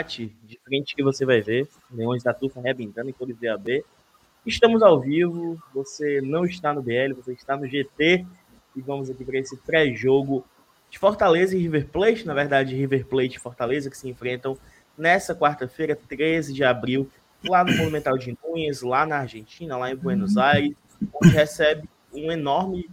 chat, de frente que você vai ver, Leões da Tufa arrebentando em cores VAB. Estamos ao vivo, você não está no BL, você está no GT e vamos aqui para esse pré-jogo de Fortaleza e River Plate, na verdade River Plate e Fortaleza que se enfrentam nessa quarta-feira, 13 de abril, lá no Monumental de Núñez, lá na Argentina, lá em Buenos Aires, onde recebe um enorme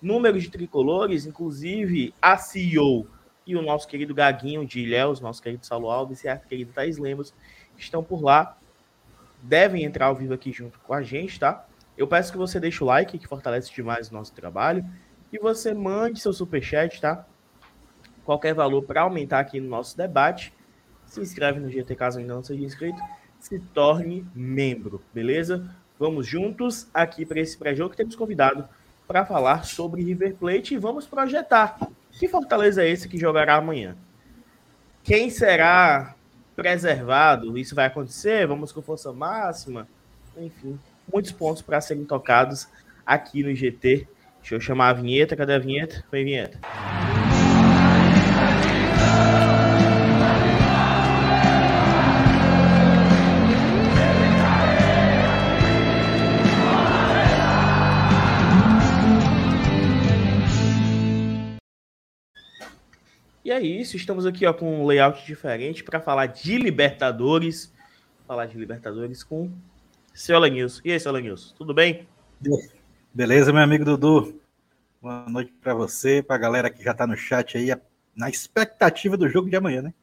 número de tricolores, inclusive a CEO e o nosso querido Gaguinho de Ilhéus, nosso querido Saulo Alves e a querida Thaís Lemos estão por lá. Devem entrar ao vivo aqui junto com a gente, tá? Eu peço que você deixe o like, que fortalece demais o nosso trabalho. E você mande seu superchat, tá? Qualquer valor para aumentar aqui no nosso debate. Se inscreve no GT caso ainda não seja inscrito. Se torne membro, beleza? Vamos juntos aqui para esse pré-jogo que temos convidado para falar sobre River Plate e vamos projetar que Fortaleza é esse que jogará amanhã? Quem será preservado? Isso vai acontecer? Vamos com força máxima? Enfim, muitos pontos para serem tocados aqui no GT. Deixa eu chamar a vinheta. Cadê a vinheta? Foi vinheta. E é isso, estamos aqui ó, com um layout diferente para falar de Libertadores. Falar de Libertadores com seu Alanilson. E aí, seu Alanilson, tudo bem? Beleza, meu amigo Dudu. Boa noite para você, para a galera que já está no chat aí, na expectativa do jogo de amanhã, né?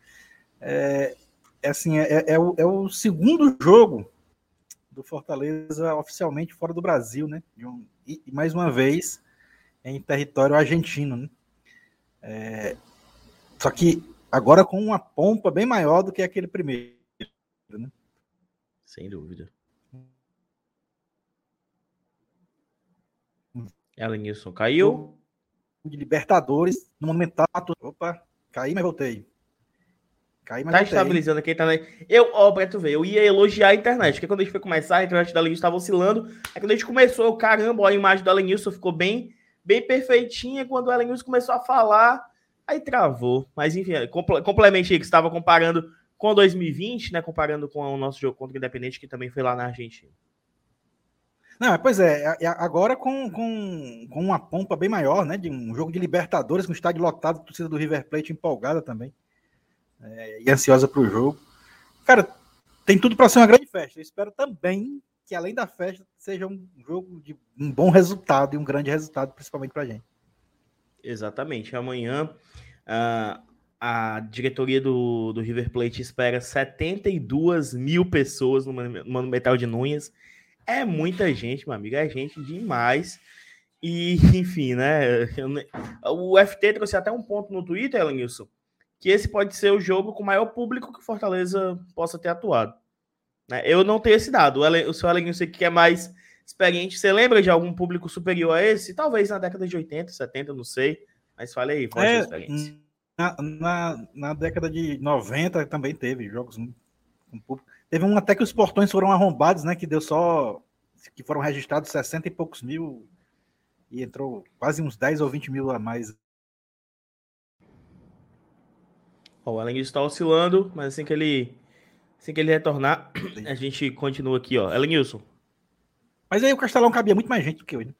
É, é assim, é, é, o, é o segundo jogo do Fortaleza oficialmente fora do Brasil, né? E, mais uma vez em território argentino, né? É, só que agora com uma pompa bem maior do que aquele primeiro. Né? Sem dúvida. Elenilson caiu. De Libertadores no Monumental. Opa, caí, mas voltei. Caí, mas tá voltei. estabilizando aqui, tá Eu, ó, pra tu ver, eu ia elogiar a internet, porque quando a gente foi começar, a internet da Lenilson estava oscilando. Aí quando a gente começou, eu, caramba, ó, a imagem da Lenilson ficou bem, bem perfeitinha. Quando o Elenilson começou a falar, Aí travou. Mas enfim, complemente aí que estava comparando com 2020, né? Comparando com o nosso jogo contra o Independente, que também foi lá na Argentina. Não, pois é, agora com, com, com uma pompa bem maior, né? De um jogo de Libertadores, com estádio lotado, torcida do River Plate empolgada também. É, e ansiosa para o jogo. Cara, tem tudo para ser uma grande festa. Eu espero também que, além da festa, seja um jogo de um bom resultado e um grande resultado, principalmente para a gente. Exatamente. Amanhã uh, a diretoria do, do River Plate espera 72 mil pessoas no Monumental de Núñez. É muita gente, meu amigo. É gente demais. E, enfim, né? O FT trouxe até um ponto no Twitter, Elenilson, que esse pode ser o jogo com maior público que o Fortaleza possa ter atuado. Né? Eu não tenho esse dado. O, o seu Elenilson que é mais experiente. Você lembra de algum público superior a esse? Talvez na década de 80, 70, não sei. Mas fale aí, qual é, a experiência? Na, na, na, década de 90 também teve jogos com público. Teve um até que os portões foram arrombados, né? Que deu só. que foram registrados 60 e poucos mil. E entrou quase uns 10 ou 20 mil a mais. o Alan está oscilando, mas assim que ele. Assim que ele retornar, a gente continua aqui, ó. Elenilson, mas aí o Castelão cabia muito mais gente do que eu. Né?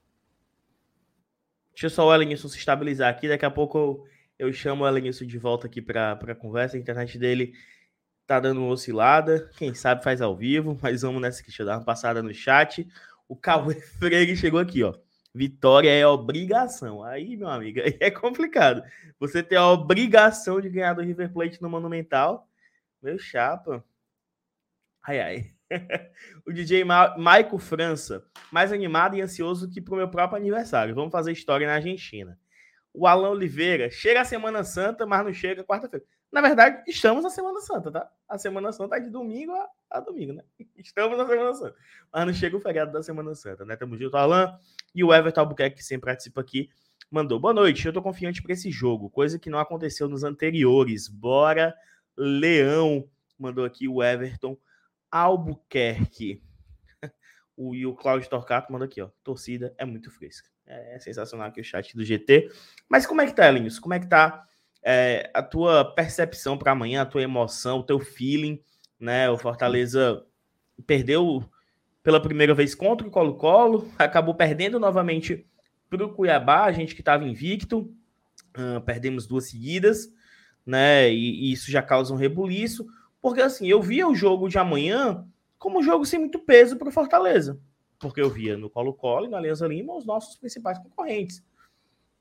Deixa só o Elenilson se estabilizar aqui. Daqui a pouco eu, eu chamo o Elenilson de volta aqui para a conversa. A internet dele tá dando uma oscilada. Quem sabe faz ao vivo. Mas vamos nessa aqui. Deixa eu dar uma passada no chat. O Cauê Freire chegou aqui, ó. Vitória é obrigação. Aí, meu amigo, aí é complicado. Você ter a obrigação de ganhar do River Plate no Monumental. Meu chapa. Ai, ai. o DJ Ma Maico França, mais animado e ansioso que pro meu próprio aniversário. Vamos fazer história na Argentina. O Alan Oliveira, chega a Semana Santa, mas não chega quarta-feira. Na verdade, estamos na Semana Santa, tá? A Semana Santa é de domingo a, a, domingo, né? Estamos na Semana Santa. Mas não chega o feriado da Semana Santa, né? Tamo junto, Alan. E o Everton Albuquerque, que sempre participa aqui, mandou. Boa noite, eu tô confiante para esse jogo, coisa que não aconteceu nos anteriores. Bora, Leão, mandou aqui o Everton Albuquerque. O, e o Cláudio Torcato manda aqui, ó. Torcida é muito fresca. É, é sensacional aqui o chat do GT. Mas como é que tá, Elinhos? Como é que tá é, a tua percepção para amanhã, a tua emoção, o teu feeling, né? O Fortaleza perdeu pela primeira vez contra o Colo-Colo, acabou perdendo novamente para o Cuiabá, a gente que estava invicto, uh, perdemos duas seguidas, né? E, e, isso já causa um rebuliço, porque assim, eu via o jogo de amanhã como um jogo sem muito peso para o Fortaleza, porque eu via no Colo-Colo e na Aliança Lima os nossos principais concorrentes,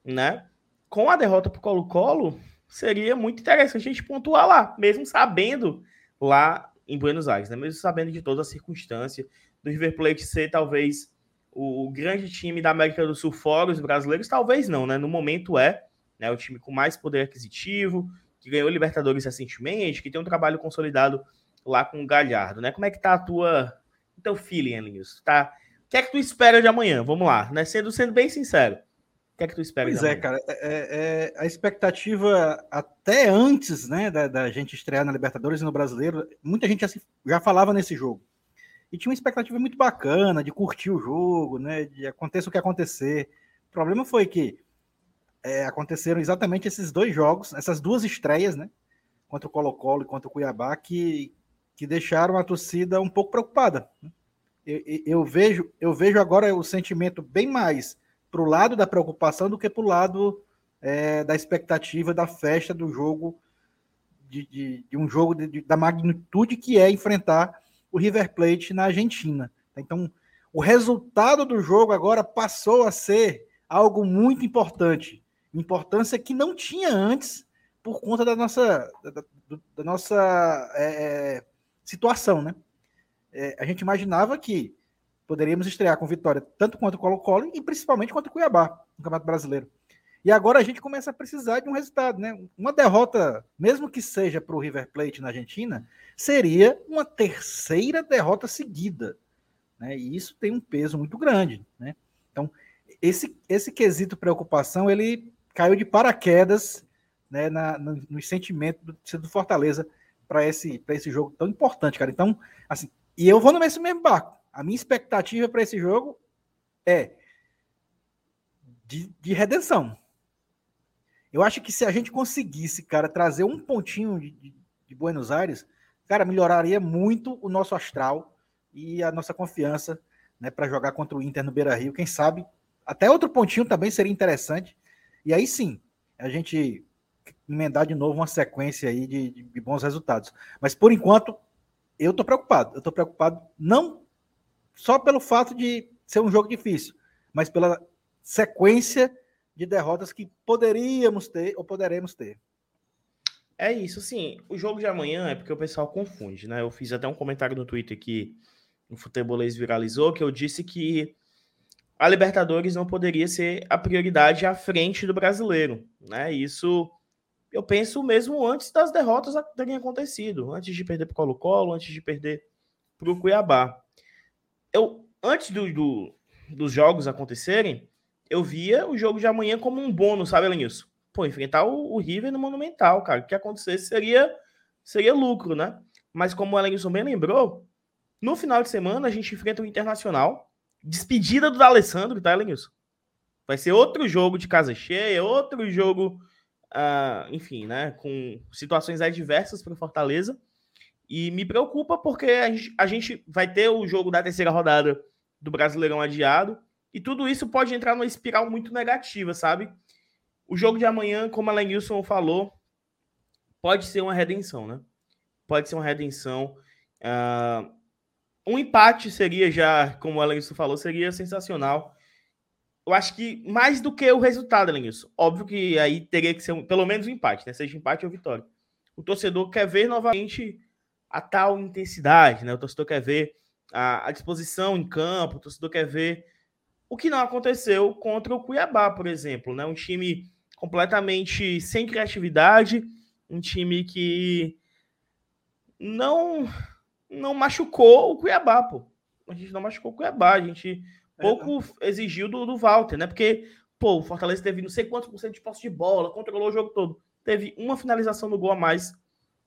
né? Com a derrota para o Colo-Colo, seria muito interessante a gente pontuar lá, mesmo sabendo lá em Buenos Aires, né? Mesmo sabendo de toda a circunstância do River Plate ser talvez o, grande time da América do Sul fora os brasileiros, talvez não, né? No momento é, né? O time com mais poder aquisitivo, que ganhou Libertadores recentemente, que tem um trabalho consolidado lá com o Galhardo, né? Como é que tá a tua, o teu feeling, Elinhos? Tá? O que é que tu espera de amanhã? Vamos lá, né? Sendo, sendo bem sincero. O que é que tu espera pois é, cara. É, é, a expectativa até antes, né, da, da, gente estrear na Libertadores e no Brasileiro, muita gente já, se, já falava nesse jogo e tinha uma expectativa muito bacana de curtir o jogo, né? De aconteça o que acontecer. O problema foi que é, aconteceram exatamente esses dois jogos, essas duas estreias, né? Contra o Colo-Colo e contra o Cuiabá, que, que deixaram a torcida um pouco preocupada. Né? Eu, eu, vejo, eu vejo agora o sentimento bem mais para o lado da preocupação do que para o lado é, da expectativa da festa do jogo, de, de, de um jogo de, da magnitude que é enfrentar o River Plate na Argentina. Então, o resultado do jogo agora passou a ser algo muito importante. Importância que não tinha antes por conta da nossa, da, da nossa é, é, situação, né? É, a gente imaginava que poderíamos estrear com vitória tanto contra o Colo-Colo e principalmente contra o Cuiabá no Campeonato Brasileiro. E agora a gente começa a precisar de um resultado, né? Uma derrota, mesmo que seja para o River Plate na Argentina, seria uma terceira derrota seguida, né? E isso tem um peso muito grande, né? Então, esse, esse quesito preocupação, ele caiu de paraquedas né, na, no, no sentimento do, do Fortaleza para esse, esse jogo tão importante, cara. Então, assim, e eu vou no mesmo barco. A minha expectativa para esse jogo é de, de redenção, eu acho que se a gente conseguisse, cara, trazer um pontinho de, de, de Buenos Aires, cara, melhoraria muito o nosso astral e a nossa confiança, né, para jogar contra o Inter no Beira Rio. Quem sabe até outro pontinho também seria interessante. E aí sim, a gente emendar de novo uma sequência aí de, de bons resultados. Mas por enquanto, eu tô preocupado. Eu tô preocupado não só pelo fato de ser um jogo difícil, mas pela sequência de derrotas que poderíamos ter ou poderemos ter. É isso, sim. O jogo de amanhã é porque o pessoal confunde, né? Eu fiz até um comentário no Twitter que o Futebolês viralizou, que eu disse que a Libertadores não poderia ser a prioridade à frente do brasileiro, né? Isso eu penso mesmo antes das derrotas terem acontecido, antes de perder para o Colo-Colo, antes de perder para o Cuiabá. Eu, antes do, do, dos jogos acontecerem, eu via o jogo de amanhã como um bônus, sabe, Elenilson? Pô, enfrentar o, o, River no Monumental, cara. O que acontecesse seria, seria lucro, né? Mas como o Elenilson bem lembrou, no final de semana a gente enfrenta o Internacional. Despedida do Alessandro, tá, Elenilson? Vai ser outro jogo de casa cheia, outro jogo, uh, enfim, né? Com situações adversas para o Fortaleza. E me preocupa porque a gente, a gente vai ter o jogo da terceira rodada do Brasileirão adiado e tudo isso pode entrar numa espiral muito negativa, sabe? O jogo de amanhã, como a Lenilson falou, pode ser uma redenção, né? Pode ser uma redenção. Uh, um empate seria já, como a Lenilson falou, seria sensacional. Eu acho que mais do que o resultado, Lenilson. Óbvio que aí teria que ser um, pelo menos um empate, né? Seja empate ou vitória. O torcedor quer ver novamente a tal intensidade, né? O torcedor quer ver a, a disposição em campo, o torcedor quer ver o que não aconteceu contra o Cuiabá, por exemplo, né? Um time completamente sem criatividade, um time que não não machucou o Cuiabá, pô. A gente não machucou o Cuiabá, a gente é, pouco é, exigiu do, do Walter, né? Porque, pô, o Fortaleza teve não sei quantos por cento de posse de bola, controlou o jogo todo. Teve uma finalização no gol a mais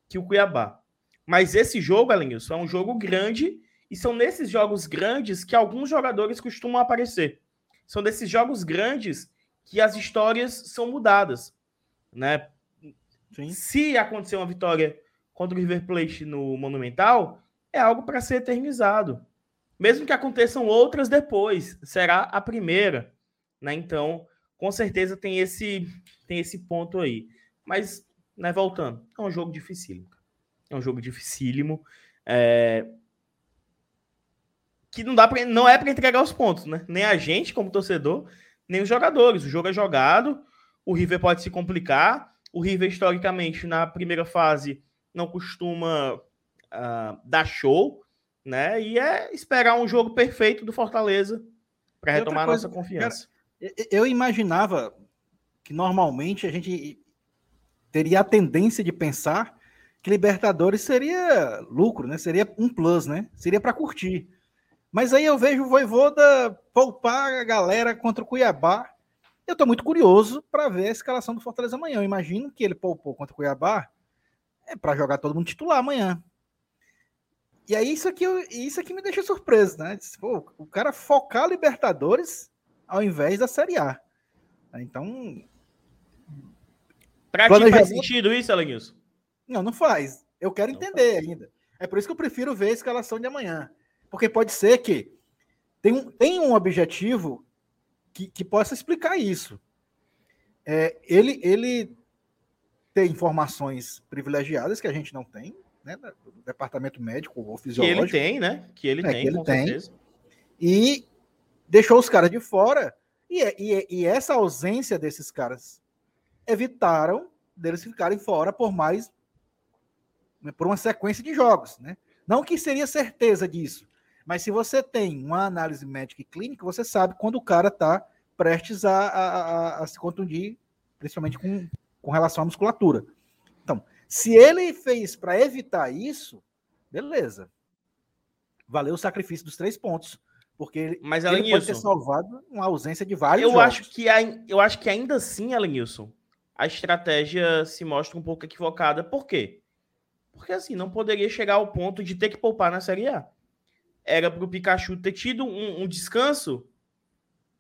que o Cuiabá. Mas esse jogo, Alenilson, é um jogo grande e são nesses jogos grandes que alguns jogadores costumam aparecer. São desses jogos grandes que as histórias são mudadas, né? Sim. Se acontecer uma vitória contra o River Plate no Monumental, é algo para ser eternizado. Mesmo que aconteçam outras depois, será a primeira. Né? Então, com certeza tem esse, tem esse ponto aí. Mas, né, voltando, é um jogo dificílimo. É um jogo dificílimo. É... Que não, dá pra, não é para entregar os pontos, né? Nem a gente, como torcedor, nem os jogadores. O jogo é jogado, o River pode se complicar. O River, historicamente, na primeira fase, não costuma uh, dar show, né? E é esperar um jogo perfeito do Fortaleza para retomar coisa, nossa confiança. Cara, eu imaginava que normalmente a gente teria a tendência de pensar que Libertadores seria lucro, né? Seria um plus, né? Seria para curtir. Mas aí eu vejo o Voivoda poupar a galera contra o Cuiabá. Eu estou muito curioso para ver a escalação do Fortaleza amanhã. Eu imagino que ele poupou contra o Cuiabá é para jogar todo mundo titular amanhã. E aí isso aqui, isso aqui me deixa surpreso, né? Pô, o cara focar Libertadores ao invés da Série A. Então. Pra ti faz sentido isso, Alenilson? Não, não faz. Eu quero não entender faz. ainda. É por isso que eu prefiro ver a escalação de amanhã. Porque pode ser que tem um, tem um objetivo que, que possa explicar isso. É, ele, ele tem informações privilegiadas que a gente não tem, né? Do departamento médico ou fisiológico. Que ele tem, né? Que ele é, tem, que ele tem. Certeza. E deixou os caras de fora. E, e, e essa ausência desses caras evitaram deles ficarem fora por mais por uma sequência de jogos, né? Não que seria certeza disso, mas se você tem uma análise médica e clínica, você sabe quando o cara está prestes a, a, a, a, se contundir, principalmente com, com relação à musculatura. Se ele fez para evitar isso, beleza. Valeu o sacrifício dos três pontos. Porque ele, Mas, ele pode ter salvado uma ausência de vários eu jogos. Acho que, eu acho que ainda assim, Alenilson, a estratégia se mostra um pouco equivocada. Por quê? Porque assim, não poderia chegar ao ponto de ter que poupar na Série A. Era para o Pikachu ter tido um, um descanso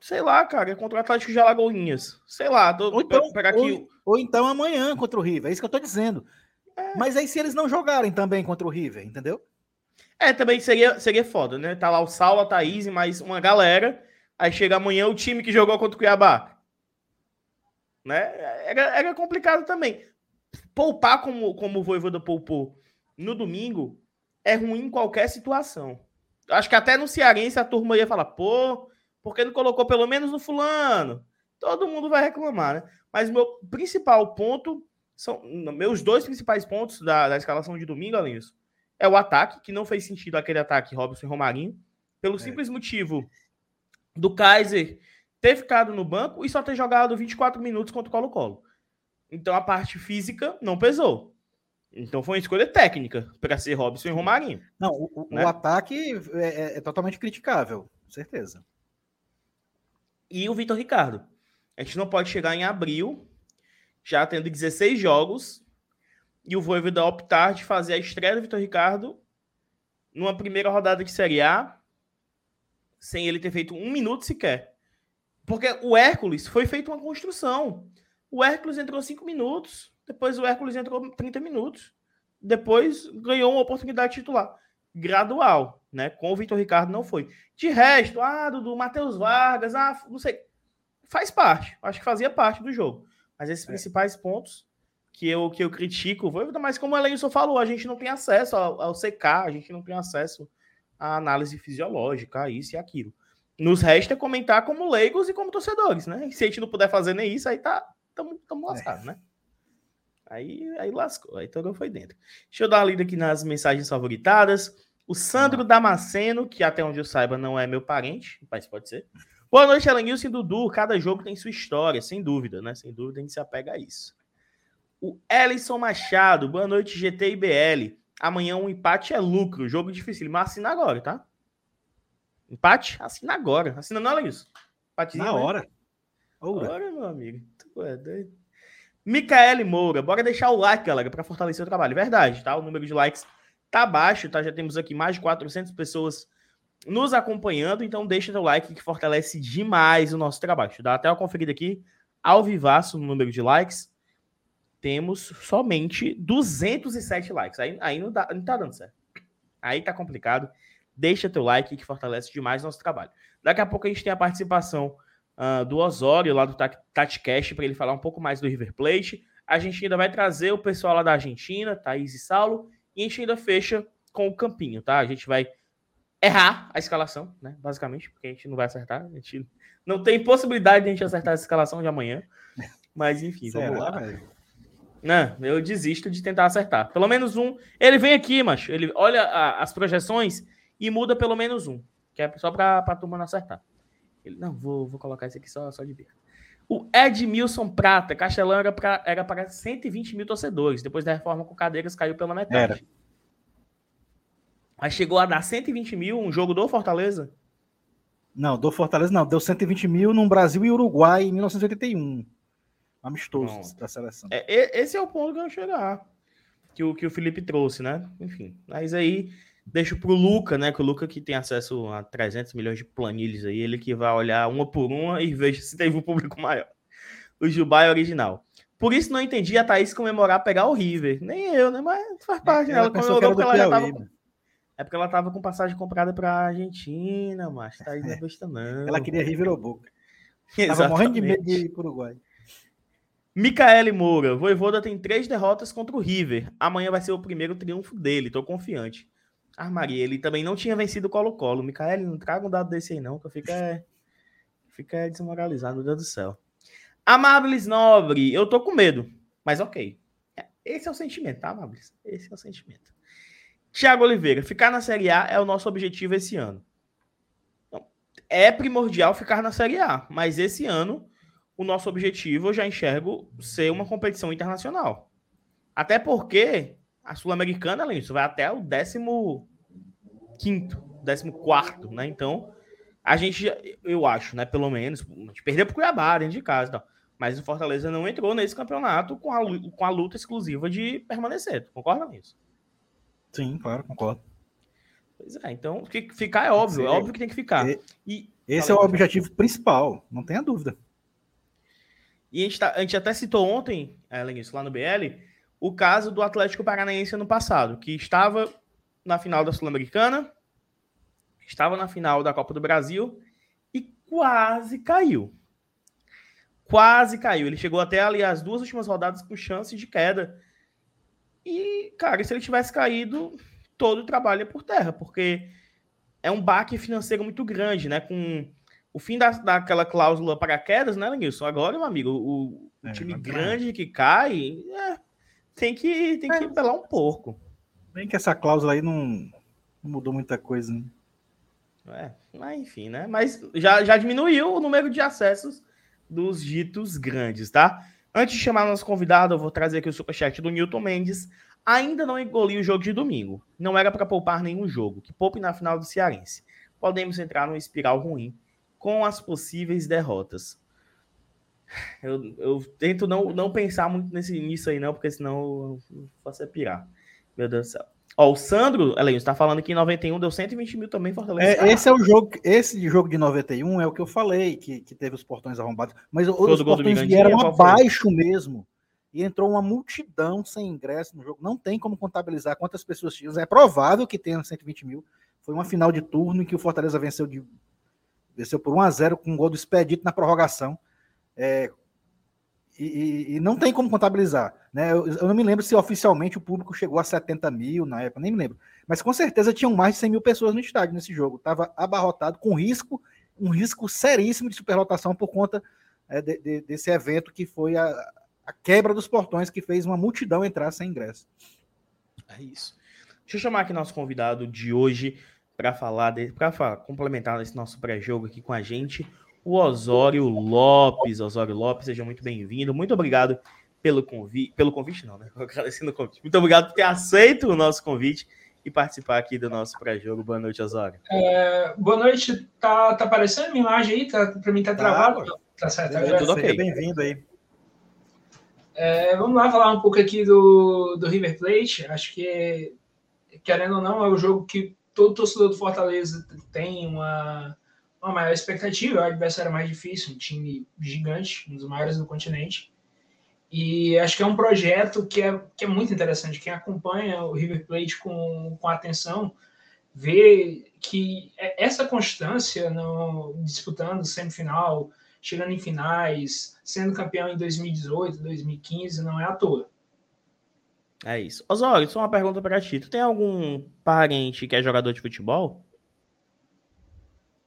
Sei lá, cara, contra o Atlético de Alagoinhas. Sei lá, tô, ou, então, aqui. Ou, então amanhã contra o River, é isso que eu tô dizendo. Mas aí se eles não jogarem também contra o River, entendeu? É, também seria, seria foda, né? Tá lá o Saulo, a Thaís e mais uma galera. Aí chega amanhã o time que jogou contra o Cuiabá. Né? Era, era complicado também. Poupar como, como o Voivoda poupou no domingo é ruim em qualquer situação. Acho que até no Cearense a turma ia falar, pô, porque não colocou pelo menos no fulano? Todo mundo vai reclamar, né? Mas meu principal ponto são meus dois principais pontos da, da escalação de domingo, disso, é o ataque, que não fez sentido aquele ataque Robson e Romarinho, pelo é. simples motivo do Kaiser ter ficado no banco e só ter jogado 24 minutos contra o Colo-Colo. Então a parte física não pesou. Então foi uma escolha técnica para ser Robson e Romarinho. Não, o, né? o ataque é, é, é, totalmente criticável, certeza e o Vitor Ricardo. A gente não pode chegar em abril, já tendo 16 jogos, e o Voivoda optar de fazer a estreia do Vitor Ricardo numa primeira rodada de Série A, sem ele ter feito um minuto sequer. Porque o Hércules foi feito uma construção. O Hércules entrou 5 minutos, depois o Hércules entrou 30 minutos, depois ganhou uma oportunidade titular. Gradual né? Com o Vitor Ricardo não foi. De resto, ah, do Matheus Vargas, ah, não sei. Faz parte, acho que fazia parte do jogo. Mas esses é. principais pontos que eu, que eu critico, mas como o Elenilson falou, a gente não tem acesso ao, ao CK, a gente não tem acesso à análise fisiológica, a isso e aquilo. Nos resta comentar como leigos e como torcedores, né? E se a gente não puder fazer nem isso, aí tá, tamo, tamo é. lascado, é. né? Aí, aí lascou, aí todo foi dentro. Deixa eu dar uma lida aqui nas mensagens favoritadas. O Sandro Damasceno, que até onde eu saiba não é meu parente, mas pode ser. Boa noite, Elenilson e Dudu. Cada jogo tem sua história, sem dúvida, né? Sem dúvida a gente se apega a isso. O Ellison Machado, boa noite, GT e BL. Amanhã um empate é lucro, jogo difícil. Mas assina agora, tá? Empate? Assina agora. Assina não, Elenilson. Empatezinho Na hora. Ora. Ora, meu amigo. Tu é doido. Micaele Moura, bora deixar o like, galera, para fortalecer o trabalho. Verdade, tá? O número de likes tá baixo, tá? Já temos aqui mais de 400 pessoas nos acompanhando, então deixa o like que fortalece demais o nosso trabalho. Dá até uma conferida aqui ao vivaço no número de likes. temos somente 207 likes. Aí, aí não, dá, não tá dando certo. Aí tá complicado. Deixa teu like que fortalece demais nosso trabalho. Daqui a pouco a gente tem a participação uh, do Osório lá do TatiCast para ele falar um pouco mais do River Plate. A gente ainda vai trazer o pessoal lá da Argentina, Thaís e Saulo, e a gente ainda fecha com o Campinho, tá? A gente vai errar a escalação, né? Basicamente, porque a gente não vai acertar. A gente não tem possibilidade de a gente acertar a escalação de amanhã. Mas enfim, Será, vamos lá. Velho? Não, eu desisto de tentar acertar. Pelo menos um. Ele vem aqui, macho. Ele olha a, as projeções e muda pelo menos um. Que é só pra, pra turma não acertar. Ele, não, vou, vou colocar esse aqui só, só de ver. O Edmilson Prata, Castelão era para era para 120 mil torcedores. Depois da reforma com cadeiras, caiu pela metade. Era. Mas chegou a dar 120 mil um jogo do Fortaleza? Não, do Fortaleza não. Deu 120 mil no Brasil e Uruguai em 1981. Amistoso da seleção. É, esse é o ponto que eu chegar. Que o, que o Felipe trouxe, né? Enfim. Mas aí deixo pro Luca, né? Que o Luca que tem acesso a 300 milhões de planilhas aí. Ele que vai olhar uma por uma e veja se teve um público maior. O Jubá é original. Por isso não entendi a Thaís comemorar pegar o River. Nem eu, né? Mas faz parte. Ela, ela comemorou porque ela já tava. É porque ela tava com passagem comprada pra Argentina, mas tá aí na besta não. Ela queria River ou Boca. Tava morrendo de medo de ir pro Uruguai. Micaele Moura, Voivoda tem três derrotas contra o River. Amanhã vai ser o primeiro triunfo dele, tô confiante. Armaria, ele também não tinha vencido o Colo-Colo. Micaele, não traga um dado desse aí não, que eu fico, é, fica desmoralizado, meu Deus do céu. Amables Nobre, eu tô com medo, mas ok. É, esse é o sentimento, tá, Amables? Esse é o sentimento. Tiago Oliveira, ficar na Série A é o nosso objetivo esse ano. É primordial ficar na Série A, mas esse ano o nosso objetivo eu já enxergo ser uma competição internacional. Até porque a Sul-Americana, além disso, vai até o 15, 14, né? Então, a gente, eu acho, né? Pelo menos, a gente perdeu pro Cuiabá dentro de casa e tal. Mas o Fortaleza não entrou nesse campeonato com a, com a luta exclusiva de permanecer. Tu concorda nisso? Sim, claro, concordo. Pois é, então ficar é óbvio, é óbvio que tem que ficar. E, esse é o objetivo principal, não tenha dúvida. E a gente, tá, a gente até citou ontem, além disso, lá no BL, o caso do Atlético Paranaense ano passado, que estava na final da Sul-Americana, estava na final da Copa do Brasil e quase caiu. Quase caiu. Ele chegou até ali as duas últimas rodadas com chance de queda e, cara, se ele tivesse caído, todo o trabalho é por terra, porque é um baque financeiro muito grande, né? Com o fim da, daquela cláusula para quedas, né, Lenilson? Agora, meu amigo, o, o é, time grande que cai é, tem que, tem que é. pelar um porco. Bem que essa cláusula aí não, não mudou muita coisa, né? É, mas enfim, né? Mas já, já diminuiu o número de acessos dos ditos grandes, tá? Antes de chamar nosso convidado, eu vou trazer aqui o superchat do Newton Mendes. Ainda não engoli o jogo de domingo. Não era para poupar nenhum jogo. Que poupe na final do Cearense. Podemos entrar numa espiral ruim com as possíveis derrotas. Eu, eu tento não, não pensar muito nesse, nisso aí, não, porque senão eu faço é pirar. Meu Deus do céu. Ó, o Sandro, Elenio, está falando que em 91 deu 120 mil também Fortaleza. É, esse é o jogo, esse jogo de 91 é o que eu falei, que, que teve os portões arrombados. Mas os portões vieram abaixo mesmo. E entrou uma multidão sem ingresso no jogo. Não tem como contabilizar quantas pessoas tinham. É provável que tenha 120 mil. Foi uma final de turno em que o Fortaleza venceu de venceu por 1 a 0 com um gol do Expedito na prorrogação. É, e, e, não tem como contabilizar. Né? Eu, eu, não me lembro se oficialmente o público chegou a 70 mil na época, nem me lembro. Mas com certeza tinham mais de 100 mil pessoas no estádio nesse jogo. Estava abarrotado, com risco, um risco seríssimo de superlotação por conta é, de, de, desse evento que foi a, a, quebra dos portões, que fez uma multidão entrar sem ingresso. É isso. Deixa eu chamar aqui nosso convidado de hoje para falar, para complementar esse nosso pré-jogo aqui com a gente o Osório Lopes. Osório Lopes, seja muito bem-vindo. Muito obrigado pelo convite. Pelo convite, não, né? Agradecendo o convite. Muito obrigado por ter aceito o nosso convite e participar aqui do nosso pré-jogo. Boa noite, Osório. É, boa noite. Tá, tá aparecendo a minha imagem aí? Tá, para mim tá travado? Tá, tá certo. Tá tudo ok. bem-vindo aí. É, vamos lá falar um pouco aqui do, do River Plate. Acho que, querendo ou não, é o jogo que todo torcedor do Fortaleza tem uma uma maior expectativa, o adversário mais difícil, um time gigante, um dos maiores do continente. E acho que é um projeto que é, que é muito interessante. Quem acompanha o River Plate com, com atenção vê que é, essa constância no, disputando semifinal, chegando em finais, sendo campeão em 2018, 2015, não é à toa. É isso. Osório, só uma pergunta para ti. Tu tem algum parente que é jogador de futebol?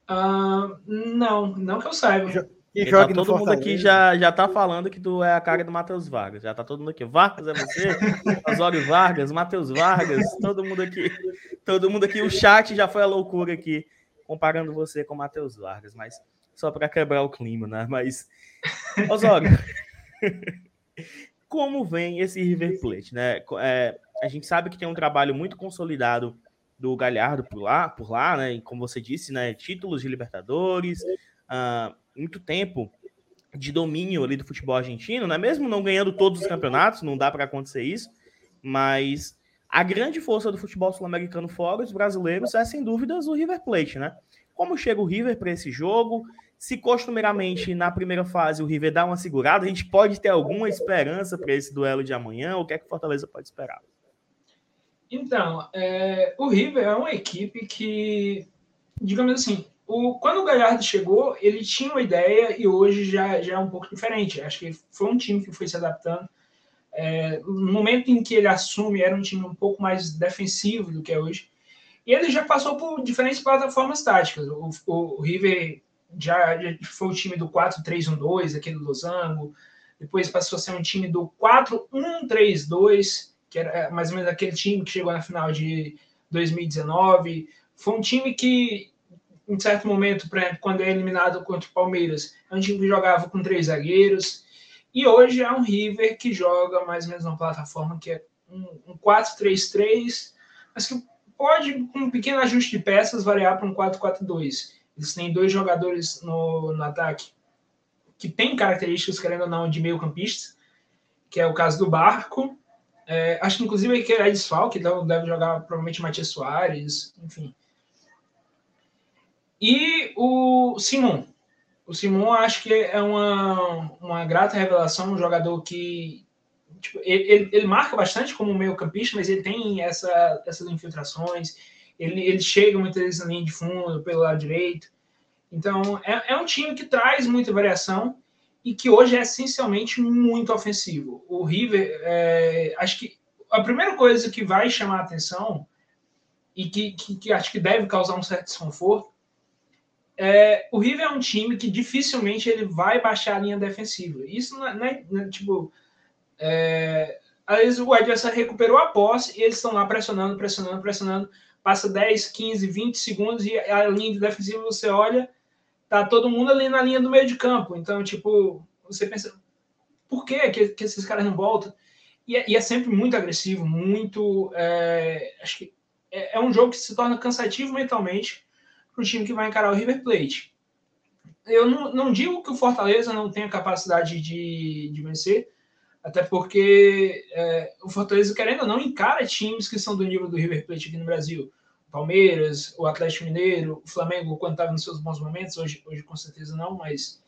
Uh, não, não que eu saiba. E tá todo mundo aqui já, já tá falando que tu é a cara do Matheus Vargas. Já tá todo mundo aqui. Vargas é você? Osório Vargas, Matheus Vargas, todo mundo aqui. Todo mundo aqui. O chat já foi a loucura aqui, comparando você com Matheus Vargas, mas só para quebrar o clima, né? Mas, Osório, como vem esse River Plate, né? É, a gente sabe que tem um trabalho muito consolidado do Galhardo por lá, por lá, né? E como você disse, né? Títulos de Libertadores. Uh, muito tempo de domínio ali do futebol argentino, né? Mesmo não ganhando todos os campeonatos, não dá para acontecer isso, mas a grande força do futebol sul-americano fora os brasileiros é sem dúvidas o River Plate, né? Como chega o River para esse jogo? Se costumeiramente na primeira fase o River dá uma segurada, a gente pode ter alguma esperança para esse duelo de amanhã? O que é que Fortaleza pode esperar? Então, é, o River é uma equipe que, digamos assim, o, quando o Galhardo chegou, ele tinha uma ideia e hoje já, já é um pouco diferente. Acho que foi um time que foi se adaptando. É, no momento em que ele assume, era um time um pouco mais defensivo do que é hoje. E ele já passou por diferentes plataformas táticas. O, o, o River já, já, foi o time do 4-3-1-2, aquele losango. Depois passou a ser um time do 4-1-3-2, que era mais ou menos aquele time que chegou na final de 2019. Foi um time que em certo momento, por exemplo, quando é eliminado contra o Palmeiras, é um time que jogava com três zagueiros. E hoje é um River que joga mais ou menos uma plataforma que é um, um 4-3-3, mas que pode, com um pequeno ajuste de peças, variar para um 4-4-2. Eles têm dois jogadores no, no ataque que têm características, querendo ou não, de meio campistas, que é o caso do Barco. É, acho que, inclusive, que é desfalque, então deve jogar provavelmente Matias Soares, enfim. E o Simon. O Simon acho que é uma, uma grata revelação, um jogador que tipo, ele, ele, marca bastante como meio campista, mas ele tem essa, essas infiltrações, ele, ele chega muitas vezes na linha de fundo, pelo lado direito. Então, é, é um time que traz muita variação e que hoje é essencialmente muito ofensivo. O River, é, acho que a primeira coisa que vai chamar a atenção e que, que, que acho que deve causar um certo desconforto é, o River é um time que dificilmente ele vai baixar a linha defensiva. Isso não é, não é, não é tipo. É, às vezes o adversário recuperou a posse e eles estão lá pressionando, pressionando, pressionando. Passa 10, 15, 20 segundos e a linha defensiva você olha, tá todo mundo ali na linha do meio de campo. Então, tipo, você pensa, por que, que, esses caras não voltam? E é, e é sempre muito agressivo, muito. É, acho que é, é um jogo que se torna cansativo mentalmente para o time que vai encarar o River Plate. Eu não, não digo que o Fortaleza não tenha capacidade de, de vencer, até porque é, o Fortaleza, querendo ou não, encara times que são do nível do River Plate aqui no Brasil. Palmeiras, o Atlético Mineiro, o Flamengo, quando estava nos seus bons momentos, hoje, hoje com certeza não, mas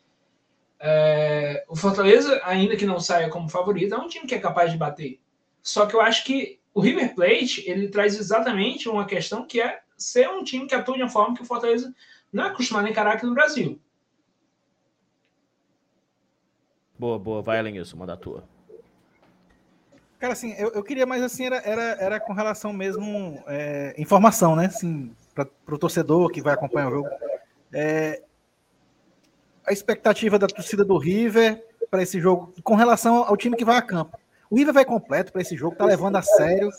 é, o Fortaleza, ainda que não saia como favorito, é um time que é capaz de bater. Só que eu acho que o River Plate ele traz exatamente uma questão que é ser um time que atua de uma forma que o Fortaleza não é acostumado a encarar aqui no Brasil. Boa, boa. Vai, Elenilson, manda a tua. Cara, assim, eu, eu queria mais assim, era, era, era com relação mesmo é, informação, né? Assim, para o torcedor que vai acompanhar o jogo. É, a expectativa da torcida do River para esse jogo com relação ao time que vai a campo. O River vai completo para esse jogo, tá levando a sério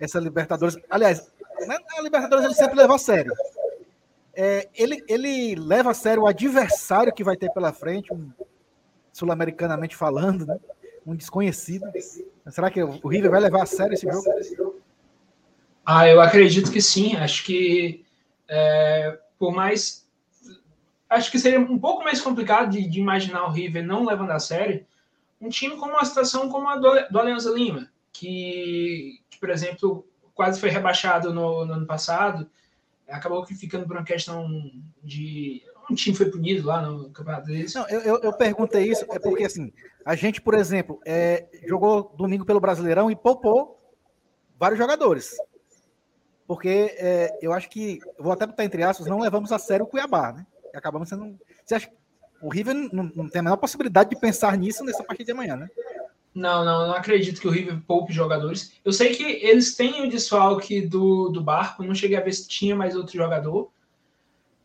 essa Libertadores. Aliás, na Libertadores ele sempre leva a sério. É, ele, ele leva a sério o adversário que vai ter pela frente, um, sul-americanamente falando, né? Um desconhecido. Será que o River vai levar a sério esse jogo? Ah, eu acredito que sim. Acho que é, por mais. Acho que seria um pouco mais complicado de, de, imaginar o River não levando a sério um time com uma situação como a do, do Alianza Lima, que, que, por exemplo, quase foi rebaixado no, no ano passado, acabou ficando por uma questão de um time foi punido lá no campeonato deles. Não, eu, eu, perguntei isso, é porque assim, a gente, por exemplo, é, jogou domingo pelo Brasileirão e poupou vários jogadores. Porque é, eu acho que, vou até botar entre aspas, não levamos a sério o Cuiabá, né? E acabamos sendo. Você acha que o River não, não, tem a menor possibilidade de pensar nisso nessa partida de amanhã, né? Não, não, não acredito que o River poupe jogadores. Eu sei que eles têm o desfalque do, do barco, não cheguei a ver se tinha mais outro jogador.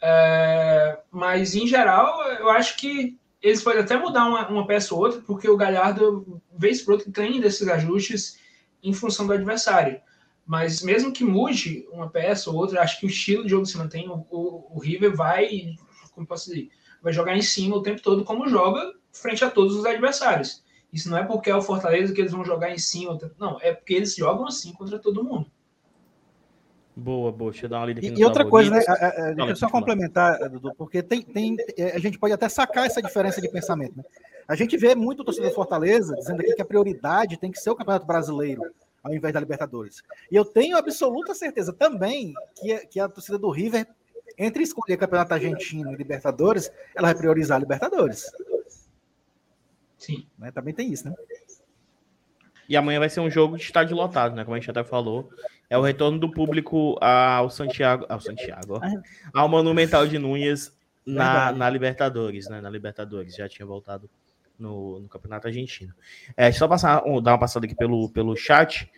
É, mas em geral, eu acho que eles podem até mudar uma, uma peça ou outra, porque o Galhardo, vez por outra, tem desses ajustes em função do adversário. Mas mesmo que mude uma peça ou outra, acho que o estilo de jogo se mantém. O, o, o River vai, como posso dizer, vai jogar em cima o tempo todo, como joga frente a todos os adversários. Isso não é porque é o Fortaleza que eles vão jogar em cima. Não, é porque eles jogam assim contra todo mundo. Boa, boa. Deixa eu dar uma lida aqui. E, outra coisa, né? A, a, a, deixa eu só complementar, Dudu, porque tem, tem, é, a gente pode até sacar essa diferença de pensamento. Né? A gente vê muito o torcedor Fortaleza dizendo aqui que a prioridade tem que ser o Campeonato Brasileiro ao invés da Libertadores. E eu tenho absoluta certeza também que, que a torcida do River, entre escolher Campeonato Argentino e Libertadores, ela vai priorizar a Libertadores. Sim. Né? Também tem isso, né? E amanhã vai ser um jogo de estádio lotado, né? Como a gente até falou. É o retorno do público ao Santiago. Ao Santiago, ó, ao Monumental de Núñez na, na Libertadores, né? Na Libertadores. Já tinha voltado no, no Campeonato Argentino. É, só passar, dar uma passada aqui pelo, pelo chat.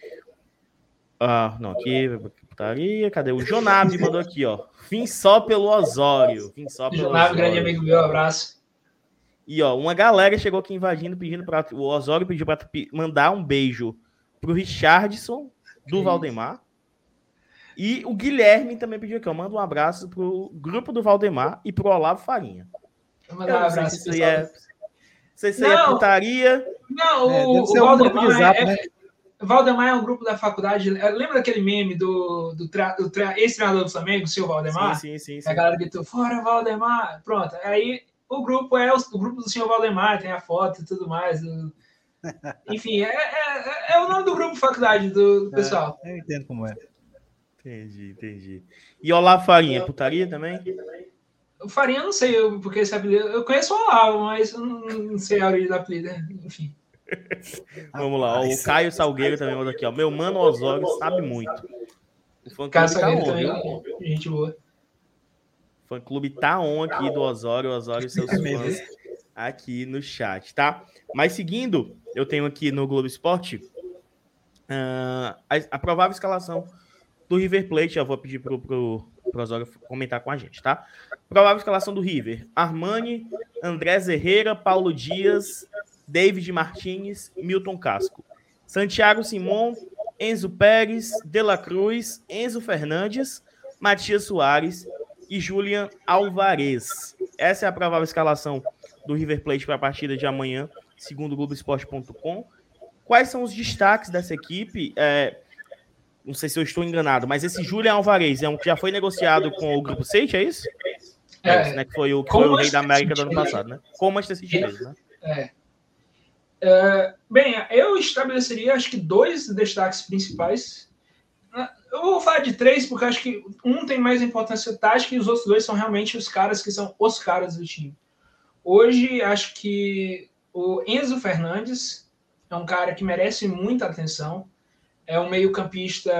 Ah, não, aqui, putaria, cadê? O Jonab mandou aqui, ó. Fim só pelo Osório. Fim só pelo Jonab, grande amigo meu, abraço. E ó, uma galera chegou aqui invadindo, pedindo para o Osório pediu para mandar um beijo pro Richardson do Valdemar. E o Guilherme também pediu aqui, ó, manda um abraço pro grupo do Valdemar e pro Olavo Farinha. Vou mandar um abraço. Se isso é, não sei se é putaria. Não, é, o, o Valdemar, zap, é, né? Valdemar é um grupo da faculdade. Lembra daquele meme do, do, do, do ex-treinador do Flamengo, o seu Valdemar? Sim, sim, sim. A galera gritou, fora Valdemar. Pronto. Aí o grupo é o, o, grupo do senhor Valdemar, tem a foto e tudo mais. Enfim, é, é, é, o nome do grupo faculdade do, do é, pessoal. eu entendo como é. Entendi, entendi. E Olavo Farinha, putaria também? O Farinha, não sei eu, porque esse apelido. Eu conheço o Olavo, mas eu não, não sei a origem do apelido, né? enfim. Vamos lá, o Caio Salgueiro também mandou aqui, ó. Meu mano Osório sabe muito. O Caio Salgueiro também, gente boa. Fã clube tá on aqui do Osório, Osório e seus fãs aqui no chat, tá? Mas seguindo, eu tenho aqui no Globo Esporte uh, a, a, provável escalação do River Plate. Já vou pedir pro, pro, pro Osório comentar com a gente, tá? Provável escalação do River: Armani, André Herrera, Paulo Dias, David Martinez, Milton Casco, Santiago Simon, Enzo Pérez, De La Cruz, Enzo Fernandes, Matias Soares e Julian Alvarez. Essa é a provável escalação do River Plate para a partida de amanhã, segundo o Globoesporte.com. Quais são os destaques dessa equipe? É, não sei se eu estou enganado, mas esse Julian Alvarez é um que já foi negociado com o Grupo State, é isso? É, é né, que foi o, que foi o rei da América do ano passado, né? Com o Manchester City mesmo, né? É. é. Bem, eu estabeleceria acho que dois destaques principais eu vou falar de três, porque acho que um tem mais importância tática e os outros dois são realmente os caras que são os caras do time. Hoje, acho que o Enzo Fernandes é um cara que merece muita atenção. É um meio-campista.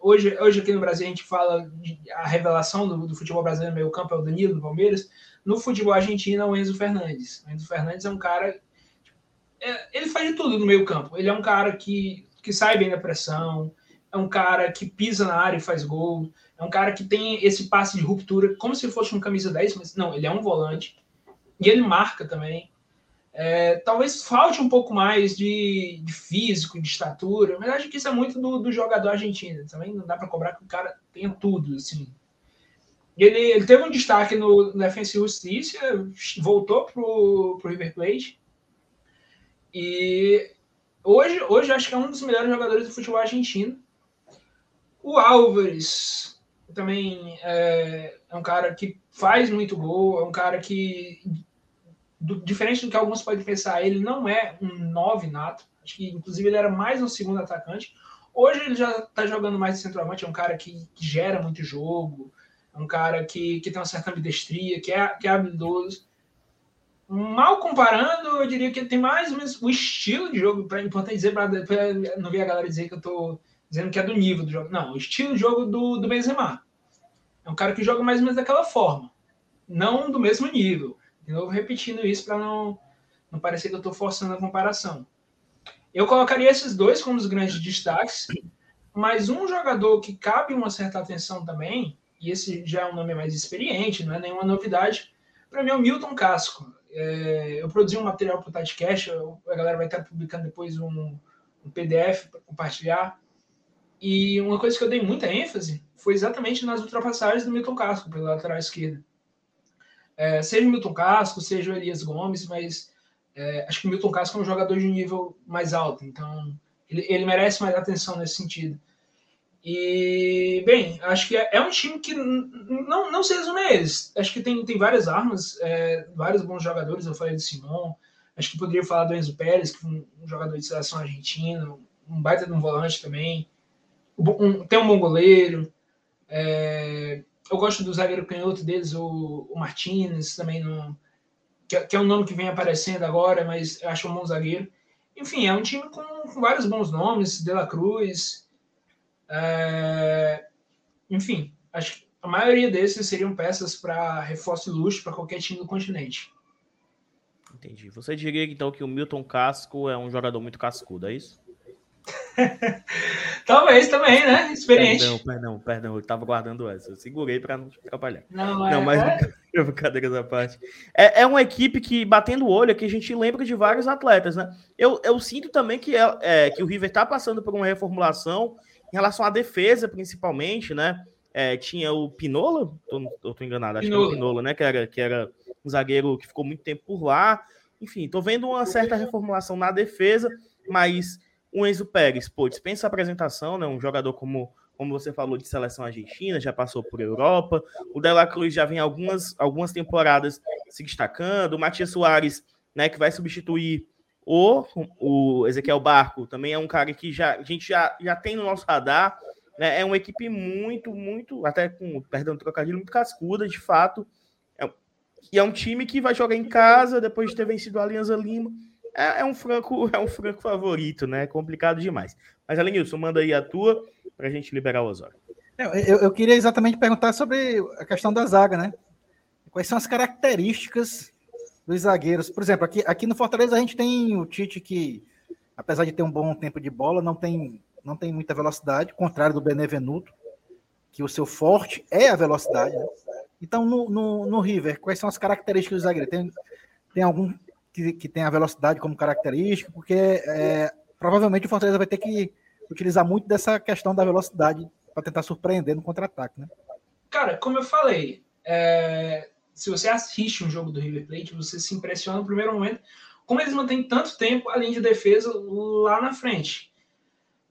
Hoje, hoje, aqui no Brasil, a gente fala de, a revelação do, do futebol brasileiro meio-campo é o Danilo do Palmeiras. No futebol argentino é o Enzo Fernandes. O Enzo Fernandes é um cara. É, ele faz de tudo no meio-campo. Ele é um cara que, que sai bem da pressão, é um cara que pisa na área e faz gol, é um cara que tem esse passe de ruptura, como se fosse um camisa 10, mas não, ele é um volante, e ele marca também. É, talvez falte um pouco mais de, de, físico, de estatura, mas acho que isso é muito do, do jogador argentino. Também não dá para cobrar que o cara tenha tudo, assim. Ele, ele teve um destaque no, Defensa e Justiça, voltou pro, pro River Plate, e hoje, hoje acho que é um dos melhores jogadores do futebol argentino. O Álvares também é, é, um cara que faz muito gol, é um cara que, do, diferente do que alguns podem pensar, ele não é um nove nato. Acho que, inclusive, ele era mais um segundo atacante. Hoje ele já está jogando mais de centroavante, é um cara que, gera muito jogo, É um cara que, que tem uma certa ambidestria, que é, que é habilidoso. Mal comparando, eu diria que ele tem mais ou menos o estilo de jogo. Para importante dizer, para não ver a galera dizer que eu estou dizendo que é do nível do jogo. Não, o estilo de jogo do, do Benzema. É um cara que joga mais ou menos daquela forma. Não do mesmo nível. De novo, repetindo isso para não, não parecer que eu estou forçando a comparação. Eu colocaria esses dois como os grandes destaques, mas um jogador que cabe uma certa atenção também, e esse já é um nome mais experiente, não é nenhuma novidade, para mim é o Milton Casco. É, eu produzi um material para o Tatcast, a galera vai estar publicando depois um, um PDF para compartilhar. E uma coisa que eu dei muita ênfase foi exatamente nas ultrapassagens do Milton Casco pela lateral esquerda. É, seja o Milton Casco, seja o Elias Gomes, mas é, acho que o Milton Casco é um jogador de nível mais alto, então ele, ele merece mais atenção nesse sentido. E, bem, acho que é, é um time que não, não se resume a eles. Acho que tem, tem várias armas, é, vários bons jogadores. Eu falei do Simon, acho que poderia falar do Enzo Pérez, que um, um jogador de seleção argentina, um baita de um volante também. Um, tem um bom goleiro. É, eu gosto do zagueiro canhoto deles, o, o Martinez, também que, que, é um nome que vem aparecendo agora, mas eu acho um bom zagueiro. Enfim, é um time com, com vários bons nomes, De La Cruz. É, enfim, acho que a maioria desses seriam peças para reforço e luxo para qualquer time do continente. Entendi. Você diria então que o Milton Casco é um jogador muito cascudo, é isso? Talvez também, né? Experiente. Perdão, perdão, perdão. Eu tava guardando essa. Eu segurei para não te atrapalhar. Não, não é, mas é... brincadeira da parte. É, é uma equipe que, batendo o olho, que a gente lembra de vários atletas, né? Eu, eu sinto também que, é, é que o River tá passando por uma reformulação em relação à defesa, principalmente, né? É, tinha o Pinola, tô, eu tô enganado, acho Pinola. que era o Pinola, né? Que era, que era um zagueiro que ficou muito tempo por lá. Enfim, tô vendo uma certa reformulação na defesa, mas o Enzo Pérez, pô, dispensa a apresentação, né? Um jogador como, como você falou de seleção argentina, já passou por Europa. O Dela Cruz já vem algumas, algumas temporadas se destacando. O Matias Soares, né, que vai substituir o, o Ezequiel Barco, também é um cara que já, a gente já, já tem no nosso radar. Né? É uma equipe muito, muito, até com, perdão, trocadilho, muito cascuda, de fato. É, e é um time que vai jogar em casa depois de ter vencido a Alianza Lima é, é, um franco, é um franco favorito, né? Complicado demais. Mas, Alenilson, manda aí a tua para a gente liberar o Osório. Eu, eu, queria exatamente perguntar sobre a questão da zaga, né? Quais são as características dos zagueiros? Por exemplo, aqui, aqui no Fortaleza a gente tem o Tite que, apesar de ter um bom tempo de bola, não tem, não tem muita velocidade, contrário do Benevenuto, que o seu forte é a velocidade. Né? Então, no, no, no, River, quais são as características do zagueiro? Tem, tem algum que, que tem a velocidade como característica, porque é, provavelmente o Fortaleza vai ter que utilizar muito dessa questão da velocidade para tentar surpreender no contra-ataque, né? Cara, como eu falei, é, se você assiste um jogo do River Plate, você se impressiona no primeiro momento como eles mantêm tanto tempo a linha de defesa lá na frente.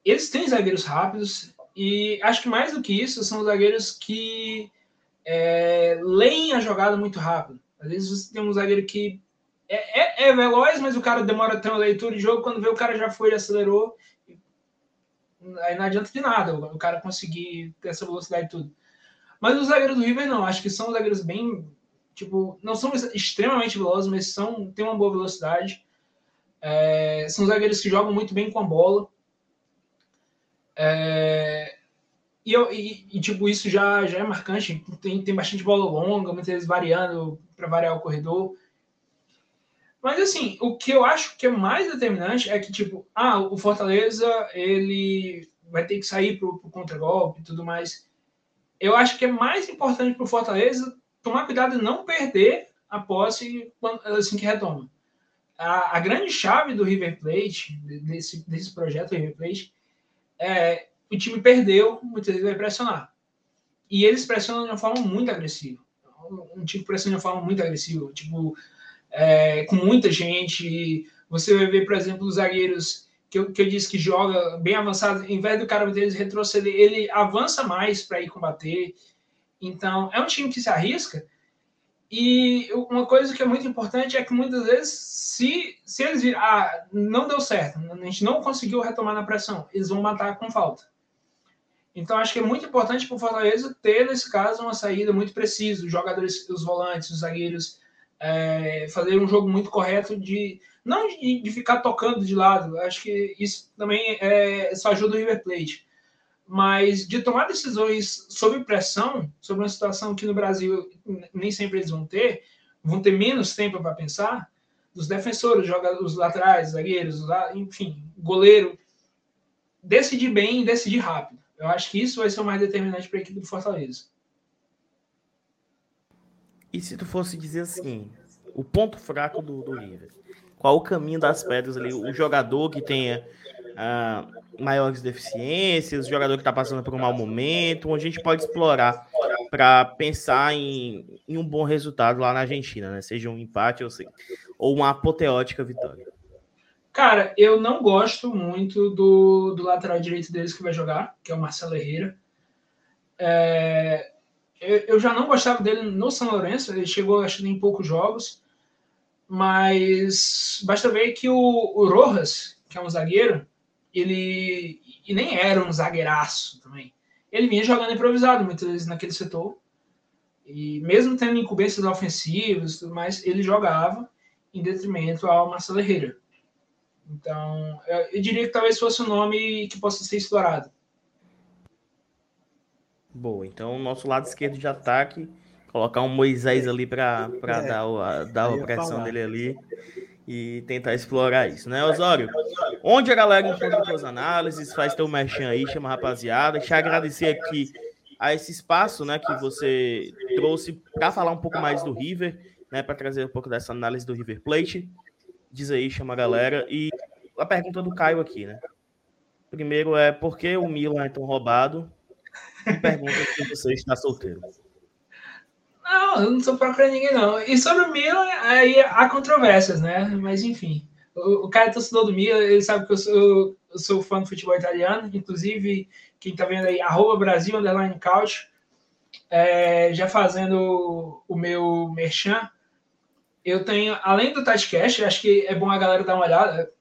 Eles têm zagueiros rápidos e acho que mais do que isso são zagueiros que é, leem a jogada muito rápido. Às vezes você tem um zagueiro que é, é, é, veloz, mas o cara demora a ter uma leitura de jogo. Quando vê o cara já foi, acelerou. Aí não adianta de nada o cara conseguir ter essa velocidade e tudo. Mas os zagueiros do River não, acho que são zagueiros bem. Tipo, não são extremamente velozes, mas são, têm uma boa velocidade. É, são zagueiros que jogam muito bem com a bola. É, e, eu, e, e, tipo, isso já, já é marcante. Tem, tem bastante bola longa, muitas vezes variando para variar o corredor. Mas assim, o que eu acho que é mais determinante é que, tipo, ah, o Fortaleza ele vai ter que sair pro, pro contragolpe e tudo mais. Eu acho que é mais importante pro Fortaleza tomar cuidado de não perder a posse assim que retoma. A, a grande chave do River Plate, desse, desse projeto River Plate, é o time perdeu, muitas vezes vai pressionar. E eles pressionam de uma forma muito agressiva. Um time pressiona de uma forma muito agressiva. Tipo, é, com muita gente. Você vai ver, por exemplo, os zagueiros que eu, que eu disse que joga bem avançado, em vez do cara deles retroceder, ele avança mais para ir combater. Então, é um time que se arrisca. E uma coisa que é muito importante é que muitas vezes, se, se eles virem, ah, não deu certo, a gente não conseguiu retomar na pressão, eles vão matar com falta. Então, acho que é muito importante para o Fortaleza ter, nesse caso, uma saída muito precisa. Os jogadores, os volantes, os zagueiros, é, fazer um jogo muito correto de não de, de, ficar tocando de lado. Acho que isso também é, só ajuda o River Plate. Mas de tomar decisões sob pressão, sobre uma situação que no Brasil nem sempre eles vão ter, vão ter menos tempo para pensar, dos defensores, os laterais, zagueiros, enfim, goleiro, decidir bem e decidir rápido. Eu acho que isso vai ser o mais determinante para a equipe do Fortaleza. E se tu fosse dizer assim, o ponto fraco do, do River? Qual o caminho das pedras ali? O jogador que tenha uh, maiores deficiências, o jogador que está passando por um mau momento, onde a gente pode explorar para pensar em, em, um bom resultado lá na Argentina, né? Seja um empate ou, ou uma apoteótica vitória. Cara, eu não gosto muito do, do lateral direito deles que vai jogar, que é o Marcelo Herrera. É, eu, eu, já não gostava dele no São Lourenço, ele chegou acho em poucos jogos, mas basta ver que o, o Rojas, que é um zagueiro, ele e nem era um zagueiraço também. Ele vinha jogando improvisado muitas vezes naquele setor. E mesmo tendo incumbências ofensivas e tudo mais, ele jogava em detrimento ao Marcelo Herrera. Então, eu, eu, diria que talvez fosse um nome que possa ser explorado. Boa, então o nosso lado esquerdo de ataque, colocar um Moisés ali para é, dar, a, dar a pressão dele ali e tentar explorar isso, né, Osório? Onde a galera encontra suas análises, faz teu merchan aí, chama a rapaziada. Deixa eu agradecer aqui a esse espaço, né, que você trouxe para falar um pouco mais do River, né, para trazer um pouco dessa análise do River Plate. Diz aí, chama a galera. E a pergunta do Caio aqui, né? Primeiro é por que o Milan é tão roubado? Pergunta se você está solteiro. Não, eu não estou procurando ninguém, não. E sobre o Milan, aí há controvérsias, né? Mas enfim. O, o cara é torcedor do Milan, ele sabe que eu sou, eu sou fã do futebol italiano. Inclusive, quem está vendo aí, arroba Brasil, underline couch. É, já fazendo o meu merchan, eu tenho, além do Tatcast, acho que é bom a galera dar uma olhada.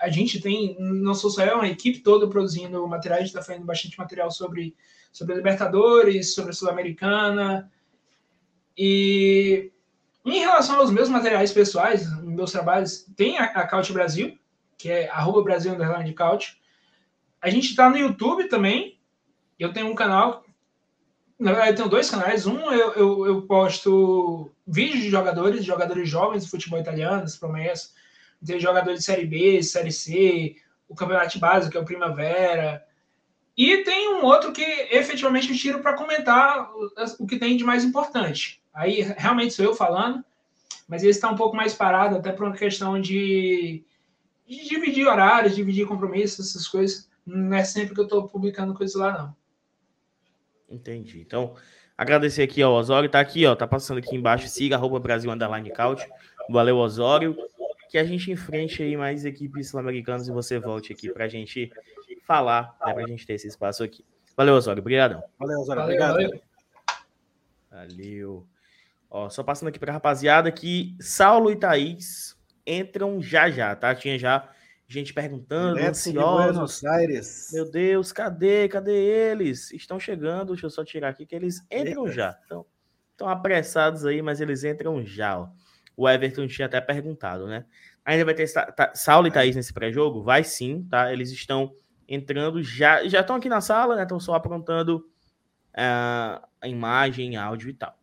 A, gente tem, não sou só eu, uma equipe toda produzindo materiais, a gente está fazendo bastante material sobre, sobre Libertadores, sobre a Sul-Americana. E em relação aos meus materiais pessoais, meus trabalhos, tem a, a Couch Brasil, que é arroba Brasil Underline Couch. A gente está no YouTube também. Eu tenho um canal na verdade, eu tenho dois canais. Um, eu, eu, eu, posto vídeos de jogadores, de jogadores jovens do futebol italiano, promessas. Tem jogadores de Série B, Série C, o Campeonato Básico, que é o Primavera. E tem um outro que efetivamente eu tiro para comentar o, que tem de mais importante. Aí realmente sou eu falando, mas esse está um pouco mais parado, até por uma questão de, de dividir horários, dividir compromissos, essas coisas. Não é sempre que eu estou publicando coisas lá, não. Entendi. Então, agradecer aqui ao Osório. Tá aqui, ó. Tá passando aqui embaixo. Siga arroba Brasil Underline Couch. Valeu, Osório. Que a gente enfrente aí mais equipes sul-americanas e você volte aqui pra gente falar, né, pra gente ter esse espaço aqui. Valeu, Osório. Obrigadão. Valeu, Osório. Obrigado. Valeu. valeu. Ó, só passando aqui pra rapaziada que Saulo e Thaís entram já já, tá? Tinha já gente perguntando, Buenos Aires. Meu Deus, cadê? Cadê eles? Estão chegando, deixa eu só tirar aqui que eles entram Eita. já. Estão, estão apressados aí, mas eles entram já. Ó. O Everton tinha até perguntado, né? Ainda vai ter Saulo e Thaís nesse pré-jogo? Vai sim, tá? Eles estão entrando já, já estão aqui na sala, né? Estão só aprontando uh, a imagem, áudio e tal.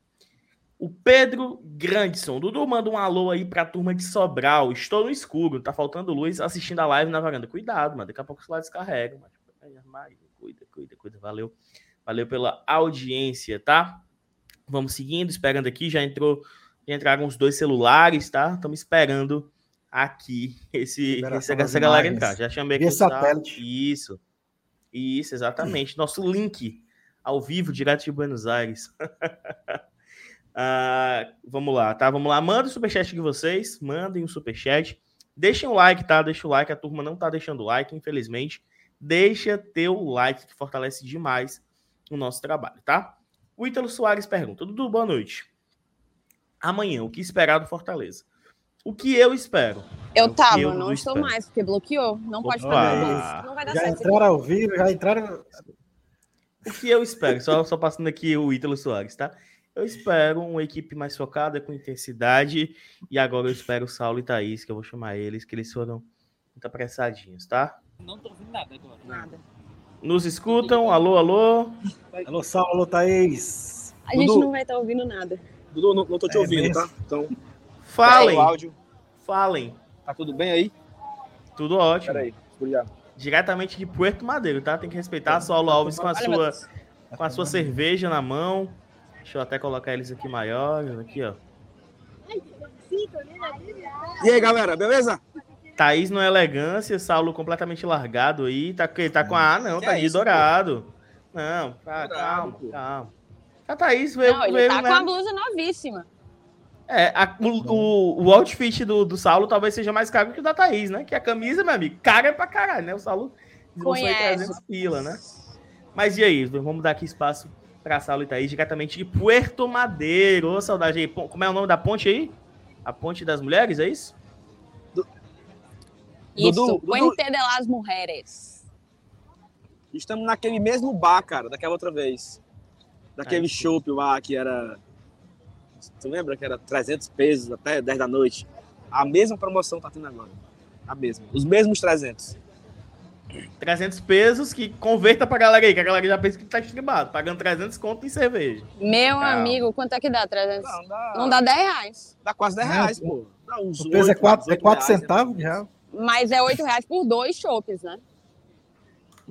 O Pedro Grandson. Dudu manda um alô aí pra turma de Sobral. Estou no escuro, tá faltando luz assistindo a live na varanda. Cuidado, mano. Daqui a pouco o celular descarrega. Mano. Cuida, cuida, cuida. Valeu. Valeu pela audiência, tá? Vamos seguindo, esperando aqui. Já entrou, já entraram os dois celulares, tá? Estamos esperando aqui esse, esse essa galera entrar. Já chamei aqui. Satélite. Isso. Isso, exatamente. Nosso link ao vivo, direto de Buenos Aires. Uh, vamos lá, tá? Vamos lá. Manda o superchat de vocês. Mandem o um superchat. Deixem o like, tá? Deixa o like. A turma não tá deixando o like, infelizmente. Deixa teu like, que fortalece demais o nosso trabalho, tá? O Ítalo Soares pergunta: Dudu, boa noite. Amanhã, o que esperar do Fortaleza? O que eu espero? Eu tava, eu não estou espero. mais, porque bloqueou. Não pode fazer isso. Não vai dar já certo. Entraram ao vivo, já entraram o que eu espero, só, só passando aqui o Ítalo Soares, tá? Eu espero uma equipe mais focada, com intensidade, e agora eu espero o Saulo e Thaís, que eu vou chamar eles, que eles foram muito apressadinhos, tá? Não tô ouvindo nada agora. Nada. Nos escutam? Alô, alô? Alô, Saulo, alô, Thaís. A gente Dudu. não vai estar ouvindo nada. Dudu, não, não tô te É ouvindo, mesmo? tá? Então, Falem, o áudio. falem. Tá tudo bem aí? Tudo ótimo. Pera aí, obrigado. Diretamente de Puerto Madeiro, tá? Tem que respeitar. Saulo Alves com a sua, com a sua cerveja na mão. Deixa eu até colocar eles aqui maiores. Aqui, ó. E aí, galera, beleza? Thaís no elegância, Saulo completamente largado aí. Tá, tá com a. Ah, não, Que tá é de isso, dourado. Não, tá, Dourado, calma, pô. calma. A Thaís veio. Não, ele veio, tá né? com a blusa novíssima. É, a- o, o, o outfit do, do Saulo talvez seja mais caro que o da Thaís, né? Que a camisa, meu amigo, cara é pra caralho, né? O Saulo Conhece. 300 pila, né? Mas e aí, vamos dar aqui espaço pra Saulo e Thaís, diretamente de Puerto Madeiro. Ô, saudade aí. Como é o nome da ponte aí? A Ponte das Mulheres, é isso? Isso, Dudu, Puente de las Mujeres. Estamos naquele mesmo bar, cara, daquela outra vez. Daquele sim. chopp lá que era. Tu lembra que era 300 pesos até 10 da noite? A mesma promoção tá tendo agora. A mesma. Os mesmos 300. 300 pesos que converta pra galera aí, que a galera já pensa que tá estribado, pagando 300 conto em cerveja. Meu Calma. amigo, quanto é que dá? 300? Não, dá, Não dá 10 reais. dá quase 10 Não, reais, pô. Dá uns O peso é oito, 4 é oito quatro reais, centavos de real. Mas é 8 reais por dois chopes, né?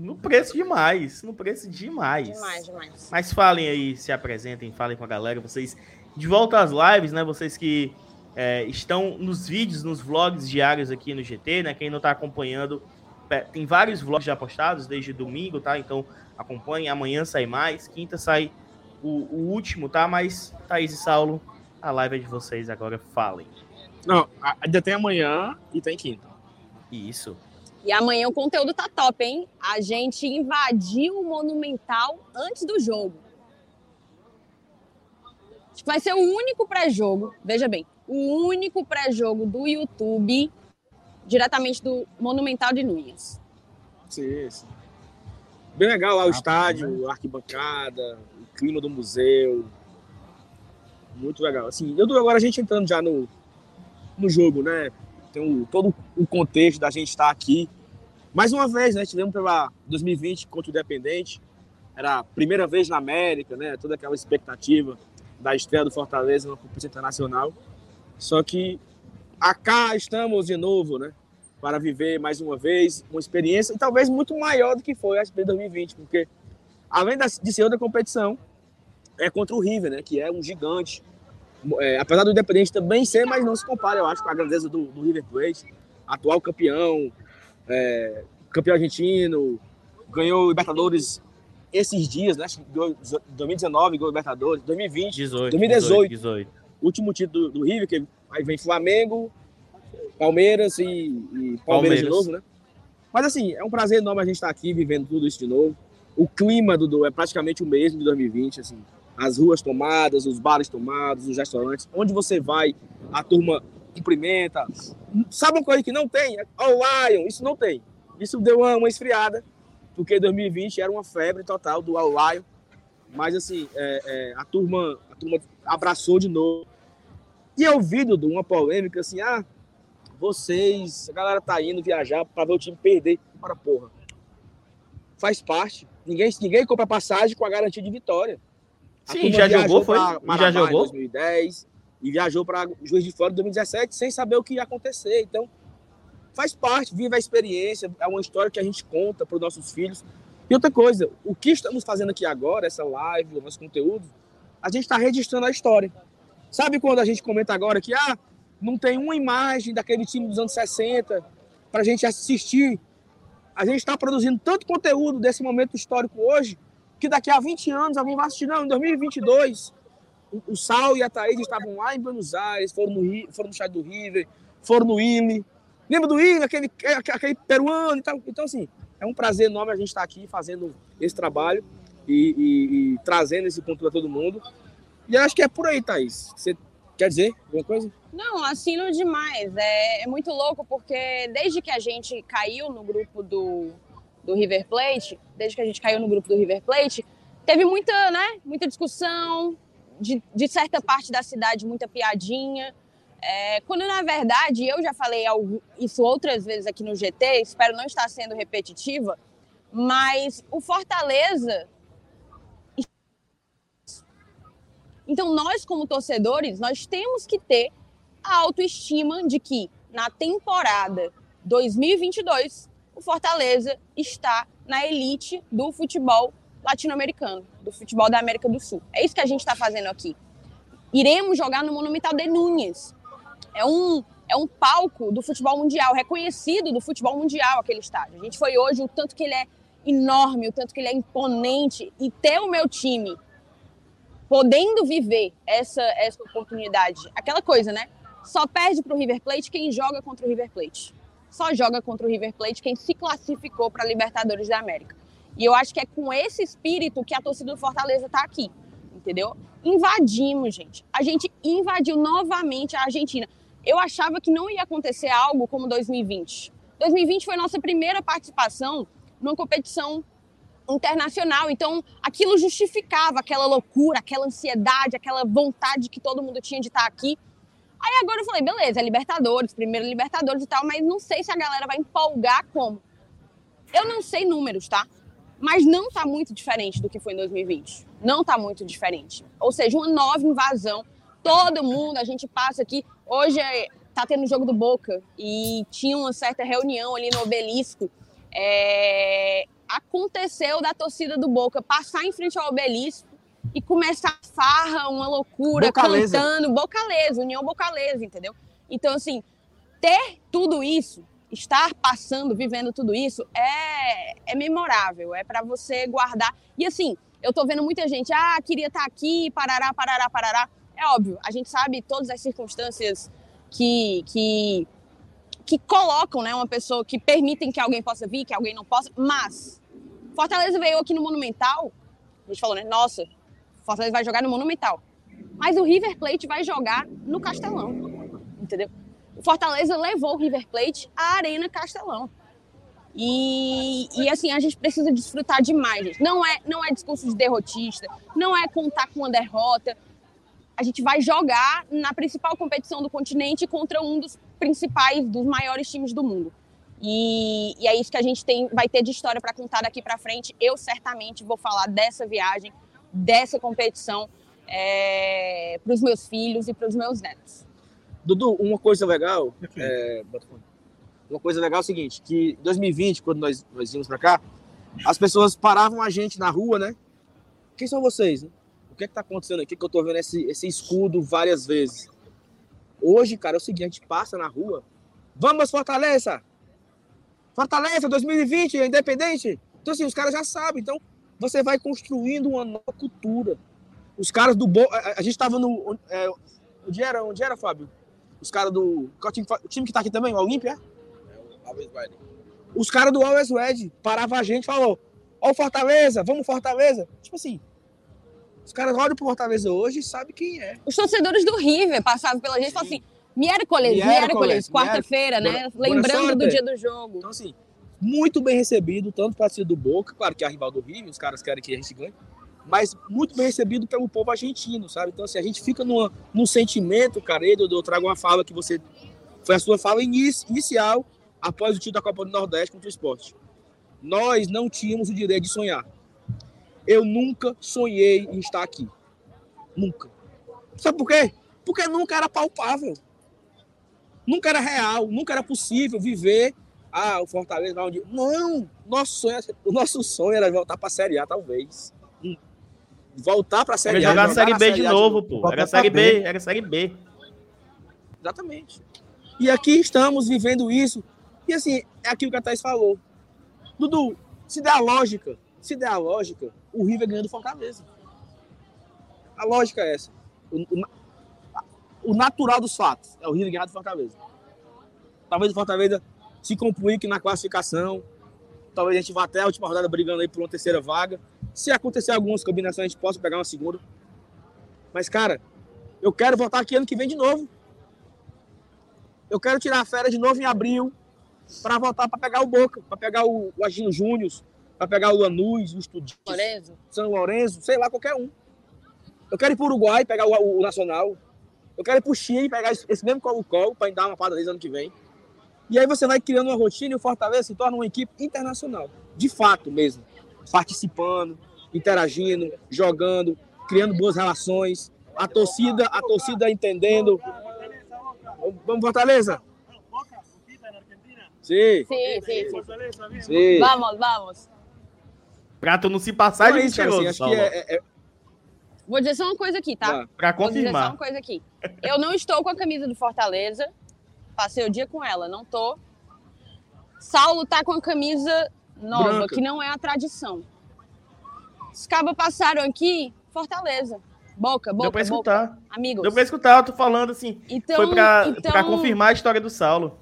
No preço demais, no preço demais. Demais, demais. Mas falem aí, se apresentem, falem com a galera. Vocês, de volta às lives, né? Vocês que é, estão nos vídeos, nos vlogs diários aqui no GT, né? Quem não tá acompanhando, tem vários vlogs já postados desde domingo, tá? Então acompanhem. Amanhã sai mais, quinta sai o, o último, tá? Mas Thaís e Saulo, a live é de vocês agora. Falem. Não, a- ainda tem amanhã e tem quinta. Isso. E amanhã o conteúdo tá top, hein? A gente invadiu o Monumental antes do jogo. Acho que vai ser o único pré-jogo, veja bem, o único pré-jogo do YouTube diretamente do Monumental de Núñez. Sim, sim. Bem legal lá o Ah, estádio, a arquibancada, o clima do museu. Muito legal. Assim, eu tô agora a gente entrando já no, no jogo, né? Tem o, todo o contexto da gente estar aqui. Mais uma vez, né? Tivemos pela 2020 contra o Independente. Era a primeira vez na América, né? Toda aquela expectativa da estreia do Fortaleza na competição internacional. Só que acá estamos de novo, né? para viver mais uma vez uma experiência e talvez muito maior do que foi a de 2020, porque além de ser outra competição, é contra o River, né, que é um gigante. É, apesar do Independente também ser, mas não se compara, eu acho, com a grandeza do, do River Plate, atual campeão, é, campeão argentino, ganhou Libertadores esses dias, né, acho que ganhou 2019 ganhou Libertadores, 2020 18. 2018. 18. último título do, do River, que aí vem Flamengo, Palmeiras e, e Palmeiras, Palmeiras. de novo, né? Mas assim, é um prazer enorme a gente estar aqui vivendo tudo isso de novo. O clima, Dudu, é praticamente o mesmo de 2020, assim. As ruas tomadas, os bares tomados, os restaurantes. Onde você vai, a turma cumprimenta. Sabe uma coisa que não tem? All Lion, isso não tem. Isso deu uma, uma esfriada, porque 2020 era uma febre total do All Lion. Mas assim, é, é, a, turma, a turma abraçou de novo. E eu vi, Dudu, uma polêmica assim, ah, vocês, a galera tá indo viajar para ver o time perder. Para porra. Faz parte. Ninguém, ninguém compra passagem com a garantia de vitória. Sim, já jogou, foi? já jogou? Em 2010 e viajou para Juiz de Fora em 2017 sem saber o que ia acontecer. Então, faz parte, vive a experiência, é uma história que a gente conta para os nossos filhos. E outra coisa, o que estamos fazendo aqui agora, essa live, o nosso conteúdo, a gente está registrando a história. Sabe quando a gente comenta agora que ah, não tem uma imagem daquele time dos anos 60 para a gente assistir? A gente está produzindo tanto conteúdo desse momento histórico hoje que daqui a 20 anos alguém vai assistir. Não, em 2022, o, Sal e a Thaís estavam lá em Buenos Aires, foram no, foram no estádio do River, foram no Ile. Lembra do Ile, aquele, aquele peruano e tal? Então, assim, é um prazer enorme a gente estar aqui fazendo esse trabalho e, e- e trazendo esse ponto para todo mundo. E acho que é por aí, Thaís. Você quer dizer alguma coisa? Não, assino demais. É, é muito louco porque desde que a gente caiu no grupo do, do River Plate, desde que a gente caiu no grupo do River Plate, teve muita, né, muita discussão, de, de certa parte da cidade, muita piadinha. É, quando, na verdade, eu já falei isso outras vezes aqui no GT, espero não estar sendo repetitiva, mas o Fortaleza. Então, nós, como torcedores, nós temos que ter a autoestima de que na temporada 2022 o Fortaleza está na elite do futebol latino-americano, do futebol da América do Sul. É isso que a gente está fazendo aqui. Iremos jogar no Monumental de Núñez. É um, é um palco do futebol mundial, reconhecido do futebol mundial aquele estádio. A gente foi hoje, o tanto que ele é enorme, o tanto que ele é imponente, e ter o meu time podendo viver essa, essa oportunidade. Aquela coisa, né? Só perde para o River Plate quem joga contra o River Plate. Só joga contra o River Plate quem se classificou para a Libertadores da América. E eu acho que é com esse espírito que a torcida do Fortaleza está aqui, entendeu? Invadimos, gente. A gente invadiu novamente a Argentina. Eu achava que não ia acontecer algo como 2020. 2020 foi nossa primeira participação numa competição internacional. Então, aquilo justificava aquela loucura, aquela ansiedade, aquela vontade que todo mundo tinha de estar aqui. Aí agora eu falei, beleza, é Libertadores, primeiro Libertadores e tal, mas não sei se a galera vai empolgar como. Eu não sei números, tá? Mas não está muito diferente do que foi em 2020. Não está muito diferente. Ou seja, uma nova invasão. Todo mundo, a gente passa aqui. Hoje está tendo o jogo do Boca e tinha uma certa reunião ali no obelisco. É... Aconteceu da torcida do Boca passar em frente ao obelisco e começar farra, uma loucura, Bocaleza. cantando, Bocaleza, União Bocaleza, entendeu? Então, assim, ter tudo isso estar passando, vivendo tudo isso é, é memorável, é para você guardar. E assim, eu tô vendo muita gente, ah, queria estar tá aqui, parará, parará, parará. É óbvio, a gente sabe todas as circunstâncias que, que, que colocam, né, uma pessoa, que permitem que alguém possa vir, que alguém não possa, mas Fortaleza veio aqui no Monumental, a gente falou, né, nossa, Fortaleza vai jogar no Monumental. Mas o River Plate vai jogar no Castelão, entendeu? o Fortaleza levou o River Plate à Arena Castelão. E, e, assim, a gente precisa desfrutar demais, gente. Não é, não é discurso de derrotista, não é contar com uma derrota. A gente vai jogar na principal competição do continente contra um dos principais, dos maiores times do mundo. E, e é isso que a gente tem, vai ter de história para contar daqui para frente. Eu certamente vou falar dessa viagem, dessa competição é, para os meus filhos e para os meus netos. Dudu, uma coisa legal, é, uma coisa legal é o seguinte, que em 2020, quando nós, nós íamos para cá, as pessoas paravam a gente na rua, né? Quem são vocês? Né? O que é que tá acontecendo aqui que eu tô vendo esse, esse escudo várias vezes? Hoje, cara, é o seguinte, a gente passa na rua, vamos Fortaleza! Fortaleza 2020, é independente! Então assim, os caras já sabem, então você vai construindo uma nova cultura. Os caras do... Bo... A, gente tava no... É, onde era, onde era, Fábio? Os caras do. Qual time, o time que tá aqui também, o Olímpia? É o Always Red. Os caras do Always Red paravam a gente e falou: Ó, o Fortaleza, vamos Fortaleza. Tipo assim. Os caras olham pro Fortaleza hoje e sabem quem é. Os torcedores do River passavam pela gente e falavam assim: miércoles, miércoles, quarta-feira, né? Lembrando do dia do jogo. Então, assim, muito bem recebido, tanto para do Boca, claro que é a rival do River, os caras querem que a gente ganhe, mas muito bem recebido pelo povo argentino, sabe? Então, assim, a gente fica numa, num sentimento, cara, eu, eu trago uma fala que você. Foi a sua fala inicial após o título da Copa do Nordeste contra o esporte. Nós não tínhamos o direito de sonhar. Eu nunca sonhei em estar aqui. Nunca. Sabe por quê? Porque nunca era palpável. Nunca era real, nunca era possível viver. Ah, o Fortaleza vai onde. Não! Nosso sonho, o nosso sonho era voltar para a Série A, talvez voltar para a Série A. jogar a Série B de novo, pô. Era a Série B, era a Série B. Exatamente. E aqui estamos vivendo isso. E assim, é aquilo que a Thais falou. Dudu, se der a lógica, se der a lógica, o River ganha do Fortaleza. A lógica é essa. O, o, o natural dos fatos é o River ganhar do Fortaleza. Talvez o Fortaleza se complique na classificação. Talvez a gente vá até a última rodada brigando aí por uma terceira vaga. Se acontecer algumas combinações, a gente possa pegar uma segunda. Mas, cara, eu quero voltar aqui ano que vem de novo. Eu quero tirar a férias de novo em abril para voltar para pegar o Boca, para pegar o, o Agino Júnior, para pegar o Lanús, o Estudiantes, Lorenzo. São Lourenço, sei lá, qualquer um. Eu quero ir para o Uruguai, pegar o, o Nacional. Eu quero ir para o Chile, pegar esse, esse mesmo Colo-Colo, para dar uma parada deles ano que vem. E aí você vai criando uma rotina e o Fortaleza se torna uma equipe internacional. De fato mesmo. Participando, interagindo, jogando, criando boas relações. A torcida, a torcida entendendo. Vamos, Fortaleza? Sim, Sim, sim, sim. sim. Vamos, vamos. Pra tu não se passar de é isso, assim, acho que é, é- é- Vou dizer só uma coisa aqui, tá? Tá. Pra Vou dizer só uma confirmar. coisa aqui. Eu não estou com a camisa do Fortaleza. Passei o dia com ela, não tô. Saulo tá com a camisa nova, Branca. que não é a tradição. Os cabos passaram aqui, Fortaleza. Boca, boca, Deu pra boca. escutar. Amigos. Deu pra escutar, eu tô falando assim. Então, foi pra, então... pra confirmar a história do Saulo.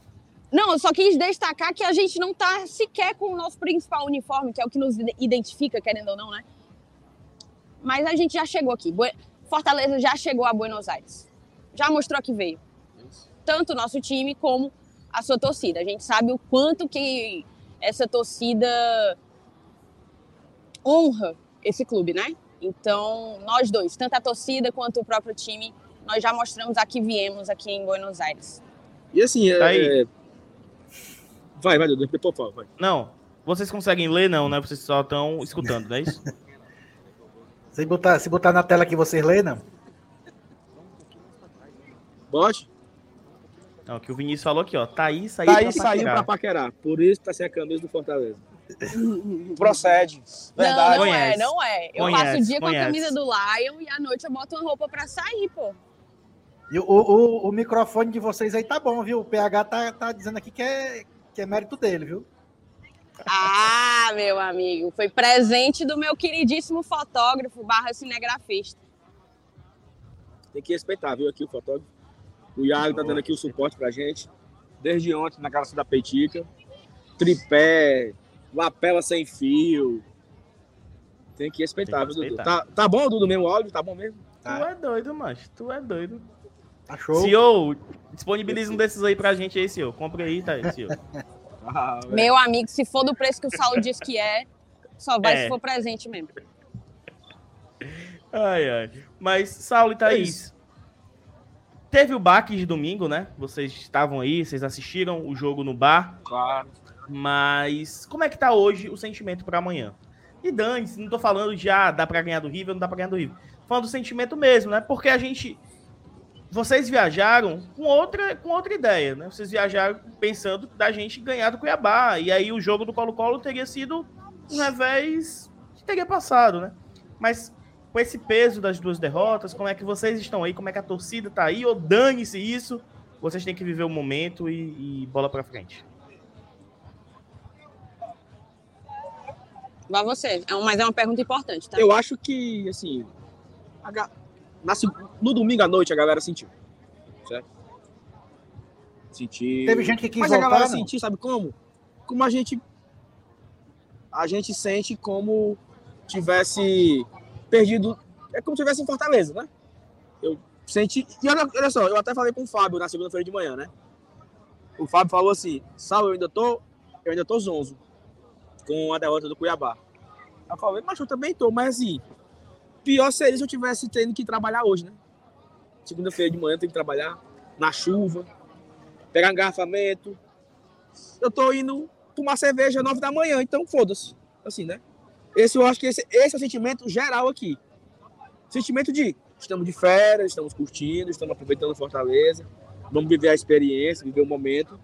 Não, eu só quis destacar que a gente não tá sequer com o nosso principal uniforme, que é o que nos identifica, querendo ou não, né? Mas a gente já chegou aqui. Fortaleza já chegou a Buenos Aires. Já mostrou que veio. Tanto o nosso time como a sua torcida. A gente sabe o quanto que essa torcida honra esse clube, né? Então, nós dois, tanto a torcida quanto o próprio time, nós já mostramos a que viemos aqui em Buenos Aires. E assim, é, Tá aí. é- vai, vai, Dudu, depois fala, vai. Não, vocês conseguem ler não, né? Vocês só estão escutando, não é isso? Se botar, se botar na tela que vocês lêem, não. Bote. Não, que o Vinícius falou aqui, ó. Thaís saiu Thaís pra saiu paquerar. pra paquerar. Por isso tá sem a camisa do Fortaleza. Procede. Não, Verdade. não é, Conhece. não é. Eu Conhece, passo o dia com a conhece. camisa do Lion e à noite eu boto uma roupa pra sair, pô. E o, o, o microfone de vocês aí tá bom, viu? O PH tá, tá dizendo aqui que é, que é mérito dele, viu? Ah, meu amigo, foi presente do meu queridíssimo fotógrafo barra cinegrafista. Tem que respeitar, viu? Aqui o fotógrafo. O Iago tá dando aqui o suporte pra gente. Desde ontem, na casa da Peitica. Tripé, lapela sem fio. Tem que respeitar, Tem que viu, Dudu? Tá, tá bom, Dudu, mesmo áudio? Tá bom mesmo? Tu é doido, macho. Tu é doido. Tá show. CEO, disponibiliza um desses aí pra gente aí, CEO. Compre aí, tá aí, CEO. Ah. Meu amigo, se for do preço que o Saulo diz que é, só vai É. se for presente mesmo. Ai, ai. Mas, Saulo e É Thaís, teve o baque de domingo, né? Vocês estavam aí, vocês assistiram o jogo no bar. Claro. Mas como é que tá hoje o sentimento pra amanhã? E dane não tô falando de ah, dá pra ganhar do River, não dá pra ganhar do River. Falando do sentimento mesmo, né? Porque a gente. Vocês viajaram com outra, com outra ideia, né? Vocês viajaram pensando da gente ganhar do Cuiabá. E aí o jogo do Colo-Colo teria sido um revés que teria passado, né? Mas com esse peso das duas derrotas, como é que vocês estão aí? Como é que a torcida tá aí? Ou dane-se isso? Vocês têm que viver o momento e, e bola pra frente. Vai você. É um- Mas é uma pergunta importante, tá? Eu acho que, assim, a na no domingo à noite a galera sentiu. Certo? Sentiu. Teve gente que quis Mas a voltar, galera não? sentiu, sabe como? Como a gente. A gente sente como tivesse perdido. É como se tivesse em Fortaleza, né? Eu senti. E olha, olha só, eu até falei com o Fábio na segunda-feira de manhã, né? O Fábio falou assim: Sal, eu ainda tô. Eu ainda tô zonzo com a derrota do Cuiabá. Eu falei, mas eu também tô, mas assim, pior seria se eu tivesse tendo que trabalhar hoje, né? Segunda-feira de manhã tenho que trabalhar na chuva, pegar engarrafamento. Eu tô indo tomar cerveja às nove da manhã, então foda-se. Assim, né? Esse eu acho que esse, esse é o sentimento geral aqui. Sentimento de estamos de férias, estamos curtindo, estamos aproveitando Fortaleza, vamos viver a experiência, viver o momento.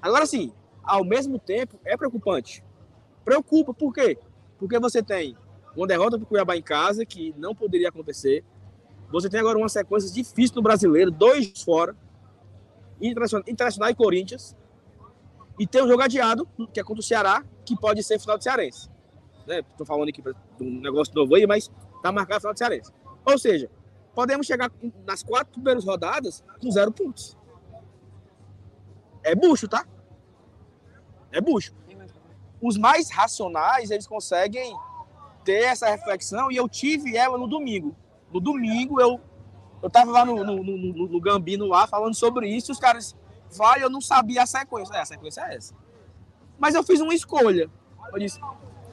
Agora sim, ao mesmo tempo, é preocupante. Preocupa, por quê? Porque você tem uma derrota para o Cuiabá em casa, que não poderia acontecer. Você tem agora uma sequência difícil no brasileiro, dois fora, Internacional, Internacional e Corinthians. E tem um jogo adiado, que é contra o Ceará, que pode ser final de Cearense. Estou falando aqui de um negócio novo aí, mas está marcado final de Cearense. Ou seja, podemos chegar nas quatro primeiras rodadas com zero pontos. É bucho, tá? É bucho os mais racionais, eles conseguem ter essa reflexão e eu tive ela no domingo. No domingo, eu, eu lá no, no, no, no Gambino lá falando sobre isso e os caras, vai, eu não sabia a sequência. É, a sequência é essa. Mas eu fiz uma escolha. Eu disse,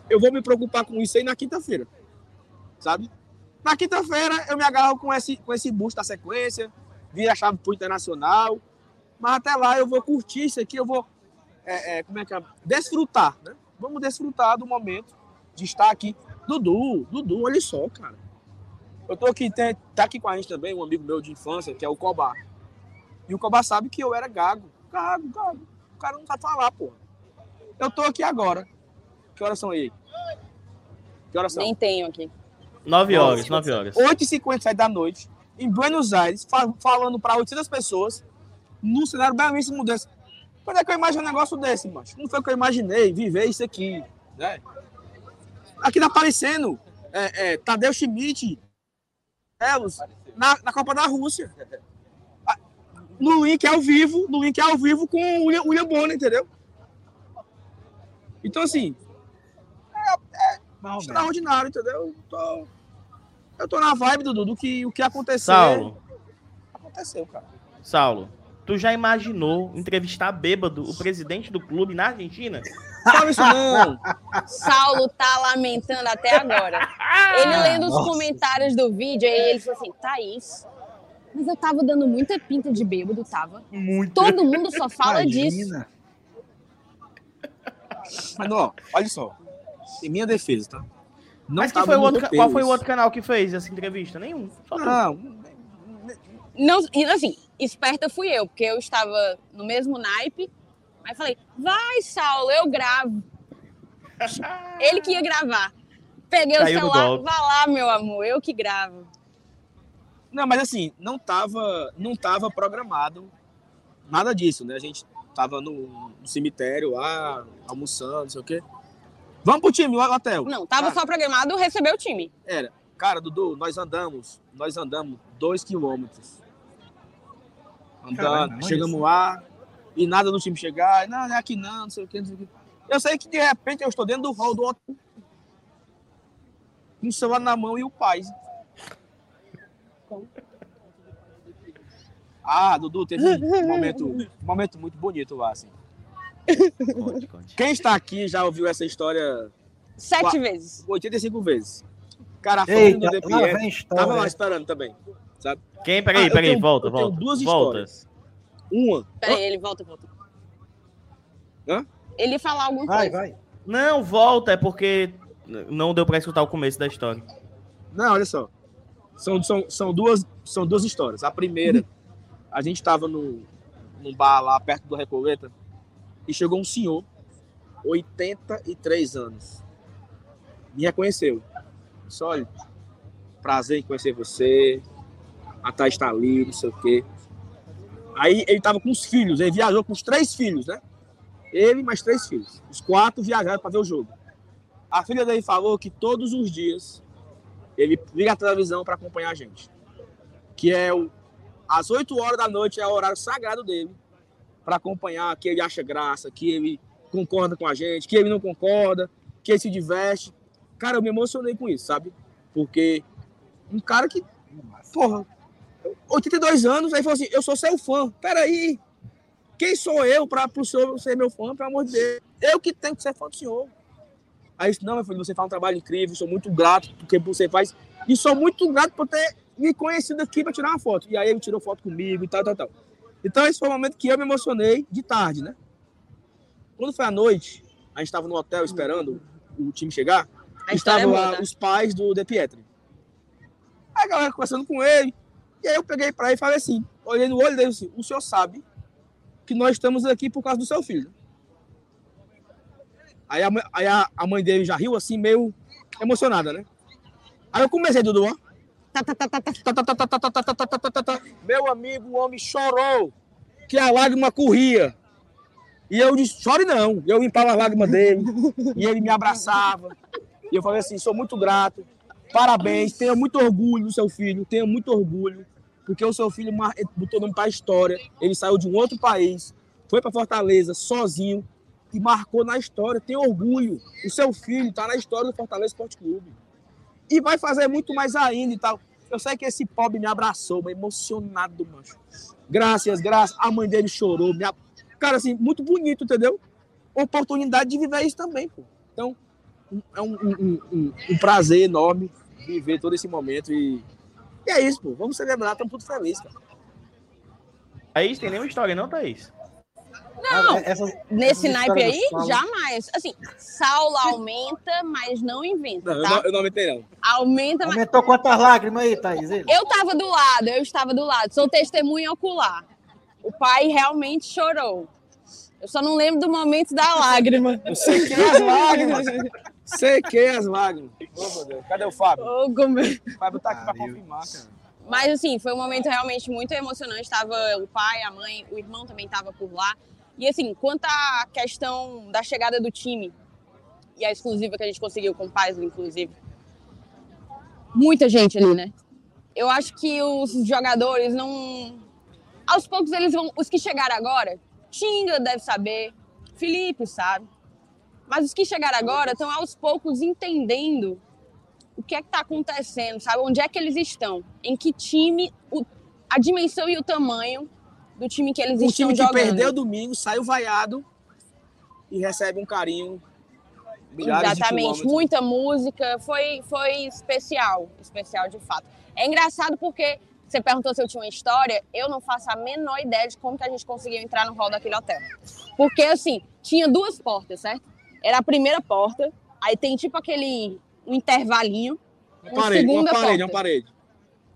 eu vou me preocupar com isso aí na quinta-feira. Sabe? Na quinta-feira eu me agarro com esse, com esse boost da sequência, vira a chave pro internacional. Mas até lá eu vou curtir isso aqui, eu vou. É, é, como é que é? Desfrutar, né? Vamos desfrutar do momento de estar aqui. Dudu, Dudu, olha só, cara. Eu tô aqui, tem, tá aqui com a gente também, um amigo meu de infância, que é o Cobá. E o Cobá sabe que eu era gago. Gago, gago. O cara não sabe falar, porra. Eu tô aqui agora. Que horas são aí? Que horas são? Nem tenho aqui. 9 horas, 9 horas. 8h57 da noite, em Buenos Aires, fa- falando para 800 pessoas, num cenário belíssimo desse. Quando é que eu imaginei um negócio desse, macho? Não foi o que eu imaginei, viver isso aqui, né? Aqui tá aparecendo é, é, Tadeu Schmidt, Elos, na, na Copa da Rússia. No link ao vivo, no link ao vivo com o William, William Bonner, entendeu? Então, assim, Extraordinário, entendeu? Eu tô, eu tô na vibe, Dudu, do que o que aconteceu. Saulo, Aconteceu, cara. Saulo, tu já imaginou entrevistar bêbado o presidente do clube na Argentina? Fala isso não. Saulo tá lamentando até agora. Ele lendo os nossa. comentários do vídeo, aí ele falou assim, Thaís, mas eu tava dando muita pinta de bêbado, tava. Muito. Todo mundo só fala disso. Imagina. Mas, ó, olha só. Em minha defesa, tá? Não Mas quem tava foi o no outro, roteiro qual foi o outro canal que fez essa entrevista? Nenhum. Só tu. Não, Não, assim, esperta fui eu, porque eu estava no mesmo naipe. Aí falei, vai, Saulo, eu gravo. Ele que ia gravar. Peguei Caiu o celular, vai lá, meu amor, eu que gravo. não, mas assim, não tava, não tava programado nada disso, né? A gente tava no, no cemitério lá, almoçando, não sei o quê. Vamos pro time, o hotel. Não, tava Cara, só programado receber o time. Era. Cara, Dudu, nós andamos, nós andamos dois quilômetros. Andando, é chegamos lá e nada do time chegar. Não, não é aqui não, não sei o que, não sei o que. Eu sei que de repente eu estou dentro do hall do hotel. Com o celular na mão e o pai. Ah, Dudu, teve um momento, um momento muito bonito lá, assim. Conte, conte. Quem está aqui já ouviu essa história Sete Qua- vezes. 85 vezes. Cara, a família Eita, do história. tava lá esperando também, sabe? Quem? Peraí, Ah, peraí, tenho- volta, eu tenho volta. duas volta. histórias. Uma, Peraí, ele volta, volta. Hã? Ele ia falar alguma Vai, coisa. vai. Não, volta, é porque não deu pra escutar o começo da história. Não, olha só. São, são, são, duas, são duas histórias. A primeira, a gente estava no, num bar lá perto do Recoleta e chegou um senhor, 83 anos. Me reconheceu. Disse, olha, prazer em conhecer você. A Thaís está ali, não sei o quê. Aí ele estava com os filhos, ele viajou com os três filhos, né? Ele mais três filhos. Os quatro viajaram para ver o jogo. A filha dele falou que todos os dias ele liga a televisão para acompanhar a gente. Que é o, às 8 horas da noite é o horário sagrado dele para acompanhar que ele acha graça, que ele concorda com a gente, que ele não concorda, que ele se diverte. Cara, eu me emocionei com isso, sabe? Porque um cara que, porra, 82 anos, aí falou assim: Eu sou seu fã. Peraí, quem sou eu para o senhor ser meu fã, pelo amor de Deus? Eu que tenho que ser fã do senhor. Aí disse, não, meu filho, você faz um trabalho incrível, sou muito grato porque você faz. E sou muito grato por ter me conhecido aqui para tirar uma foto. E aí ele tirou foto comigo e tal, tal, tal. Então esse foi o momento que eu me emocionei de tarde, né? Quando foi à noite, a gente estava no hotel esperando o time chegar. Estavam lá os pais do De Pietri. Aí a galera conversando com ele. E aí eu peguei para ele e falei assim, olhei no olho dele assim, o senhor sabe que nós estamos aqui por causa do seu filho. Aí a, aí a, a mãe dele já riu assim, meio emocionada, né? Aí eu comecei, Dudu, ó. Meu amigo, o homem chorou, que a lágrima corria. E eu disse, chore não. Eu limpava as lágrimas dele, e ele me abraçava. E eu falei assim, sou muito grato, parabéns, tenha muito orgulho do seu filho, tenha muito orgulho, porque o seu filho botou nome para a história, ele saiu de um outro país, foi para Fortaleza sozinho e marcou na história, tem orgulho. O seu filho está na história do Fortaleza Esporte Clube. E vai fazer muito mais ainda e tal. Eu sei que esse pobre me abraçou, mas emocionado, mancho. Graças, graças. A mãe dele chorou. Me... a- Cara, assim, muito bonito, entendeu? Oportunidade de viver isso também, pô. Então, é um, um, um, um prazer enorme viver todo esse momento e, e é isso, pô. Vamos celebrar, estamos tudo felizes, cara. Thaís, tem nenhuma história, não, Thaís? Não, Essas- nesse essas naipe aí, jamais. Assim, Saulo aumenta, mas não inventa, Não, eu, tá? não, eu não aumentei, não. Aumenta, mas Aumentou quantas lágrimas aí, Thaís? Ele? Eu estava do lado, eu estava do lado, sou testemunha ocular. O pai realmente chorou. Eu só não lembro do momento da lágrima. Eu sequei as lágrimas. Sequei as lágrimas. Ô, meu Deus. Cadê o Fábio? Oh, como- O Fábio tá aqui pra confirmar, cara. Mas assim, foi um momento realmente muito emocionante. Tava o pai, a mãe, o irmão também estava por lá. E assim, quanto à questão da chegada do time e a exclusiva que a gente conseguiu com o Paisley, inclusive, muita gente ali, né? Eu acho que os jogadores não. Aos poucos eles vão. Os que chegaram agora, Tinga deve saber, Felipe sabe. Mas os que chegaram agora estão aos poucos entendendo o que é que está acontecendo, sabe? Onde é que eles estão? Em que time, o- a dimensão e o tamanho do time que eles Um estão time que jogando. perdeu domingo, saiu vaiado e recebe um carinho. Exatamente, muita música, foi, foi especial, especial de fato. É engraçado porque você perguntou se eu tinha uma história, eu não faço a menor ideia de como que a gente conseguiu entrar no hall daquele hotel. Porque assim, tinha duas portas, certo? Era a primeira porta, aí tem tipo aquele um intervalinho, Uma uma parede, uma segunda parede, porta. uma parede.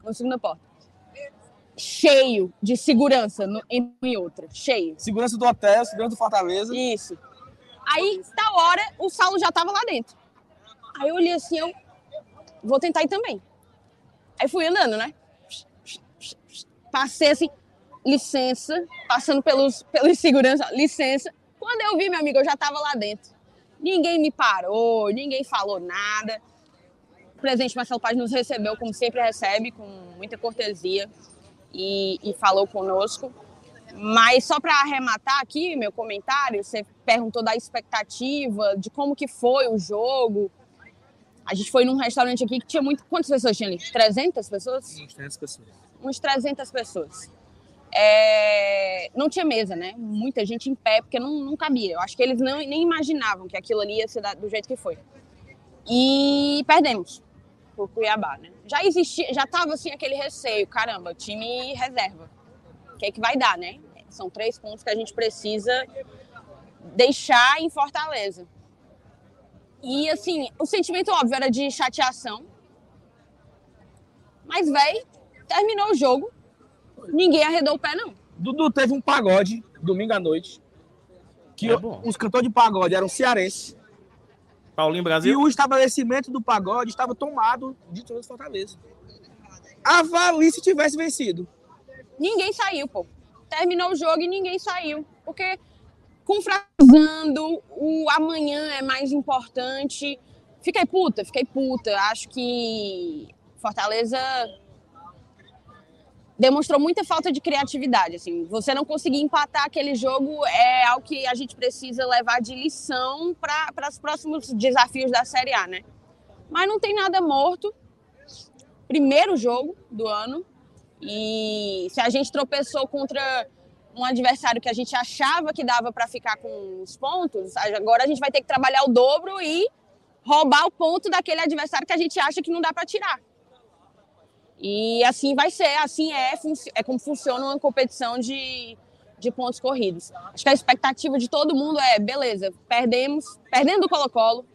na segunda porta. Cheio de segurança no, em outra, cheio. Segurança do hotel, segurança do Fortaleza. Isso. Aí, da hora, o Saulo já tava lá dentro. Aí eu olhei assim, eu vou tentar ir também. Aí fui andando, né? Passei assim, licença, passando pelos, pelos segurança, licença. Quando eu vi, meu amigo, eu já tava lá dentro. Ninguém me parou, ninguém falou nada. O presidente Marcelo Paz nos recebeu, como sempre recebe, com muita cortesia e, e falou conosco. Mas só para arrematar aqui meu comentário, você perguntou da expectativa, de como que foi o jogo. A gente foi num restaurante aqui que tinha muito... Quantas pessoas tinha ali? 300 pessoas? Uns 300 pessoas. Uns 300 pessoas. É, Não tinha mesa, né? Muita gente em pé, porque não, não cabia. Eu acho que eles não, nem imaginavam que aquilo ali ia ser do jeito que foi. E perdemos por Cuiabá, né? Já existia, já tava assim aquele receio, caramba, time reserva. O que é que vai dar, né? São três pontos que a gente precisa deixar em Fortaleza. E assim, o sentimento óbvio era de chateação. Mas, véi, terminou o jogo. Ninguém arredou o pé, não. Dudu teve um pagode domingo à noite. Que É bom. os cantores de pagode eram cearenses. Paulinho E Brasil. o estabelecimento do pagode estava tomado de todo Fortaleza. Avalie se tivesse vencido. Ninguém saiu, pô. Terminou o jogo e ninguém saiu. Porque, confraternizando, o amanhã é mais importante. Fiquei puta, fiquei puta. Acho que Fortaleza demonstrou muita falta de criatividade. Assim, você não conseguir empatar aquele jogo é algo que a gente precisa levar de lição para os próximos desafios da Série A, né? Mas não tem nada morto. Primeiro jogo do ano. E se a gente tropeçou contra um adversário que a gente achava que dava para ficar com os pontos, agora a gente vai ter que trabalhar o dobro e roubar o ponto daquele adversário que a gente acha que não dá para tirar. E assim vai ser, assim é, é como funciona uma competição de, de pontos corridos. Acho que a expectativa de todo mundo é, beleza, perdemos, perdendo o Colo-Colo,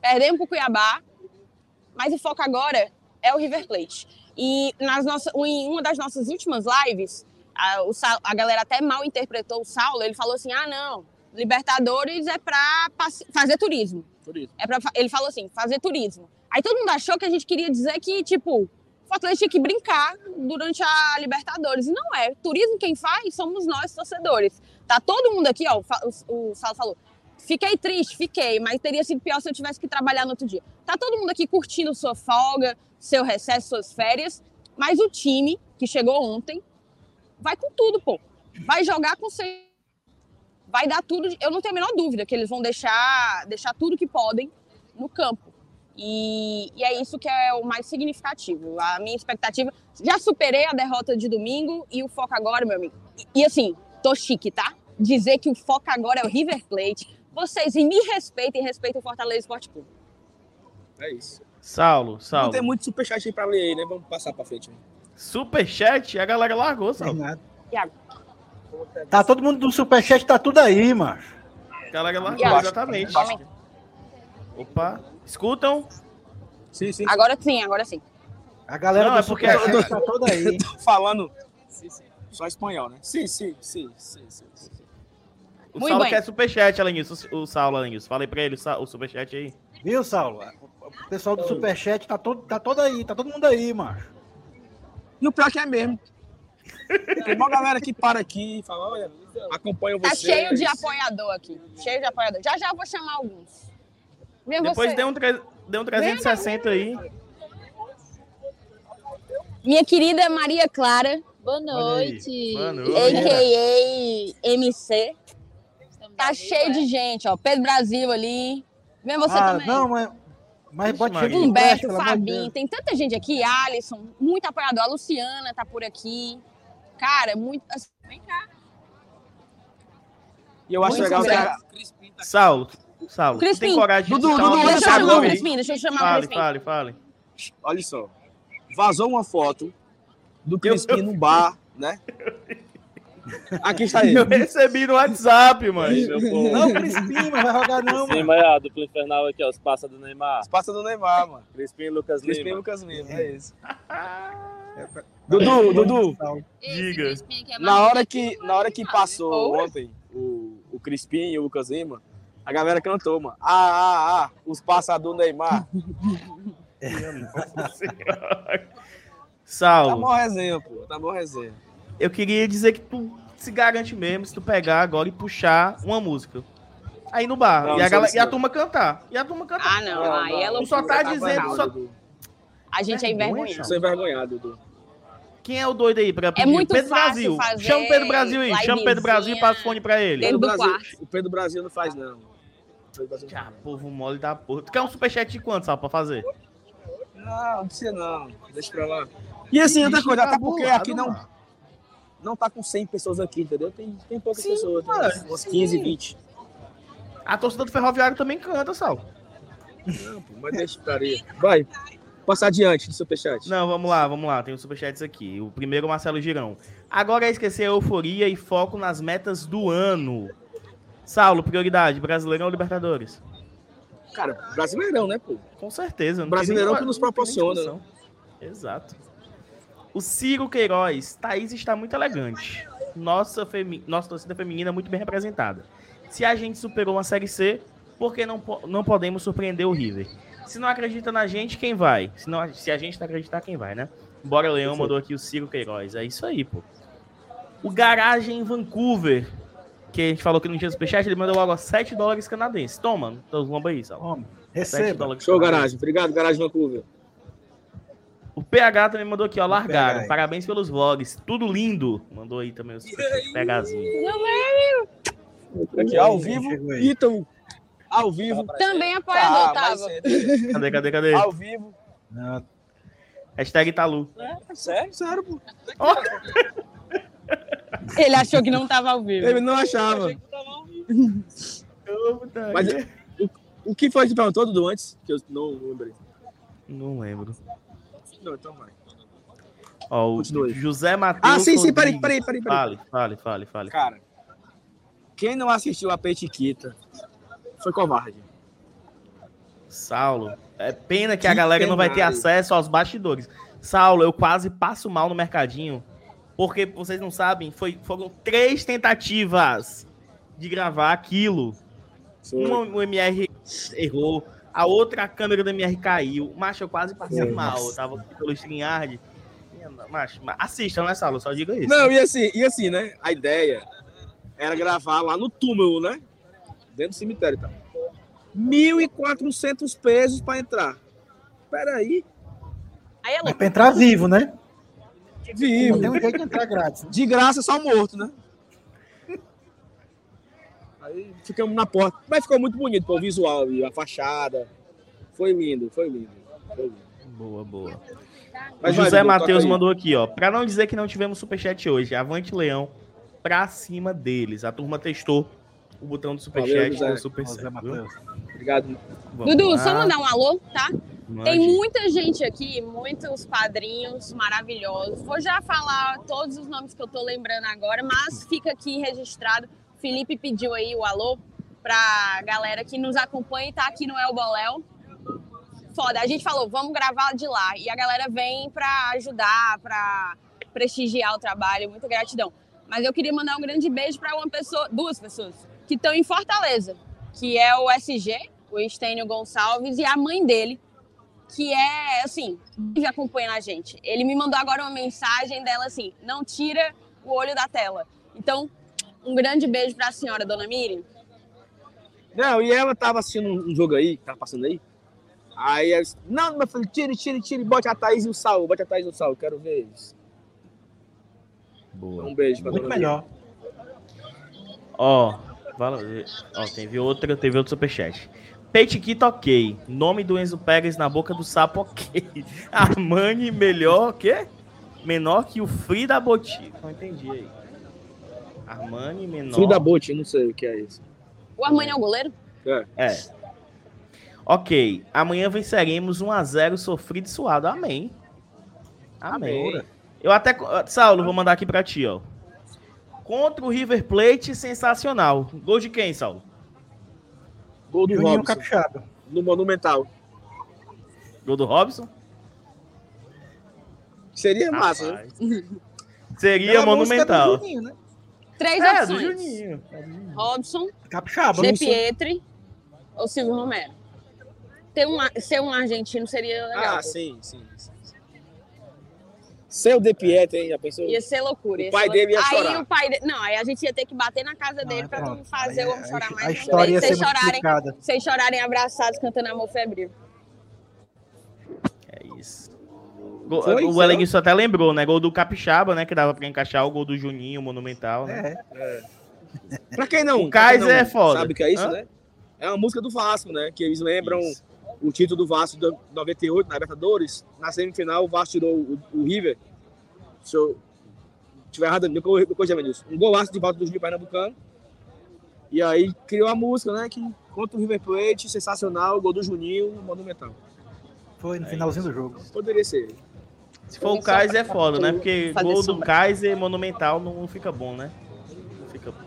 perdemos para o Cuiabá, mas o foco agora é o River Plate. E nas nossas, em uma das nossas últimas lives, a, o, a galera até mal interpretou o Saulo, ele falou assim, ah não, Libertadores é para fazer turismo. turismo. É pra, ele falou assim, fazer turismo. Aí todo mundo achou que a gente queria dizer que, tipo, o Fortaleza tinha que brincar durante a Libertadores. E não é. Turismo quem faz somos nós, torcedores. Tá todo mundo aqui, ó, o, o falou, fiquei triste, fiquei, mas teria sido pior se eu tivesse que trabalhar no outro dia. Tá todo mundo aqui curtindo sua folga, seu recesso, suas férias, mas o time que chegou ontem vai com tudo, pô. Vai jogar com sem vai dar tudo, eu não tenho a menor dúvida que eles vão deixar, deixar tudo que podem no campo. E, e, é isso que é o mais significativo. A minha expectativa, já superei a derrota de domingo e o foco agora, meu amigo. E, e assim, tô chique, tá? Dizer que o foco agora é o River Plate. Vocês me respeitem e respeitem o Fortaleza Esporte Clube. É isso. Saulo, Não Saulo. tem muito superchat aí pra ler aí, né? Vamos passar pra frente. né? Superchat, a galera largou, Saulo. nada. Iago. Tá todo mundo do Superchat, tá tudo aí, macho. A galera largou, Iago. exatamente. Homem. Opa, escutam? Sim, sim. Agora sim, agora sim. A galera Não, do é porque- tá toda aí. Tô falando só espanhol, né? Sim, sim, sim, sim, sim. sim. O Muito Saulo bem. quer superchat, Alenilson. O Saulo, Alenilson. Falei pra ele o superchat aí. Viu, Saulo? O pessoal do Superchat tá todo, tá todo aí, tá todo mundo aí, macho. E o pior que é mesmo. Tem uma galera que para aqui e fala, olha, acompanha Tá você. cheio de apoiador aqui. Cheio de apoiador. Já já eu vou chamar alguns. Vem Depois você. deu um, tre... deu um 360 aí. Minha querida Maria Clara, Boa noite. Boa noite. a.k.a. MC. Estamos Tá cheio de gente, ó. Pedro Brasil ali. Vem você ah, também. não, mas, mas Ixi, bote Maria. Humberto, Fabinho, tem tanta gente aqui. Alisson, muito apoiador. A Luciana tá por aqui. Cara, muito. assim, Vem cá. E eu acho Muito legal que Saulo, Saulo, tu tem Crispim. coragem de Dudu, citar Dudu, uma Deixa eu chamar o? Crispim, deixa eu chamar o Fale, Crispim. fale, fale. olha só, vazou uma foto do Crispim no bar, né? Aqui está ele. Eu recebi no WhatsApp, mano. Não, Crispim, não vai rogar não, Sim, mano. mas a dupla infernal aqui, ó, os passos do Neymar. Passa do Neymar, mano. Crispim e Lucas Crispim e Lima. Lucas Lima, é isso. Dudu, Dudu, Diga. Crispim é na hora que, na hora que passou ontem o, o Crispim e o Lucas Lima, a galera cantou, mano. Ah, ah, ah, os passos do Neymar. Tá Saulo, bom resenha, pô. Tá bom resenha. eu queria dizer que tu se garante mesmo se tu pegar agora e puxar uma música. Aí no bar. Não, e, a não galera- sou e a turma cantar. E a turma cantar. Ah, não. Aí é Tu só tá tá dizendo, só-. A gente é Vergonha, envergonhado. Eu sou envergonhado, Dudu. Quem é o doido aí pra pedir? É muito Pedro fácil Brasil. fazer Chama o Pedro Brasil aí. Chama o Pedro Brasil e passa o fone pra ele. do Brasil, quarto. o Pedro Brasil não faz, não. O Pedro Brasil não Ah, povo mole da porra. Tu quer um superchat de quanto, Saulo, pra fazer? Não, não precisa não. Deixa pra lá. E assim, outra coisa, até porque aqui não, mano. não tá com 100 pessoas aqui, entendeu? Tem, tem poucas Sim, pessoas, tem mano, umas- umas 15, 20. A torcida do Ferroviário também canta, Saulo. Não, pô, mas deixa pra aí. Vai, passar adiante do superchat. Não, vamos lá, vamos lá. Tem os superchats aqui. O primeiro, Marcelo Girão. Agora é esquecer a euforia e foco nas metas do ano. Saulo, prioridade, Brasileirão ou Libertadores? Cara, brasileirão, né, pô? Com certeza. Brasileirão nem- que nos proporciona. discussão. Exato. O Ciro Queiroz. Thaís está muito elegante. Nossa, femi... Nossa torcida feminina muito bem representada. Se a gente superou uma Série C, por que não, po- não podemos surpreender o River? Se não acredita na gente, quem vai? Se, não... Se a gente não acreditar, quem vai, né? Bora Leão mandou aqui o Ciro Queiroz. É isso aí, pô. O Garagem em Vancouver, que a gente falou que não tinha superchat, ele mandou logo 7 dólares canadenses. Toma, então vamos aí, Sal. Homem, 7 receba. dólares Show, garagem. Obrigado, garagem Vancouver. O PH também mandou aqui, ó, largaram. Parabéns pelos vlogs. Tudo lindo. Mandou aí também os PHzinho. Aqui, ao vivo. Ítalo. Ao vivo. Também apoiador, Ah, tava. mas é- Cadê, cadê, cadê? Ao vivo. Não, Hashtag Italu. Sério? Sério, pô. Ele achou que não tava ao vivo. Ele não achava. Mas o, o que foi que perguntou, Dudu, antes? Que eu não lembrei. Não lembro. Não, então vai. Ó, o. José Matheus. Ah, sim, sim, peraí, peraí, peraí. peraí. Fale, fale, fale, fale. Cara, quem não assistiu a Petiquita foi covarde. Saulo, é pena que a Que galera não vai ter acesso aos bastidores. Saulo, eu quase passo mal no mercadinho, porque vocês não sabem, foi, foram três tentativas de gravar aquilo. Uma o MR errou, a outra a câmera do MR caiu. Macho, eu quase passei Nossa. mal. Eu tava aqui pelo StreamYard. Macho, mas assistam, né, Saulo? Só diga isso. Não, e assim, e assim, né? A ideia era gravar lá no túmulo, né? Dentro do cemitério e tal. 1.400 pesos pra entrar. Peraí. Aí é É pra entrar vivo, né? Vivo. tem um jeito de entrar grátis. De graça, só morto, né? Aí ficamos na porta. Mas ficou muito bonito, pô, o visual e a fachada. Foi lindo, foi lindo. Foi lindo. Boa, boa. O Mas vai, José Matheus mandou aqui, ó. Pra não dizer que não tivemos superchat hoje, avante Leão pra cima deles. A turma testou o botão do superchat Valeu, José. Obrigado, Obrigado. Vamos Dudu, lá. só mandar um alô, tá? Mande. Tem muita gente aqui, muitos padrinhos maravilhosos. Vou já falar todos os nomes que eu tô lembrando agora, mas fica aqui registrado. Felipe pediu aí o alô pra galera que nos acompanha e tá aqui no El Boléu. Foda, a gente falou, vamos gravar de lá. E a galera vem pra ajudar, pra prestigiar o trabalho. Muita gratidão. Mas eu queria mandar um grande beijo pra uma pessoa, duas pessoas, que estão em Fortaleza, que é o SG, o Estênio Gonçalves, e a mãe dele, que é, assim, que acompanha a gente. Ele me mandou agora uma mensagem dela assim: não tira o olho da tela. Então, um grande beijo para a senhora, dona Miriam. Não, e ela tava assistindo um jogo aí, que tava passando aí. Aí ela disse, não, meu filho, tire, tire, tire, bote a Thaís e o Saul, bote a Thaís e o Saul, quero ver isso. Boa. Um beijo pra Muito dona melhor. Ó, vala- ó, teve outra, teve outro superchat. Peitiquito ok. Nome do Enzo Pérez na boca do sapo ok. Armani melhor que? Menor que o Free da Boti. Não entendi aí. Armani menor. Frida Bote, eu não sei o que é isso. O Armani é o goleiro? É. Ok. Amanhã venceremos 1x0 sofrido e suado. Amém. Amém. Amém. Eu até. Saulo, vou mandar aqui pra ti, ó. Contra o River Plate, sensacional. Gol de quem, Saulo? Gol do Juninho Robson, Capixaba. no Monumental. Gol do Robson? Seria massa, né? Rapaz. Seria Pela monumental. do Juninho, né? Três É, do opções: Juninho. É do Juninho. Robson, Capixaba. De Pietri ou Silvio Romero. Ter um, ser um argentino seria legal. Ah, sim, sim. sim. Seu De Pietro, hein? Já pensou? Ia ser loucura. O ia pai ser dele ia aí chorar. o pai dele. Não, aí a gente ia ter que bater na casa Não, dele é pra não fazer Aí o homem a- chorar A mais. história ia ser chorarem, complicada. vocês chorarem abraçados cantando Amor Febril. É isso. Gol- Foi, o foi. Elenilson até lembrou, né? Gol do Capixaba, né? Que dava pra encaixar o gol do Juninho, monumental, né? É. Pra quem não, O Kaiser não é foda. Sabe o que é isso, Hã? né? É uma música do Vasco, né? Que eles lembram Isso. O título do Vasco de 98 na Libertadores. Na semifinal, o Vasco tirou o, o River. Se eu tiver errado, me corri- me corrija, Menilson. Um golaço de volta do Juninho Pernambucano. E aí criou a música, né? Que contra o River Plate, sensacional, gol do Juninho, monumental. Foi no É finalzinho do jogo. Poderia ser. Se for o Kaiser é foda, né? Porque gol do. Kaiser monumental não fica bom, né? Não fica bom.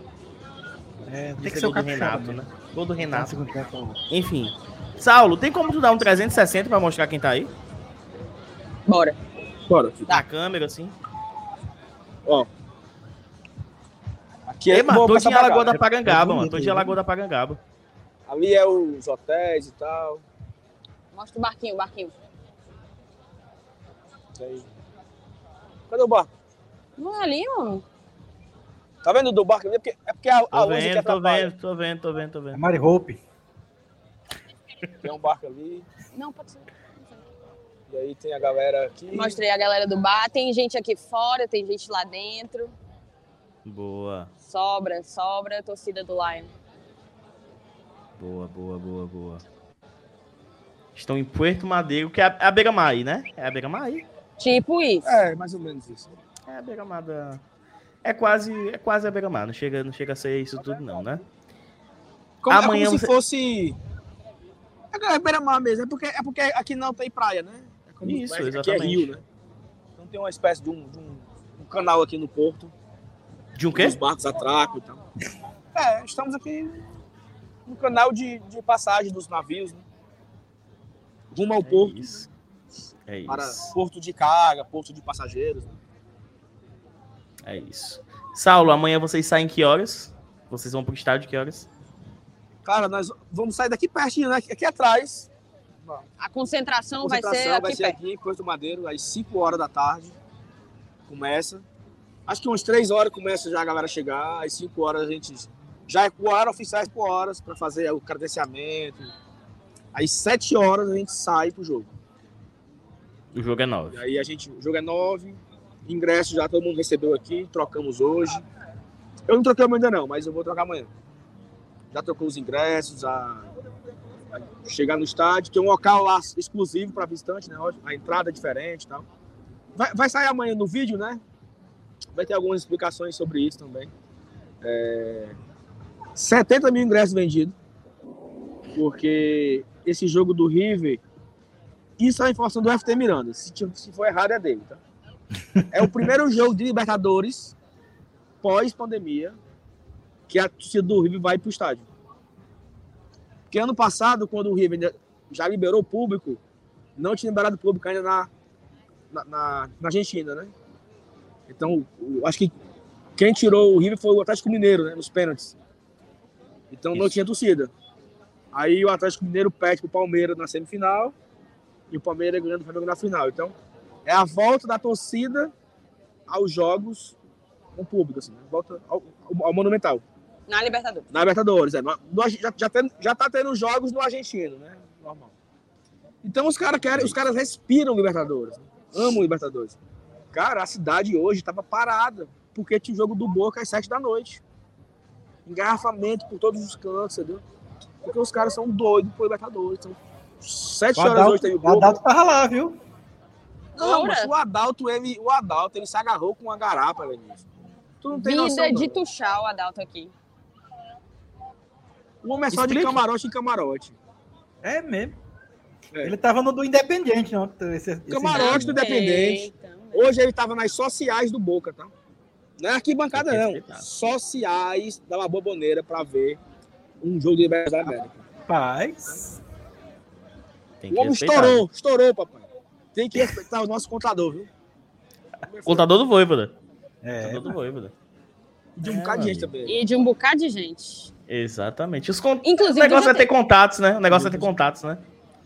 É, tem Tem que ser o. Renato, né? né? Gol do Renato. Enfim. Saulo, tem como tu dar um 360 pra mostrar quem tá aí? Bora. Bora. Na câmera, assim. Ó. Aqui Ei, é mano, vou tô de. Alagoa da É Parangaba, mano. bonito, Tô de é Alagoa da Parangaba. Ali é os hotéis e tal. Mostra o barquinho, o barquinho. Aí. Cadê o barco? Não é ali, mano. Tá vendo do barco? É porque, é porque a, a Tô luz aqui vendo, tô atrapalha. vendo, tô vendo, tô vendo, tô É vendo. Mari Hope. Tem um barco ali. Não, pode ser. E aí tem a galera aqui. Mostrei a galera do bar. Tem gente aqui fora, tem gente lá dentro. Boa, Sobra, sobra, torcida do Lion. boa, boa, boa, boa. Estão em Puerto Madeiro, que é a, é a beira-mar aí, né? É a beira-mar aí. Tipo isso. É, mais ou menos isso. É a beira-mar da... É quase, é quase a beira-mar. Não chega, não chega a ser isso tudo não, né? Como, é Amanhã como você- se fosse. É, é beira-mar mesmo. É porque, é porque aqui não tem praia, né? É como- Isso, aqui exatamente. é rio, né? Então tem uma espécie de um, de um- um canal aqui no porto. De um Os quê? barcos atracam e tal. É, estamos aqui no canal de, de passagem dos navios, né? Rumo ao É porto. isso. É Para isso. porto de carga, porto de passageiros. né? É isso. Saulo, amanhã vocês saem que horas? Vocês vão pro estádio que horas? Cara, nós vamos sair daqui pertinho, né? Aqui atrás. A concentração, vai ser Concentração aqui vai ser perto. aqui em Porto Madeiro, às 5 horas da tarde. Começa. Acho que umas 3 horas começa já a galera chegar. Às 5 horas a gente já é hora, oficiais por horas, para fazer o credenciamento. Às 7 horas a gente sai pro jogo. O jogo é E 9. aí a gente, o jogo é 9. Ingresso já todo mundo recebeu aqui, trocamos hoje. Eu não troquei ainda não, mas eu vou trocar amanhã. Já trocou os ingressos, a, a chegar no estádio, tem um local lá exclusivo para visitante, né? A entrada é diferente e tal. Vai, vai sair amanhã no vídeo, né? Vai ter algumas explicações sobre isso também. É, 70 mil ingressos vendidos. Porque esse jogo do River, isso é a informação do FT Miranda. Se, se for errado, é dele, tá? É o primeiro jogo de Libertadores pós-pandemia que a torcida do River vai pro estádio. Porque ano passado, quando o River já liberou o público, não tinha liberado o público ainda na, na, na, na Argentina, né? Então, acho que quem tirou o River foi o Atlético Mineiro, né? Nos pênaltis. Então Isso. não tinha torcida. Aí o Atlético Mineiro perde pro Palmeiras na semifinal e o Palmeiras ganhando o Flamengo na final. Então, é a volta da torcida aos jogos com o público, assim, né? volta ao, ao, Monumental. Na Libertadores. Na Libertadores, é. No, já, já, tem, já tá tendo jogos no argentino, né? Normal. Então os caras querem, os caras respiram Libertadores. Né? Amam Libertadores. Cara, a cidade hoje tava parada, porque tinha jogo do Boca às sete da noite. Engarrafamento por todos os cantos, entendeu? Porque os caras são doidos por Libertadores. Então, sete horas Adalto, hoje tem o Boca. O Adalto tava lá, viu? Não, mas o Adalto, ele, o Adalto, ele se agarrou com uma garapa, Vinícius. Tu não tem Vida noção, de tuchar o Adalto aqui. O homem é só Explique. de camarote em camarote. É mesmo. É. Ele tava no do Independente, não. Esse, camarote do Independente. Hoje ele tava nas sociais do Boca, tá? Não é arquibancada, não. Sociais da La Boboneira pra ver um jogo de Libertadores da América. Paz. O homem estourou, estourou, papai. Tem que respeitar o nosso contador, viu? Contador do Voivoda. É, contador do Voivoda. De um é, bocado de gente também. E de um bocado de gente. Exatamente. Os con... Inclusive, o negócio é ter contatos, né? O negócio é ter contatos, né?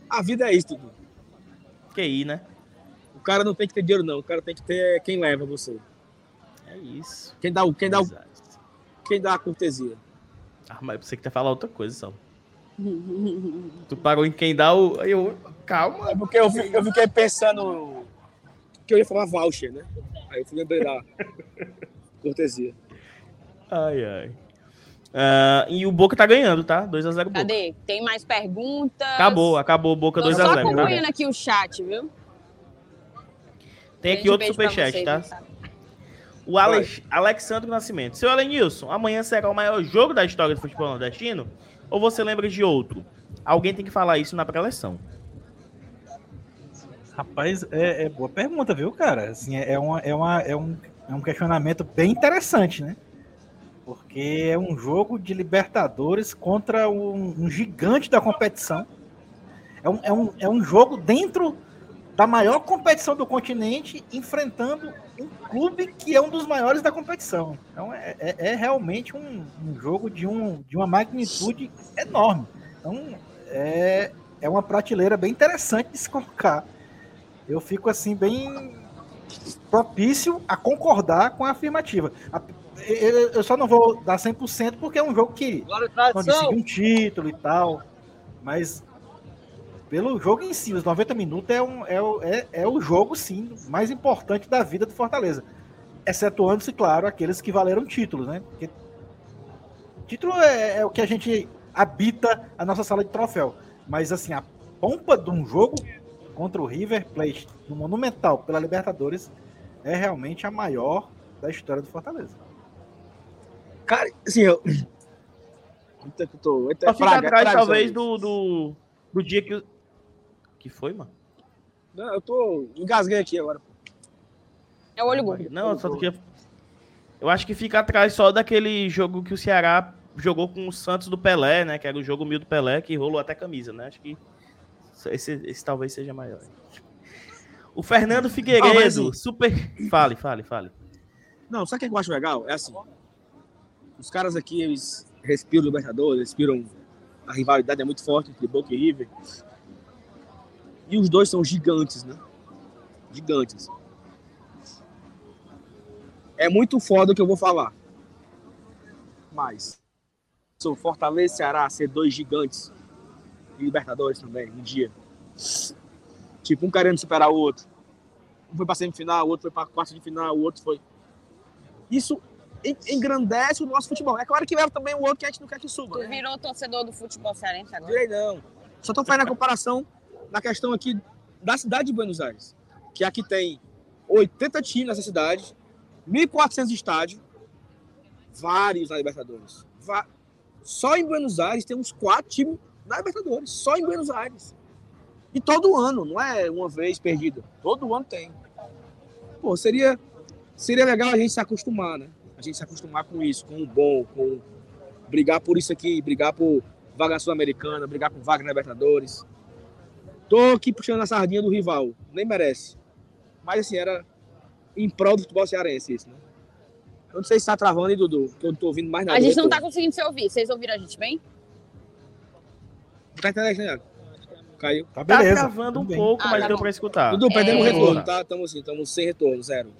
A vida é isso, tudo. QI, né? O cara não tem que ter dinheiro, não. O cara tem que ter quem leva você. É isso. Quem dá o. Quem dá o. Quem dá a cortesia. Ah, mas você que tá falar outra coisa, Sal. tu parou em quem dá o. Eu... Calma. É porque eu, eu fiquei pensando que eu ia falar voucher, né? Aí eu fui lembrei da cortesia. Ai, ai. Uh, e o Boca tá ganhando, tá? 2x0 Boca. Cadê? Tem mais perguntas? Acabou, acabou o Boca 2x0. Tô só acompanhando tá? aqui o chat, viu? Tem aqui outro superchat, tá? O Alex, Alexandre Nascimento. Seu Alenilson, amanhã será o maior jogo da história do futebol nordestino? Ou você lembra de outro? Alguém tem que falar isso na pré-eleção. Rapaz, é, é, boa pergunta, viu, cara? Assim, é, uma, é, uma, é, um, é um questionamento bem interessante, né? Porque é um jogo de Libertadores contra um, um gigante da competição. É um, é, um, é um jogo dentro da maior competição do continente, enfrentando um clube que é um dos maiores da competição. Então é, é, é realmente um, um, jogo de, um, de uma magnitude enorme. Então é, é uma prateleira bem interessante de se colocar. Eu fico assim bem propício a concordar com a afirmativa. Eu só não vou dar 100% porque é um jogo que conseguiu um título e tal, mas pelo jogo em si, os 90 minutos é, um, é, é, é o jogo, sim, mais importante da vida do Fortaleza. Excetuando-se, claro, aqueles que valeram títulos, né? Porque título é, é, o que a gente habita a nossa sala de troféu. Mas, assim, a pompa de um jogo contra o River Plate no Monumental pela Libertadores é realmente a maior da história do Fortaleza. Cara, assim, eu. Eita, que tô. Eita, fica atrás, talvez, do, do, do dia que, que foi, mano? Não, eu tô. Engasguei aqui agora. É o olho gordo. Não, só que. Eu acho que fica atrás só daquele jogo que o Ceará jogou com o Santos do Pelé, né? Que era o jogo mil do Pelé, que rolou até camisa, né? Acho que esse, esse talvez seja maior. O Fernando Figueiredo, ah, assim, super. Fale, fale, fale. Não, sabe o que eu acho legal? É assim. Os caras aqui, eles respiram Libertadores, respiram. A rivalidade é muito forte entre Boca e River. E os dois são gigantes, né? Gigantes. É muito foda o que eu vou falar. Mas, sou Fortaleza e Ceará ser dois gigantes de Libertadores também, um dia. Tipo, um querendo superar o outro. Um foi pra semifinal, o outro foi pra quarta de final, o outro foi. Isso engrandece o nosso futebol. É claro que leva também o outro que a gente não quer que suba. Tu né? virou torcedor do futebol cearense agora? Virei não. Só tô fazendo a comparação na questão aqui da cidade de Buenos Aires, que aqui tem 80 times nessa cidade, 1.400 estádios, vários na Libertadores. Só em Buenos Aires tem uns quatro times da Libertadores, só em Buenos Aires. E todo ano, não é uma vez perdida. Todo ano tem. Pô, seria, seria legal a gente se acostumar, né? A gente se acostumar com isso, com o bom, com brigar por isso aqui, brigar por vaga sul-americana, brigar por vaga na Libertadores. Tô aqui puxando a sardinha do rival, nem merece. Mas assim, era em prol do futebol cearense isso, né? Eu não sei se tá travando aí, Dudu, que eu não tô ouvindo mais nada. A gente não Retorno. tá conseguindo se ouvir. Vocês ouviram a gente bem? Tá internet, né? Caiu. Tá Tá travando um bem. pouco, Ah, mas tá deu bom. pra escutar. Dudu, perdemos o É. retorno, tá? Estamos assim, estamos sem retorno, zero.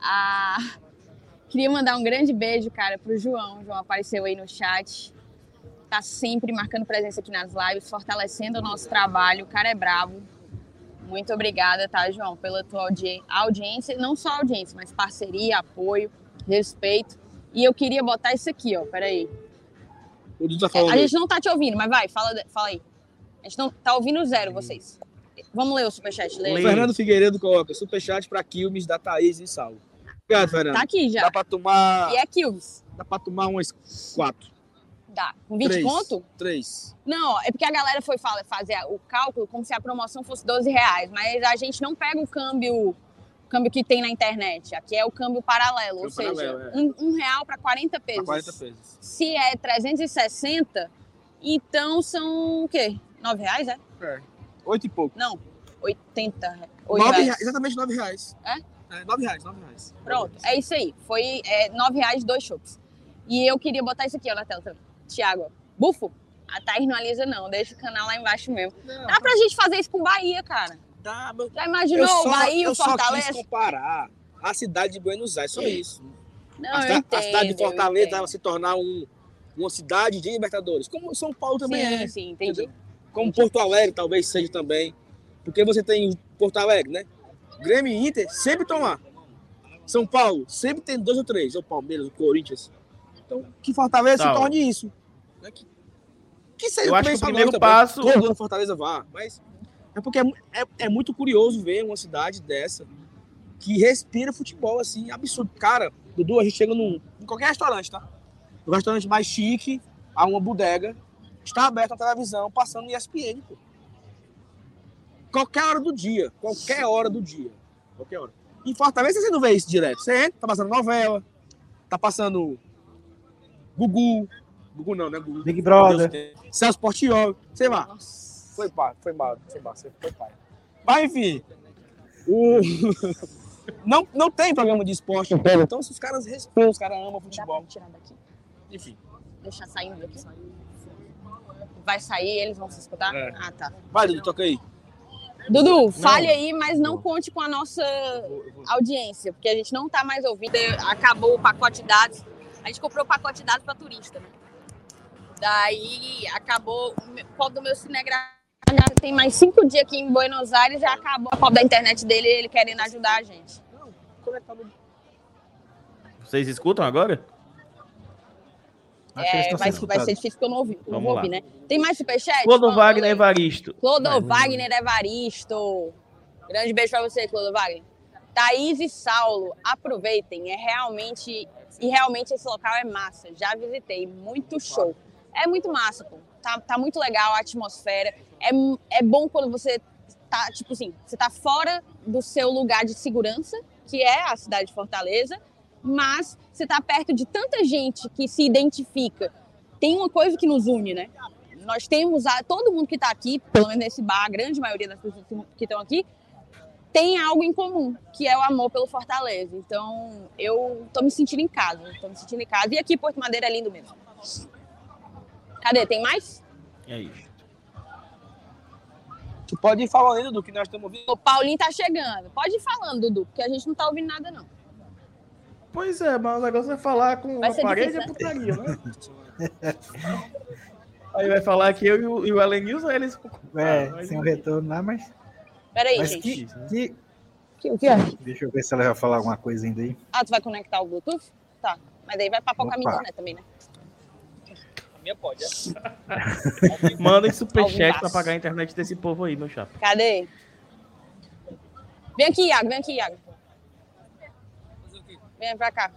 Ah, queria mandar um grande beijo, cara, pro João. O João apareceu aí no chat. Tá sempre marcando presença aqui nas lives, fortalecendo o nosso trabalho. O cara é bravo. Muito obrigada, tá, João, pela tua audi- audiência. Não só audiência, mas parceria, apoio, respeito. E eu queria botar isso aqui, ó. Peraí. O Dudu tá É, falando. a gente não tá te ouvindo, mas vai, fala, fala aí. A gente não tá ouvindo zero, vocês. Vamos ler o superchat, lê. Fernando Figueiredo coloca superchat pra Quilmes da Thaís e Saulo. Obrigado, Fernando. Tá aqui já. Dá pra tomar. E é Kills. Dá pra tomar umas quatro. Dá. Com 20 três, conto? Três. Não, é porque a galera foi fa- fazer o cálculo como se a promoção fosse 12 reais, mas a gente não pega o câmbio, câmbio que tem na internet. Aqui é o câmbio paralelo, ou Câmbio seja, paralelo, é. um, um real para 40 Pra pesos. 40 pesos. Se é 360, então são o quê? 9 reais, é? É. Oito e pouco. Não, 80 re- oito Nove reais. reais. Exatamente nove reais. É? É, nove reais, nove reais. Pronto, é isso aí. Foi é, 9 reais dois chopps. E eu queria botar isso aqui ó, na tela também. Tiago, bufo? A Thaís não alisa não, deixa o canal lá embaixo mesmo. Não, Dá pra gente fazer isso com Bahia, cara. dá, meu. Já Eu imaginou só, o Bahia e eu o só Fortaleza? quis comparar a cidade de Buenos Aires, só isso. Não, a, eu entendo, a cidade de eu Fortaleza vai se tornar um, uma cidade de Libertadores, como São Paulo também sim, é. sim, entendi. Entendeu? Como Porto Alegre talvez seja também. Porque você tem Porto Alegre, né? Grêmio e Inter sempre estão lá. São Paulo sempre tem dois ou três. O Palmeiras, o Corinthians. Então, que Fortaleza Tá, se torne isso. Né? Que, que seja Eu acho que o primeiro nós também. passo- Todo ano Fortaleza vá. Mas é porque é, é, é muito curioso ver uma cidade dessa que respira futebol, assim, absurdo. Cara, Dudu, a gente chega num, em qualquer restaurante, tá? O restaurante mais chique, há uma bodega, está aberto a televisão, passando ESPN, pô. Qualquer hora do dia. Qualquer hora do dia. Qualquer hora. Em Fortaleza você não vê isso direto. Você entra, tá passando novela, tá passando Gugu. Gugu não, né? Gugu. Big Brother. Deus. Celso Portioli, sei lá. Nossa. Foi pai, foi mal, foi mal, foi pai. Mas enfim, o... não, não tem programa de esporte, então se os caras respeitam, os caras amam Dá futebol. tirar daqui? Enfim, Deixar saindo daqui? Vai sair, eles vão se escutar? É. Ah, tá. vai, Dudu, toca aí. Dudu, fale aí, mas não conte com a nossa audiência, porque a gente não tá mais ouvindo. Acabou o pacote de dados. A gente comprou o pacote de dados para turista, né? Daí acabou o pobre do meu cinegrafista. Tem mais cinco dias aqui em Buenos Aires, já acabou a pobre da internet dele, ele querendo ajudar a gente. Não, conectado. Vocês escutam agora? Acho que É, vai, vai ser difícil porque eu não ouvi, não Vamos ouvir, né? Tem mais superchat? Clodo Wagner Evaristo. Clodo Vai, Wagner Evaristo. Grande beijo pra você, Clodo Wagner. Thaís e Saulo, aproveitem. É realmente. E realmente esse local é massa. Já visitei. Muito show. É muito massa, pô. Tá, tá muito legal a atmosfera. É, é bom quando você tá, tipo assim, você tá fora do seu lugar de segurança, que é a cidade de Fortaleza, mas você tá perto de tanta gente que se identifica. Tem uma coisa que nos une, né? nós temos a, todo mundo que está aqui, pelo menos nesse bar, a grande maioria das pessoas que- estão aqui, tem algo em comum, que é o amor pelo Fortaleza. Então, eu tô me sentindo em casa, tô me sentindo em casa. E aqui Porto Madeira é lindo mesmo. Cadê? Tem mais? É isso. Tu pode ir falando aí, Dudu, que nós estamos ouvindo. O Paulinho tá chegando. Pode ir falando, Dudu, porque a gente não tá ouvindo nada, não. Pois é, mas o negócio é falar com Vai a parede difícil, é putaria, né? Aí vai falar que eu e o, e o Ellen News, aí eles. É, Ah, sem o retorno lá, mas. Peraí, mas gente. que, né? que- Que- O que é? Deixa eu ver se ela vai falar alguma coisa ainda aí. Ah, tu vai conectar o Bluetooth? Tá. Mas daí vai papocar a internet também, né? A minha pode, é? Mandem superchat pra pagar a internet desse povo aí, meu chapa. Cadê? Vem aqui, Iago, vem aqui, Iago. Vem pra cá.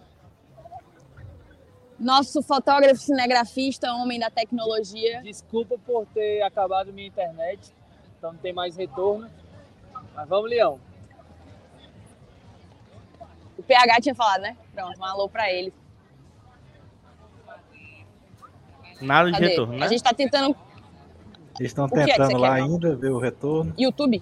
Nosso fotógrafo, cinegrafista, homem da tecnologia. Desculpa por ter acabado minha internet, então não tem mais retorno. Mas vamos, Leão. O PH tinha falado, né? Pronto, um alô pra ele. Nada de Cadê? retorno, né? A gente tá tentando Eles estão é tentando você lá quer? ainda ver o retorno. YouTube.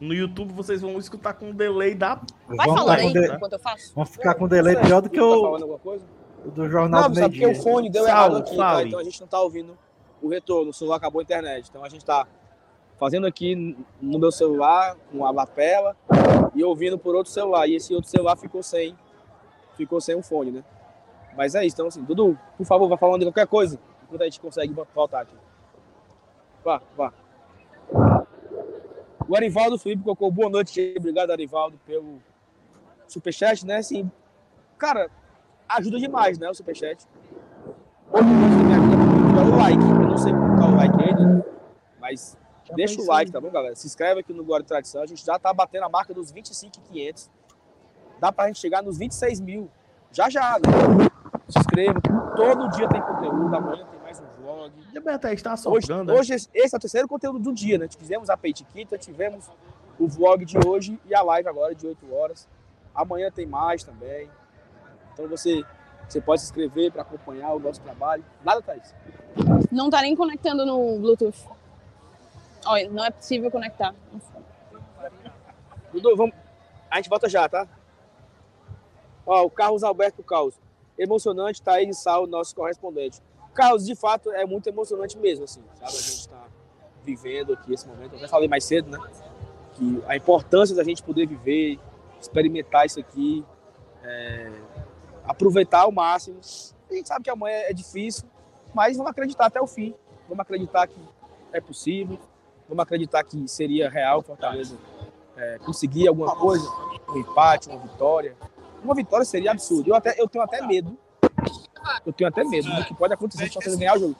No YouTube vocês vão escutar com um delay da. Vai falando com aí de- enquanto eu faço. Vamos ficar com um delay pior do que Tá o falando alguma coisa? o do Jornal Não, do sabe porque Meio o fone deu errado aqui, tá? Então a gente não tá ouvindo o retorno, o celular acabou a internet. Então a gente tá fazendo aqui no meu celular, com a lapela, e ouvindo por outro celular. E esse outro celular ficou sem, ficou sem um fone, né? Mas é isso, então assim, Dudu, por favor, vá falando de qualquer coisa, enquanto a gente consegue voltar aqui. Vá, vá. O Arivaldo Felipe colocou boa noite, obrigado Arivaldo pelo superchat, né? Assim, cara, ajuda demais, né, o superchat. Outra coisa que me ajuda muito é o like. Eu não sei como tá o like ainda, mas deixa o like, tá bom, galera? Se inscreve aqui no Glória e Tradição. A gente já tá batendo a marca dos 25,500. Dá pra gente chegar nos 26 mil. Já já, né? Se inscreva. Todo dia tem conteúdo. Amanhã tem mais um vlog. Já Beto está Hoje, soprando. hoje esse esse é o terceiro conteúdo do dia, né? Fizemos a Peitiquita, tivemos o vlog de hoje e a live agora de 8 horas. Amanhã tem mais também. Então você, você pode se inscrever para acompanhar o nosso trabalho. Nada, Thaís. Não tá nem conectando no Bluetooth. Olha, não é possível conectar. Dudu, vamos. A gente volta já, tá? Ó, o Carlos Alberto Caos. Emocionante, Thaís de Sal, nosso correspondente. Carlos, de fato, é muito emocionante mesmo, assim, sabe? A gente tá vivendo aqui esse momento. Eu até falei mais cedo, né? Que a importância da gente poder viver, experimentar isso aqui, é, aproveitar ao máximo. A gente sabe que amanhã é difícil, mas vamos acreditar até o fim. Vamos acreditar que é possível. Vamos acreditar que seria real Fortaleza é, conseguir alguma coisa, um empate, uma vitória. Uma vitória seria absurdo. Eu, até, eu tenho até medo. Eu tenho até medo do que pode acontecer se Fortaleza ganhar o jogo.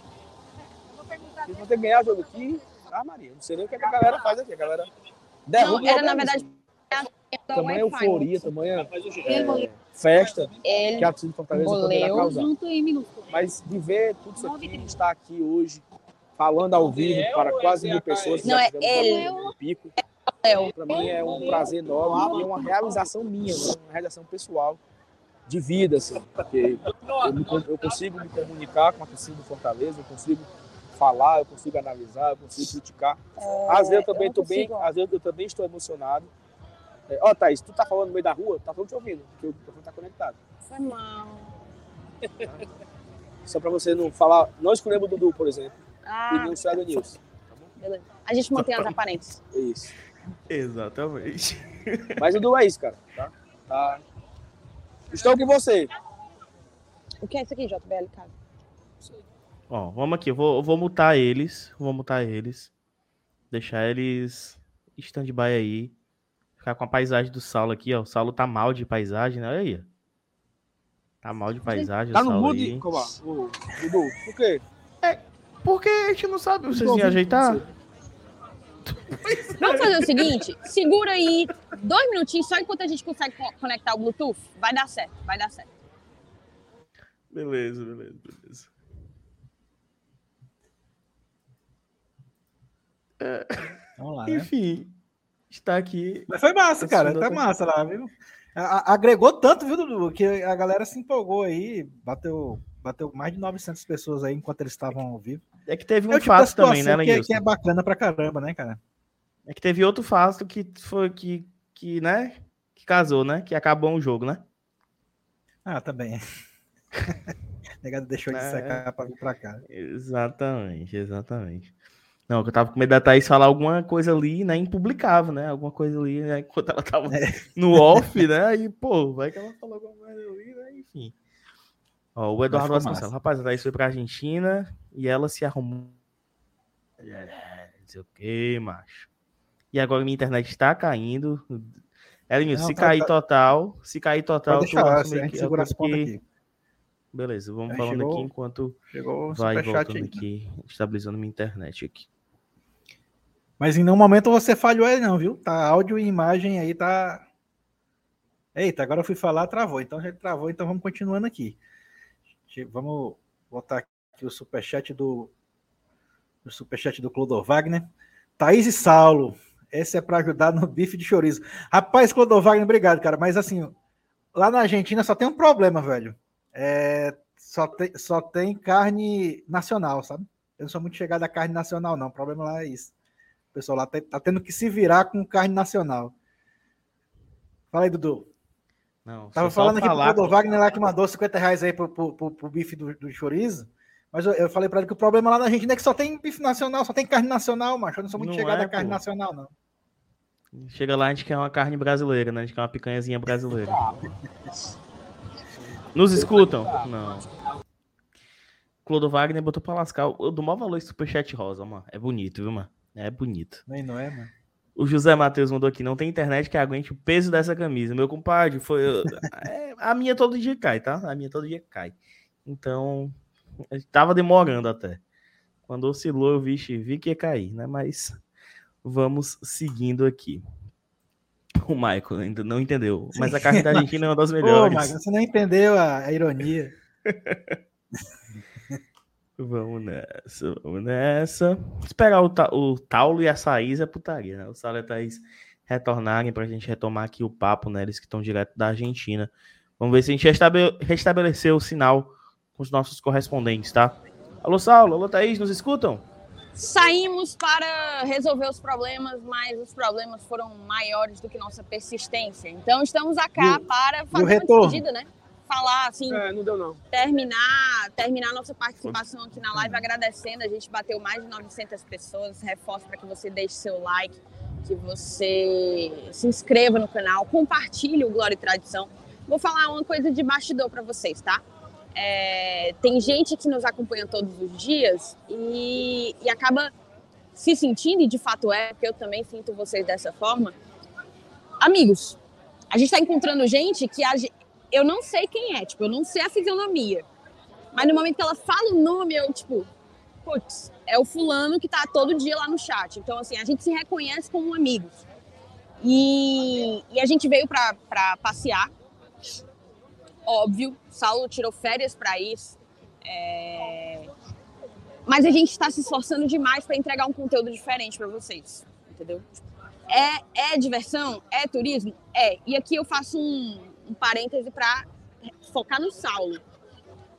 Se o Fortaleza ganhar o jogo aqui, ah, Maria, não sei nem o que a galera faz aqui. A galera derruba Não, era o na verdade. Tamanha Wi-Fi. euforia, tamanha é, festa que Ele a torcida do Fortaleza poderá causar. Mas de ver tudo isso aqui, estar aqui hoje, falando ao vivo para quase mil pessoas, que Não, já é tivemos ele. um pico, Léo. para mim é um prazer enorme e é uma realização minha, né? uma realização pessoal de vida, assim, porque eu, eu consigo me comunicar com a torcida do Fortaleza, eu consigo falar, eu consigo analisar, eu consigo criticar. Às vezes eu também É, estou bem, às vezes eu também estou emocionado. É, Ó, Thaís, tu tá falando no meio da rua, tá todo te ouvindo, porque o microfone tá conectado. Foi mal. Só para você não falar, não escolhemos o Dudu, por exemplo, e Ah, nem o Thiago News. beleza. A gente mantém as aparências. É isso. Exatamente. Mas o Dudu é isso, cara. Tá? Tá. Estou com você. O que é isso aqui, JBL, cara? Ó, vamos aqui, eu vou, eu vou mutar eles. Vou mutar eles. Deixar eles stand-by aí. Ficar com a paisagem do Saulo aqui, ó. O Saulo tá mal de paisagem, né? Olha aí. Tá mal de paisagem. Tá o no aí. Cobar? O Dudu, por quê? Porque a gente não sabe vocês iam ajeitar. Vamos fazer o seguinte: segura aí dois minutinhos só enquanto a gente consegue co- conectar o Bluetooth. Vai dar certo, vai dar certo. Beleza, beleza, beleza. Vamos lá, né? Enfim, está aqui. Mas foi massa, cara. Tá massa lá, viu? A- agregou tanto, viu, Dudu? Que a galera se empolgou aí. Bateu, bateu mais de 900 pessoas aí enquanto eles estavam ao vivo. É que teve um É tipo fato também, né, que, Lenilson? que é bacana pra caramba, né, cara? É que teve outro fato que foi que, que, né? Que casou, né? Que acabou o jogo, né? Ah, também. Negado deixou de É. secar pra vir pra cá. Exatamente, exatamente. Não, que eu tava com medo da Thaís falar alguma coisa ali, né? Impublicável, né? Alguma coisa ali, né? Enquanto ela tava É. no off, né? Aí, pô, vai que ela falou alguma coisa ali, né? Enfim. Ó, o Eduardo Vasconcelos, rapaz, a Thaís foi pra Argentina e ela se arrumou. É, não sei o que, macho. E agora minha internet está caindo. Não, se tá- cair tá- total, se cair total, Pode tu deixar, assume a gente que- segura as pontas aqui. Beleza, vamos Aí falando chegou- aqui enquanto Chegou vai voltando aqui, estabilizando minha internet aqui. Mas em nenhum momento você falhou aí, não, viu? Tá áudio e imagem aí, tá. Eita, agora eu fui falar, travou. Então já travou, então vamos continuando aqui. Vamos botar aqui o superchat do o superchat do Clodo Wagner. Thaís e Saulo, esse é para ajudar no bife de chorizo. Rapaz, Clodo Wagner, obrigado, cara. Mas assim, lá na Argentina só tem um problema, velho. É, só, tem, só tem carne nacional, sabe? Eu não sou muito chegado a carne nacional, não. O problema lá é isso. O pessoal lá tá, tá tendo que se virar com carne nacional. Fala aí, Dudu. Não, Tava falando aqui pro Clodo Wagner lá que mandou 50 reais aí pro, pro, pro, pro bife do, do chorizo. Mas eu, eu falei para ele que o problema lá na Argentina é que só tem bife nacional, só tem carne nacional, macho. Eu não sou muito não chegado é, a carne pô. nacional, não. Chega lá, a gente quer uma carne brasileira, né? A gente quer uma picanhazinha brasileira. Nos escutam? Não. Clodo Wagner botou pra lascar. Eu dou maior valor esse superchat rosa, mano. É bonito, viu, mano? É bonito. Nem não é, mano? O José Matheus mandou aqui, não tem internet que aguente o peso dessa camisa. Meu compadre, foi. é, a minha todo dia cai, tá? A minha todo dia cai. Então, Tava demorando até. Quando oscilou, eu vi, vi que ia cair, né? Mas vamos seguindo aqui. O Michael ainda não entendeu, mas a carne da Argentina é uma das melhores. Ô, Michael, você não entendeu a, a ironia. vamos nessa, vamos nessa. Esperar o, o Taulo e a Saís é putaria, né? O Saulo e a Thaís retornarem para a gente retomar aqui o papo, né? Eles que estão direto da Argentina. Vamos ver se a gente restabeleceu o sinal com os nossos correspondentes, tá? Alô, Saulo, alô, Thaís, nos escutam? Saímos para resolver os problemas, mas os problemas foram maiores do que nossa persistência. Então estamos aqui para fazer uma despedida, né? Falar assim, é, não deu não. terminar, terminar nossa participação aqui na live agradecendo. A gente bateu mais de 900 pessoas. Reforço para que você deixe seu like, que você se inscreva no canal, compartilhe o Glória e Tradição. Vou falar uma coisa de bastidor para vocês, tá? É, tem gente que nos acompanha todos os dias e, e acaba se sentindo, e de fato é, porque eu também sinto vocês dessa forma, amigos. A gente está encontrando gente que a, eu não sei quem é, tipo, eu não sei a fisionomia. Mas no momento que ela fala o nome, eu, tipo, putz, é o fulano que tá todo dia lá no chat. Então, assim, a gente se reconhece como amigos. E, e a gente veio para passear, óbvio, Saulo tirou férias para isso. É... Mas a gente está se esforçando demais para entregar um conteúdo diferente para vocês, entendeu? É, é diversão? É turismo? É. E aqui eu faço um, um parêntese para focar no Saulo.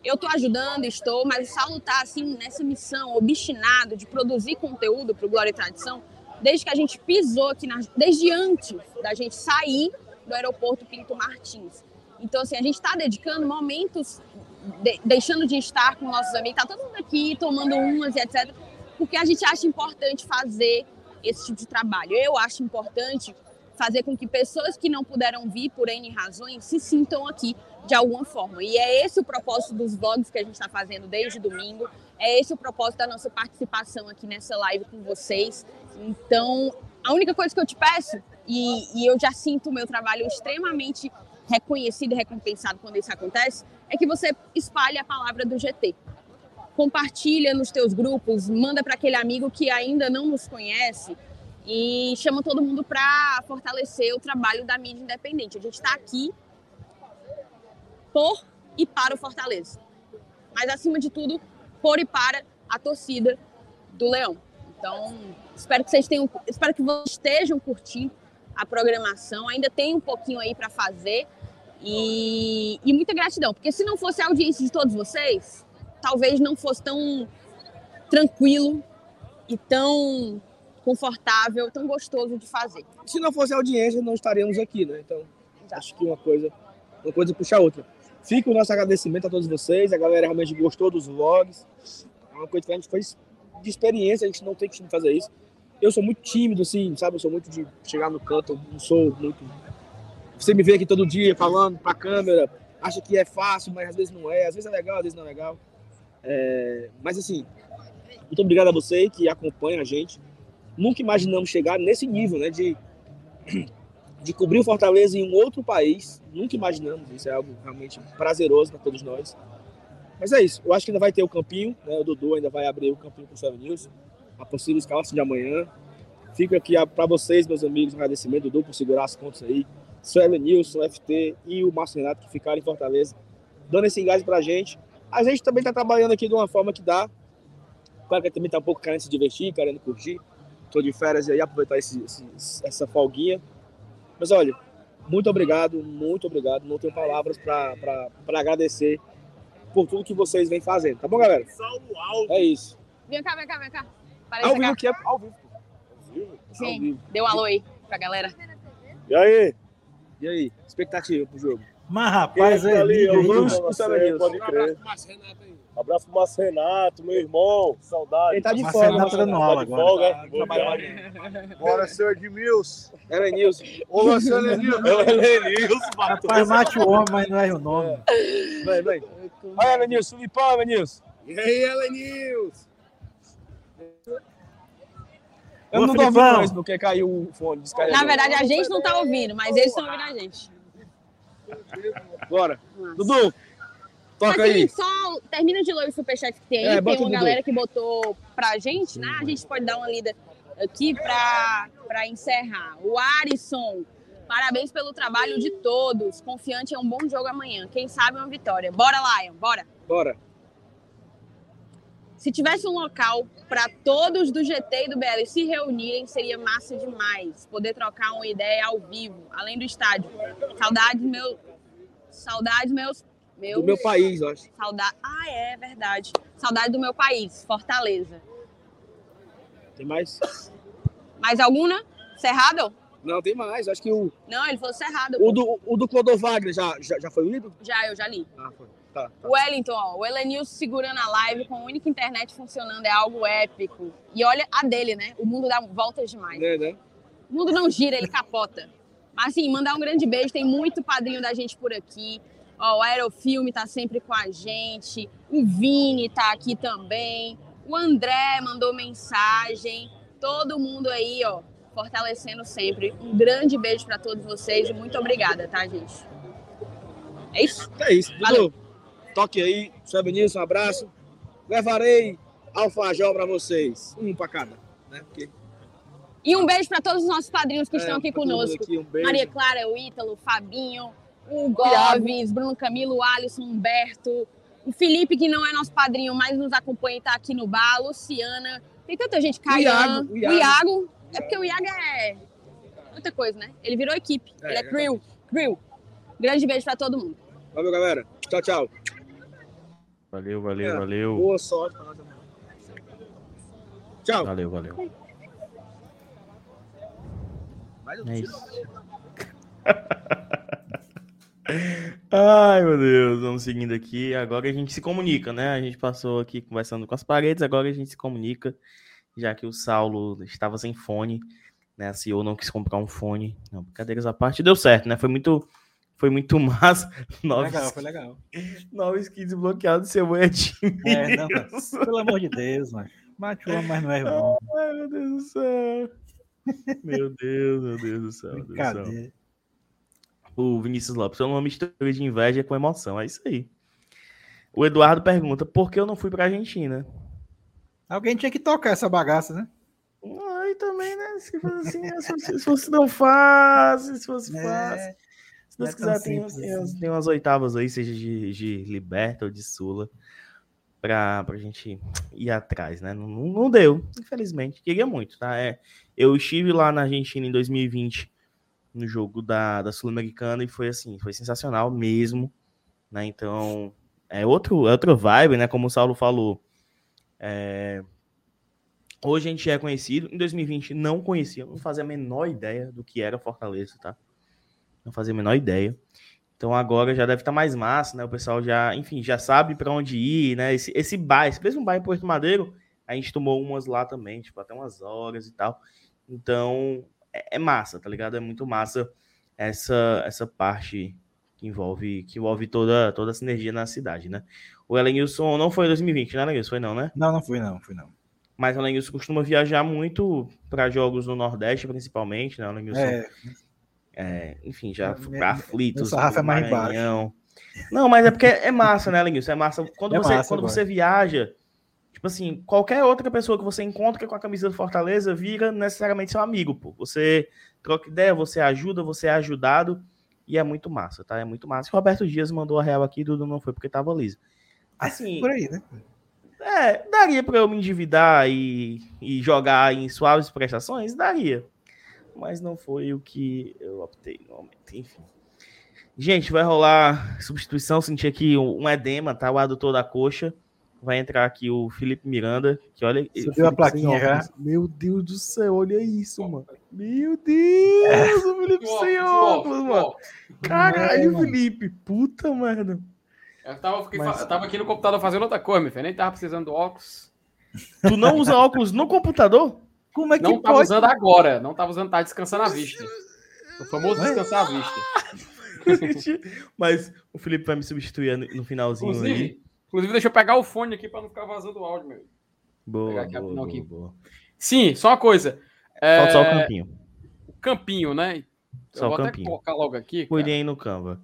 Eu estou ajudando, estou, mas o Saulo está assim nessa missão, obstinado de produzir conteúdo para o Glória e Tradição, desde que a gente pisou aqui, na, desde antes da gente sair do aeroporto Pinto Martins. Então, assim, a gente está dedicando momentos, de, deixando de estar com nossos amigos, tá todo mundo aqui tomando umas e etc., porque a gente acha importante fazer esse tipo de trabalho. Eu acho importante fazer com que pessoas que não puderam vir por N razões se sintam aqui de alguma forma. E é esse o propósito dos vlogs que a gente está fazendo desde domingo, é esse o propósito da nossa participação aqui nessa live com vocês. Então, a única coisa que eu te peço, e, e eu já sinto o meu trabalho extremamente reconhecido e recompensado quando isso acontece, é que você espalhe a palavra do GT. Compartilha nos teus grupos, manda para aquele amigo que ainda não nos conhece e chama todo mundo para fortalecer o trabalho da mídia independente. A gente está aqui por e para o Fortaleza. Mas, acima de tudo, por e para a torcida do Leão. Então, espero que vocês tenham, espero que vocês estejam curtindo a programação. Ainda tem um pouquinho aí para fazer. E, e muita gratidão, porque se não fosse a audiência de todos vocês, talvez não fosse tão tranquilo e tão confortável, tão gostoso de fazer. Se não fosse a audiência, não estaríamos aqui, né? Então, Exato. acho que uma coisa, uma coisa puxa a outra. Fica o nosso agradecimento a todos vocês, a galera realmente gostou dos vlogs. É uma coisa que a gente fez de experiência, a gente não tem que fazer isso. Eu sou muito tímido, assim, sabe? Eu sou muito de chegar no canto, não sou muito você me vê aqui todo dia falando para a câmera, acha que é fácil, mas às vezes não é, às vezes é legal, às vezes não é legal. É, mas assim, muito obrigado a você que acompanha a gente. Nunca imaginamos chegar nesse nível, né, de, de cobrir o Fortaleza em um outro país. Nunca imaginamos, isso é algo realmente prazeroso para todos nós. Mas é isso, eu acho que ainda vai ter o campinho, né, o Dudu ainda vai abrir o campinho para o Seven News, a possível escalação de amanhã. Fico aqui para vocês, meus amigos, um agradecimento, Dudu, por segurar as contas aí, Suelen Nilson, FT e o Márcio Renato, que ficaram em Fortaleza, dando esse gás pra gente. A gente também tá trabalhando aqui de uma forma que dá. Claro que também tá um pouco querendo se divertir, querendo curtir. Tô de férias e aí aproveitar esse, esse, essa folguinha. Mas olha, muito obrigado, muito obrigado. Não tenho palavras para agradecer por tudo que vocês vêm fazendo. Tá bom, galera? É isso. Vem cá, vem cá, vem cá. Ao Apareça vivo cá. aqui é ao vivo. Ao Sim, vivo. dê um alô aí pra galera. E aí? E aí? Expectativa pro jogo? Mas, rapaz, é tá ali, eu pode crer. Abraço pro Márcio Renato, meu irmão. Saudade. Ele tá de Márcio folga, Renato Márcio dando aula de agora. folga. Tá, trabalhando. embora. Bora, senhor Edmilson. Era Nilson. Ô, senhor Edmilson. É o Elenilson, Rapaz, mate o homem, mas não é o nome. Vem, vem. Olha, Elenilson. Filipão, Elenilson. E aí, Elenilson? Eu Ô, não tô ouvindo mais porque caiu o fone. descarregou. Na verdade, a gente não tá ouvindo, mas eles estão ouvindo a gente. Bora. Dudu, toca Mas, aí. assim, só termina de ler o superchat que tem É, aí. bota tem uma Dudu. galera que botou pra gente, né? A gente pode dar uma lida aqui pra, pra encerrar. O Arisson, parabéns pelo trabalho de todos. Confiante é um bom jogo amanhã. Quem sabe uma vitória. Bora, Lion, bora. Bora. Se tivesse um local para todos do GT e do BL se reunirem, seria massa demais. Poder trocar uma ideia ao vivo, além do estádio. Saudades, meu. Saudades, meus. meus Do meu país, eu acho. Saudade. Ah, é verdade. Saudade do meu país, Fortaleza. Tem mais? Mais alguma? Cerrado? Não, tem mais. Acho que o, Não, ele falou Cerrado. o pô. do, o do Clodovagner já, já, já foi lido? Já, eu já li. Ah, foi. Tá, tá. O Wellington, ó, o Elenilson segurando a live com a única internet funcionando é algo épico. E olha a dele, né? O mundo dá voltas demais. Né, né? O mundo não gira, ele capota. Mas assim, mandar um grande beijo, tem muito padrinho da gente por aqui. Ó, o Aerofilme tá sempre com a gente. O Vini tá aqui também. O André mandou mensagem. Todo mundo aí, ó, fortalecendo sempre. Um grande beijo para todos vocês e muito obrigada, tá, gente? É isso? É isso. Valeu. Toque aí. Seu Benício, um abraço. Levarei alfajor pra vocês. Um pra cada. Né? Porque, E um beijo para todos os nossos padrinhos que é, estão aqui conosco. aqui, um beijo. Maria Clara, o Ítalo, o Fabinho, o Iago. Goves, Bruno Camilo, o Alisson, o Humberto, o Felipe, que não é nosso padrinho, mas nos acompanha e tá aqui no bar, Luciana. Tem tanta gente, Caian, Iago, o o Iago. Iago. É porque o Iago é outra coisa, né? Ele virou equipe, É, ele é crew, crew. Grande beijo pra todo mundo. Valeu, galera. Tchau, tchau. Valeu, valeu, É. valeu. Boa sorte pra nós amanhã. Tchau. Valeu, valeu. É isso. Ai, meu Deus, vamos seguindo aqui. Agora a gente se comunica, né? A gente passou aqui conversando com as paredes, agora a gente se comunica, já que o Saulo estava sem fone, né? A CEO não quis comprar um fone. Não, brincadeiras à parte, deu certo, né? Foi muito, foi muito massa. Nove, Legal, foi legal. nove skins bloqueados, seu. É, não, mas, pelo amor de Deus, mano. Mate o homem, mas não é o nome. Ai, meu Deus do céu. Meu Deus, meu Deus do céu. Brincadeira. O Vinícius Lopes, é uma mistura de inveja com emoção. É isso aí. O Eduardo pergunta: por que eu não fui pra Argentina? Alguém tinha que tocar essa bagaça, né? Ai, também, né? Se fosse assim, né? se, fosse, se fosse não fácil, se fosse fácil. É, não Deus é quiser, tem, assim. umas, tem umas oitavas aí, seja de, de Liberta ou de Sula, pra, pra gente ir atrás, né? Não, não, deu, infelizmente. Queria muito, tá? É, eu estive lá na Argentina em 2020, no jogo da, da Sul-Americana, e foi assim, foi sensacional mesmo, né? Então, é outro, é outra vibe, né? Como o Saulo falou. É, Hoje a gente é conhecido, em 2020 não conhecia, não fazia a menor ideia do que era Fortaleza, tá? Não fazia a menor ideia. Então agora já deve estar mais massa, né? O pessoal já, enfim, já sabe para onde ir, né? Esse, esse bar, esse mesmo bar em Porto Madeiro, a gente tomou umas lá também, tipo, até umas horas e tal. Então é, é massa, tá ligado? É muito massa essa essa parte que envolve que envolve toda toda a sinergia na cidade, né? O Elenilson não foi em 2020, né, Elenilson? Foi não, né? Não, não fui não, fui não. Mas o Lenilson costuma viajar muito para jogos no Nordeste, principalmente, né? O Lenilson, É, é, enfim, já Meu- foi pra aflitos. meu sarrafo é mais baixo. Não, mas é porque é massa, né, Lenilson? É massa. Quando, É você, massa, quando você viaja, tipo assim, qualquer outra pessoa que você encontra com a camisa do Fortaleza vira necessariamente seu amigo, pô. Você troca ideia, você ajuda, você é ajudado. E é muito massa, tá? É muito massa. Roberto Dias mandou a real aqui, Dudu não foi porque tava liso. Assim, Por aí, né? é, daria pra eu me endividar e, e jogar em suaves prestações? Daria. Mas não foi o que eu optei no momento. Enfim. Gente, vai rolar substituição. Senti aqui um, um edema, tá? O adutor da coxa. Vai entrar aqui o Felipe Miranda. Que olha. Você viu a plaquinha já? óculos. Meu Deus do céu, olha isso, mano. Meu Deus, o Felipe sem óculos, mano. Caralho, mano. Felipe. Puta merda. Eu tava, fiquei Mas- eu tava aqui no computador fazendo outra coisa, meu filho. Nem tava precisando do óculos. Tu não usa óculos no computador? Como é que Não tava pode? usando agora. Não tava usando, tava descansando a vista. O famoso descansar a vista. Mas o Felipe vai me substituir no finalzinho aí. Inclusive, inclusive, deixa eu pegar o fone aqui pra não ficar vazando o áudio, meu. Boa, pegar aqui a boa, boa, aqui. boa. Sim, só uma coisa. É, Falta só o campinho. o campinho, né? Só eu o vou até campinho. colocar logo aqui. Cuidem aí no Canva.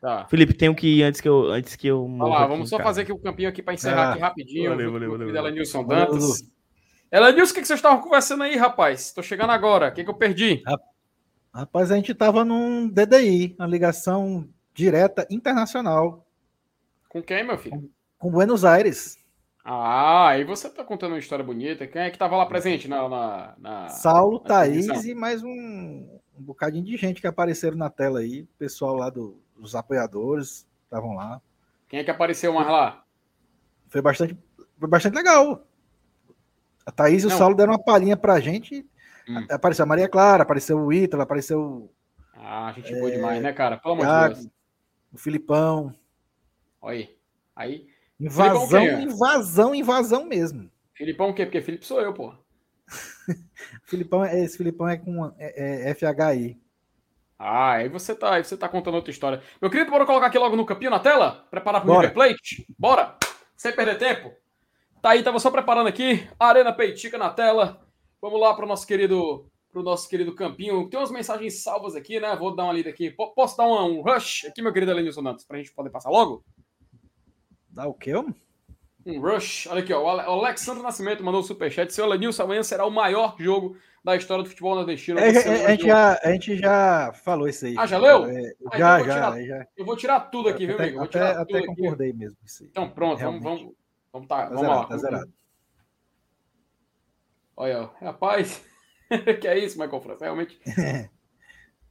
Tá. Felipe, tenho que ir antes que eu, antes que eu Olha morra lá, vamos só fazer aqui o campinho aqui para encerrar Ah, aqui rapidinho. valeu, valeu, valeu, valeu. Elenilson Dantas. Elenilson, o que que vocês estavam conversando aí, rapaz? Tô chegando agora. O que, que eu perdi? Rapaz, a gente tava num DDI, uma ligação direta internacional Com quem, meu filho? com Buenos Aires. Ah, aí você tá contando uma história bonita. Quem é que tava lá presente na. na, na- Saulo, na Thaís e mais um, um bocadinho de gente que apareceram na tela aí. O pessoal lá do- dos apoiadores estavam lá. Quem é que apareceu mais lá? Foi bastante, foi bastante legal. A Thaís e o Não. Saulo deram uma palhinha pra gente. Hum. Apareceu a Maria Clara, apareceu o Ítalo, apareceu Ah, gente boa demais, né, cara? Pelo amor de Deus. o Filipão. Olha aí. Aí. Invasão, é? invasão, invasão mesmo. Filipão o quê? Porque Felipe sou eu, pô. Filipão, é- esse Filipão é com é, é FHI. Ah, aí você tá, aí você tá contando outra história. Meu querido, bora colocar aqui logo no campinho na tela? Preparar pro. River Plate? Bora! Sem perder tempo. Tá aí, tava só preparando aqui. Arena Peitica na tela. Vamos lá pro nosso querido pro nosso querido campinho. Tem umas mensagens salvas aqui, né? Vou dar uma lida aqui. Po- Posso dar um, um rush aqui, meu querido Elenilson Dantas, pra gente poder passar logo? Dá o quê? Um rush. Olha aqui, ó. O Ale- o Alexandre Nascimento mandou o superchat. Seu Elenilson, amanhã será o maior jogo da história do futebol nordestino. É, é, a, gente já, a gente já falou isso aí. Ah, já leu? É, Ah, já, então eu vou já, tirar- já. Eu vou tirar tudo aqui, viu, até, amigo? Vou até, tirar até tudo aqui. concordei mesmo. Isso aí. Então, pronto, Realmente. vamos, vamos, tá, Tá vamos zerado, lá. tá zerado. Olha, rapaz, que é isso, Michael França? Realmente.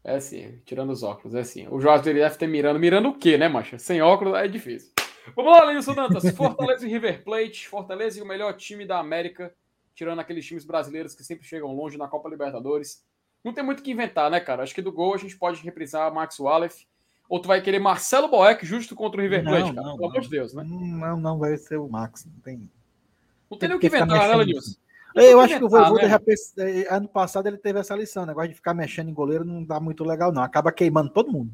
É assim, tirando os óculos, é assim. O Jorge deve ter mirando. Mirando o quê, né, macho? Sem óculos é difícil. Vamos lá, Lenilson Dantas. Fortaleza e River Plate. Fortaleza e o melhor time da América, tirando aqueles times brasileiros que sempre chegam longe na Copa Libertadores. Não tem muito o que inventar, né, cara? Acho que do gol a gente pode reprisar Max Wallace. Ou tu vai querer Marcelo Boeck justo contra o River Não, Plate, cara? não, Pelo amor não. de Deus, né? Não, não vai ser o Max. Não tem. Não tem Tem nem o que inventar, né, Lenilson? Eu acho que o Voivoda né? já pens- eh, ano passado ele teve essa lição, o negócio de ficar mexendo em goleiro não dá muito legal, não. Acaba queimando todo mundo.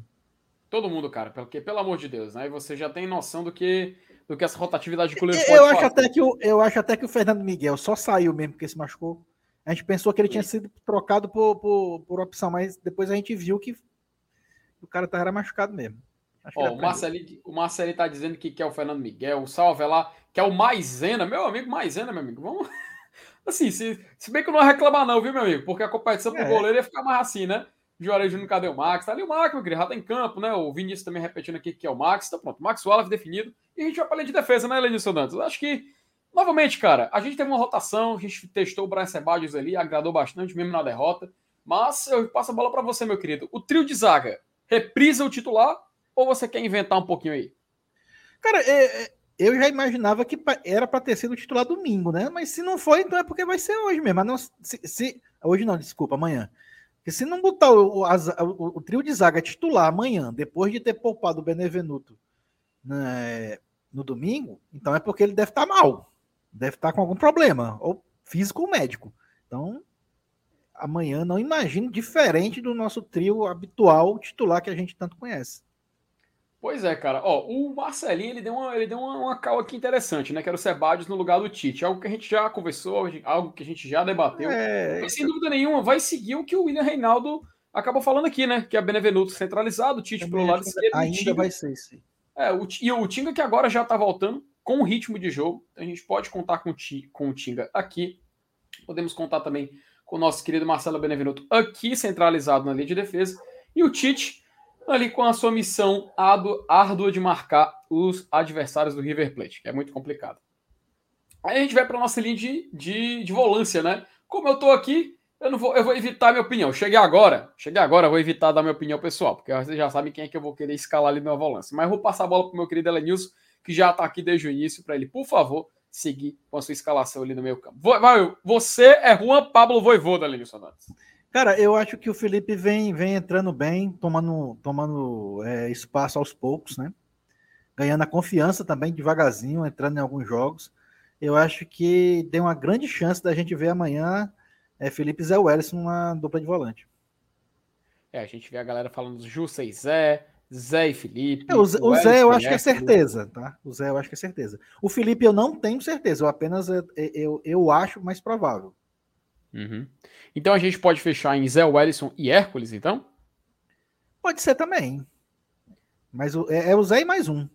Todo mundo, cara, porque pelo amor de Deus, né? Aí você já tem noção do que do que essa rotatividade de goleiro Eu pode acho, fazer. até que o, eu acho até que o Fernando Miguel só saiu mesmo porque se machucou. A gente pensou que ele tinha sido trocado por, por, por opção, mas depois a gente viu que o cara tava machucado mesmo. Ó, o aprendeu. Marceli, o Marceli tá dizendo que quer o Fernando Miguel, o Salve lá, quer o Maisena, meu amigo Maisena, meu amigo. Vamos. Assim, se, se bem que eu não ia reclamar, não, viu, meu amigo? Porque a competição pro É. goleiro ia ficar mais assim, né? Juarez Júnior, cadê o Max? Tá ali o Max, meu querido, já tá em campo, né? O Vinícius também repetindo aqui que é o Max. Então pronto, Max Wallace definido. E a gente vai pra linha de defesa, né, Lenilson Dantas? Acho que, novamente, cara, a gente teve uma rotação, a gente testou o Brian Sebadios ali, agradou bastante, mesmo na derrota. Mas eu passo a bola pra você, meu querido. O trio de zaga, reprisa o titular ou você quer inventar um pouquinho aí? Cara, é, é, eu já imaginava que era para ter sido o titular domingo, né? Mas se não foi, então é porque vai ser hoje mesmo. Mas não, se, se- hoje não, desculpa, amanhã. Porque se não botar o, o, o- trio de zaga titular amanhã, depois de ter poupado o Benevenuto né, no domingo, então é porque ele deve estar mal. Deve estar com algum problema, ou físico ou médico. Então, amanhã não imagino diferente do nosso trio habitual titular que a gente tanto conhece. Pois é, cara. Ó, o Marcelinho ele deu uma, ele deu uma, uma cal aqui interessante, né? Que era o Sebadios no lugar do Tite. Algo que a gente já conversou, algo que a gente já debateu. É, Mas, sem dúvida nenhuma, vai seguir o que o William Reinaldo acabou falando aqui, né? Que é Benevenuto centralizado, o Tite pelo lado esquerdo. ainda Tinga- vai ser isso. aí. É, o, e o Tinga que agora já tá voltando com o ritmo de jogo. A gente pode contar com o, Ti- com o Tinga aqui. Podemos contar também com o nosso querido Marcelo Benevenuto aqui centralizado na linha de defesa. E o Tite ali com a sua missão árdua de marcar os adversários do River Plate, que é muito complicado. Aí a gente vai para nossa linha de, de, de volância, né? Como eu estou aqui, eu não vou, eu vou evitar minha opinião. Cheguei agora, cheguei agora, vou evitar dar minha opinião pessoal, porque vocês já sabem quem é que eu vou querer escalar ali na volância. Mas eu vou passar a bola para o meu querido Elenilson, que já está aqui desde o início, para ele, por favor, seguir com a sua escalação ali no meio campo. Vai, você é Juan Pablo Voivoda, Elenilson Dantas. Cara, eu acho que o Felipe vem, vem entrando bem, tomando, tomando é, espaço aos poucos, né? Ganhando a confiança também devagarzinho, entrando em alguns jogos eu acho que tem uma grande chance da gente ver amanhã é, Felipe Zé Wellison uma dupla de volante. É, a gente vê a galera falando do e Zé, Zé e Felipe. É, o, Zé, o Zé eu acho que é certeza, tá? O Zé eu acho que é certeza. O Felipe eu não tenho certeza, eu apenas eu, é, é, eu, eu acho mais provável. Uhum. Então a gente pode fechar em Zé Wellison e Hércules, então? Pode ser também. Mas o, é, é o Zé e mais um.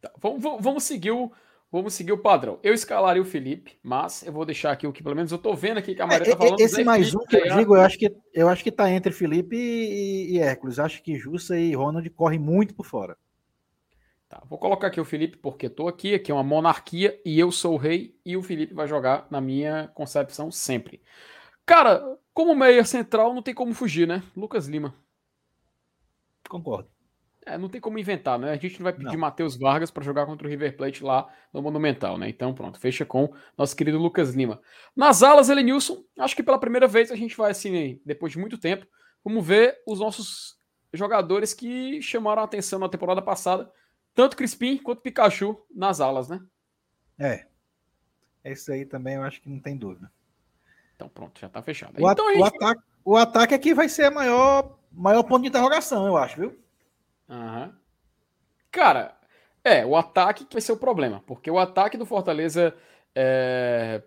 Tá, vamos, vamos seguir o, Vamos seguir o padrão. Eu escalaria o Felipe, mas eu vou deixar aqui o que pelo menos eu tô vendo aqui que a Maria é, tá falando. Esse mais Felipe, um que eu digo, eu acho que eu acho que tá entre Felipe e, e Hércules. Acho que Jussa e Ronald correm muito por fora. Tá, vou colocar aqui o Felipe porque tô aqui, aqui é uma monarquia e eu sou o rei e o Felipe vai jogar na minha concepção sempre. Cara, como meia central não tem como fugir, né? Lucas Lima. Concordo. É, não tem como inventar, né? A gente não vai pedir Matheus Vargas para jogar contra o River Plate lá no Monumental, né? Então, pronto, fecha com nosso querido Lucas Lima. Nas alas, Elenilson, acho que pela primeira vez a gente vai, assim, depois de muito tempo, vamos ver os nossos jogadores que chamaram a atenção na temporada passada, tanto Crispim quanto Pikachu nas alas, né? É. Esse aí também eu acho que não tem dúvida. Então, pronto, já tá fechado. O, então, gente... o, ataque, o ataque aqui vai ser a maior, maior ponto de interrogação, eu acho, viu? Uhum. Cara, é, o ataque que vai ser o problema, porque o ataque do Fortaleza é,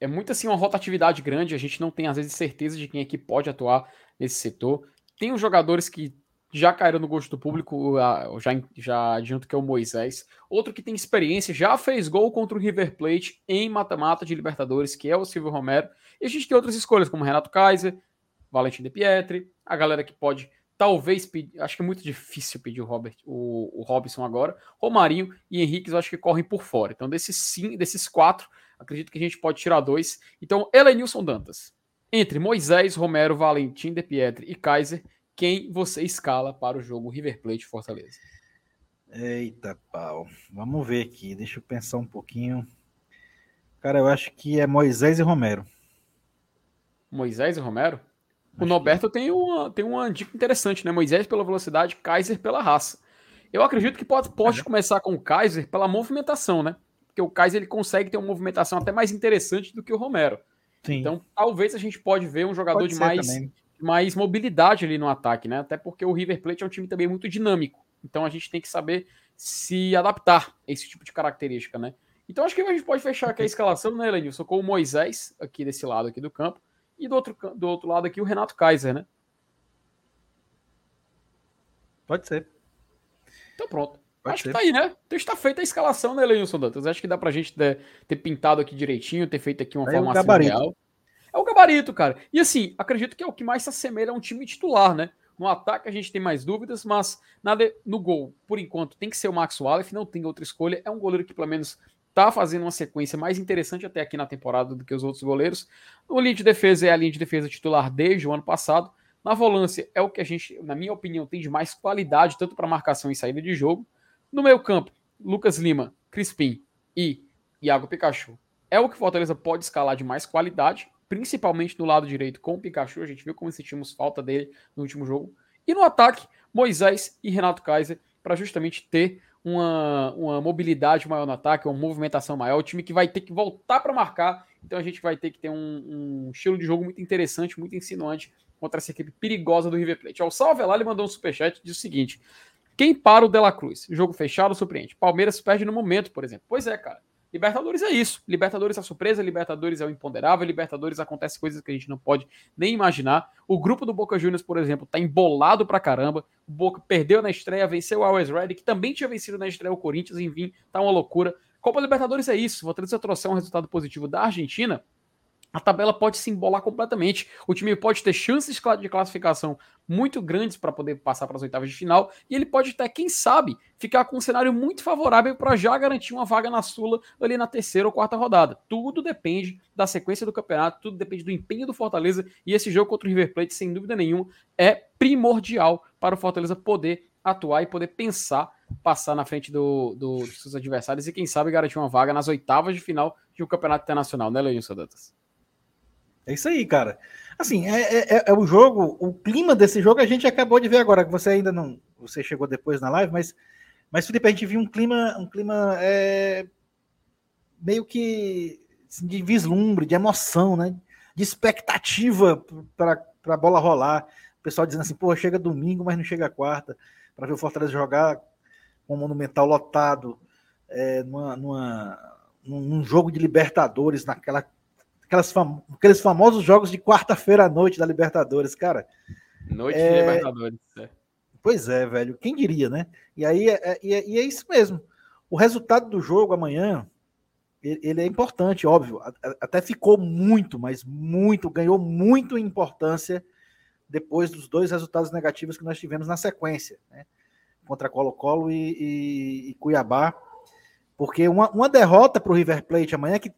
é muito assim uma rotatividade grande, a gente não tem às vezes certeza de quem é que pode atuar nesse setor. Tem os jogadores que já caíram no gosto do público, já, já adianto que é o Moisés. Outro que tem experiência, já fez gol contra o River Plate em mata-mata de Libertadores, que é o Silvio Romero. E a gente tem outras escolhas, como Renato Kaiser, Valentim De Pietri, a galera que pode Talvez, acho que é muito difícil pedir o, Robert, o, o Robson agora. Romarinho e Henrique eu acho que correm por fora. Então, desses, sim, desses quatro, acredito que a gente pode tirar dois. Então, Elenilson Dantas. Entre Moisés, Romero, Valentim, De Pietri e Kaiser, quem você escala para o jogo River Plate Fortaleza? Eita, pau. Vamos ver aqui. Deixa eu pensar um pouquinho. Cara, eu acho que é Moisés e Romero. Moisés e Romero? O Norberto tem uma, tem uma dica interessante, né? Moisés pela velocidade, Kaiser pela raça. Eu acredito que pode, pode começar com o Kaiser pela movimentação, né? Porque o Kaiser ele consegue ter uma movimentação até mais interessante do que o Romero. Sim. Então, talvez a gente pode ver um jogador pode de mais, mais mobilidade ali no ataque, né? Até porque o River Plate é um time também muito dinâmico. Então a gente tem que saber se adaptar a esse tipo de característica, né? Então acho que a gente pode fechar aqui a escalação, né, Lenilson, com o Moisés aqui desse lado aqui do campo. E do outro, do outro lado aqui, o Renato Kaiser, né? Pode ser. Então pronto. Pode Acho ser. que tá aí, né? Então está feita a escalação, né, Leilson Dantas? Acho que dá pra gente ter, ter, pintado aqui direitinho, ter feito aqui uma é formação real. É o gabarito, cara. E assim, acredito que é o que mais se assemelha a um time titular, né? No ataque a gente tem mais dúvidas, mas nada no gol, por enquanto, tem que ser o Max Wallace, não tem outra escolha. É um goleiro que pelo menos tá fazendo uma sequência mais interessante até aqui na temporada do que os outros goleiros. No linha de defesa é a linha de defesa titular desde o ano passado. Na volância é o que a gente, na minha opinião, tem de mais qualidade, tanto para marcação e saída de jogo. No meio campo, Lucas Lima, Crispim e Iago Pikachu. É o que o Fortaleza pode escalar de mais qualidade, principalmente no lado direito com o Pikachu. A gente viu como sentimos falta dele no último jogo. E no ataque, Moisés e Renato Kaiser, para justamente ter uma, uma mobilidade maior no ataque, uma movimentação maior, o time que vai ter que voltar para marcar, então a gente vai ter que ter um, um, estilo de jogo muito interessante, muito insinuante contra essa equipe perigosa do River Plate. O Salve ele mandou um superchat diz o seguinte: quem para o Dela Cruz? Jogo fechado surpreende. Palmeiras perde no momento, por exemplo. Pois é, cara. Libertadores é isso. Libertadores é surpresa, Libertadores é o imponderável, Libertadores acontece coisas que a gente não pode nem imaginar. O grupo do Boca Juniors, por exemplo, tá embolado pra caramba. O Boca perdeu na estreia, venceu o Always Ready, que também tinha vencido na estreia o Corinthians, enfim, tá uma loucura. Copa Libertadores é isso. Fortaleza trouxer um resultado positivo da Argentina, a tabela pode se embolar completamente. O time pode ter chances de classificação muito grandes para poder passar para as oitavas de final, e ele pode até, quem sabe, ficar com um cenário muito favorável para já garantir uma vaga na Sula ali na terceira ou quarta rodada. Tudo depende da sequência do campeonato, tudo depende do empenho do Fortaleza, e esse jogo contra o River Plate, sem dúvida nenhuma, é primordial para o Fortaleza poder atuar e poder pensar passar na frente do, do, dos seus adversários e, quem sabe, garantir uma vaga nas oitavas de final de um campeonato internacional, né, Leonilson Dantas? É isso aí, cara. Assim, é, é, é, o jogo, o clima desse jogo a gente acabou de ver agora, que você ainda não. Você chegou depois na live, mas, mas Felipe, a gente viu um clima, um clima é, meio que assim, de vislumbre, de emoção, né? De expectativa para a bola rolar. O pessoal dizendo assim, pô, chega domingo, mas não chega quarta, para ver o Fortaleza jogar com o Monumental lotado, é, numa, numa, num jogo de Libertadores, naquela aquelas fam aqueles famosos jogos de quarta-feira à noite da Libertadores, cara. Noite é... de Libertadores, é. Pois é, velho. Quem diria, né? E aí é, é, e é, isso mesmo. O resultado do jogo amanhã, ele, ele é importante, óbvio. Até ficou muito, mas muito, ganhou muito importância depois dos dois resultados negativos que nós tivemos na sequência, né? Contra Colo-Colo e, e, e, Cuiabá. Porque uma, uma derrota para o River Plate amanhã, que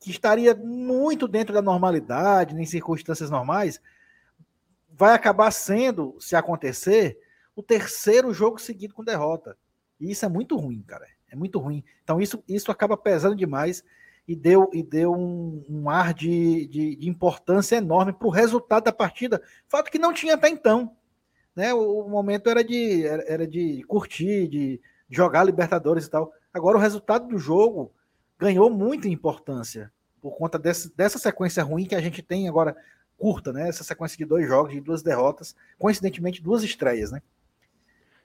que estaria muito dentro da normalidade, em circunstâncias normais, vai acabar sendo, se acontecer, o terceiro jogo seguido com derrota. E isso é muito ruim, cara. É muito ruim. Então isso, isso acaba pesando demais e deu, e deu um, um ar de, de, de importância enorme para o resultado da partida. Fato que não tinha até então. Né? O, o momento era de, era, de curtir, de jogar Libertadores e tal. Agora o resultado do jogo ganhou muita importância por conta desse, dessa sequência ruim que a gente tem agora, curta, né? Essa sequência de dois jogos, de duas derrotas, coincidentemente duas estreias, né?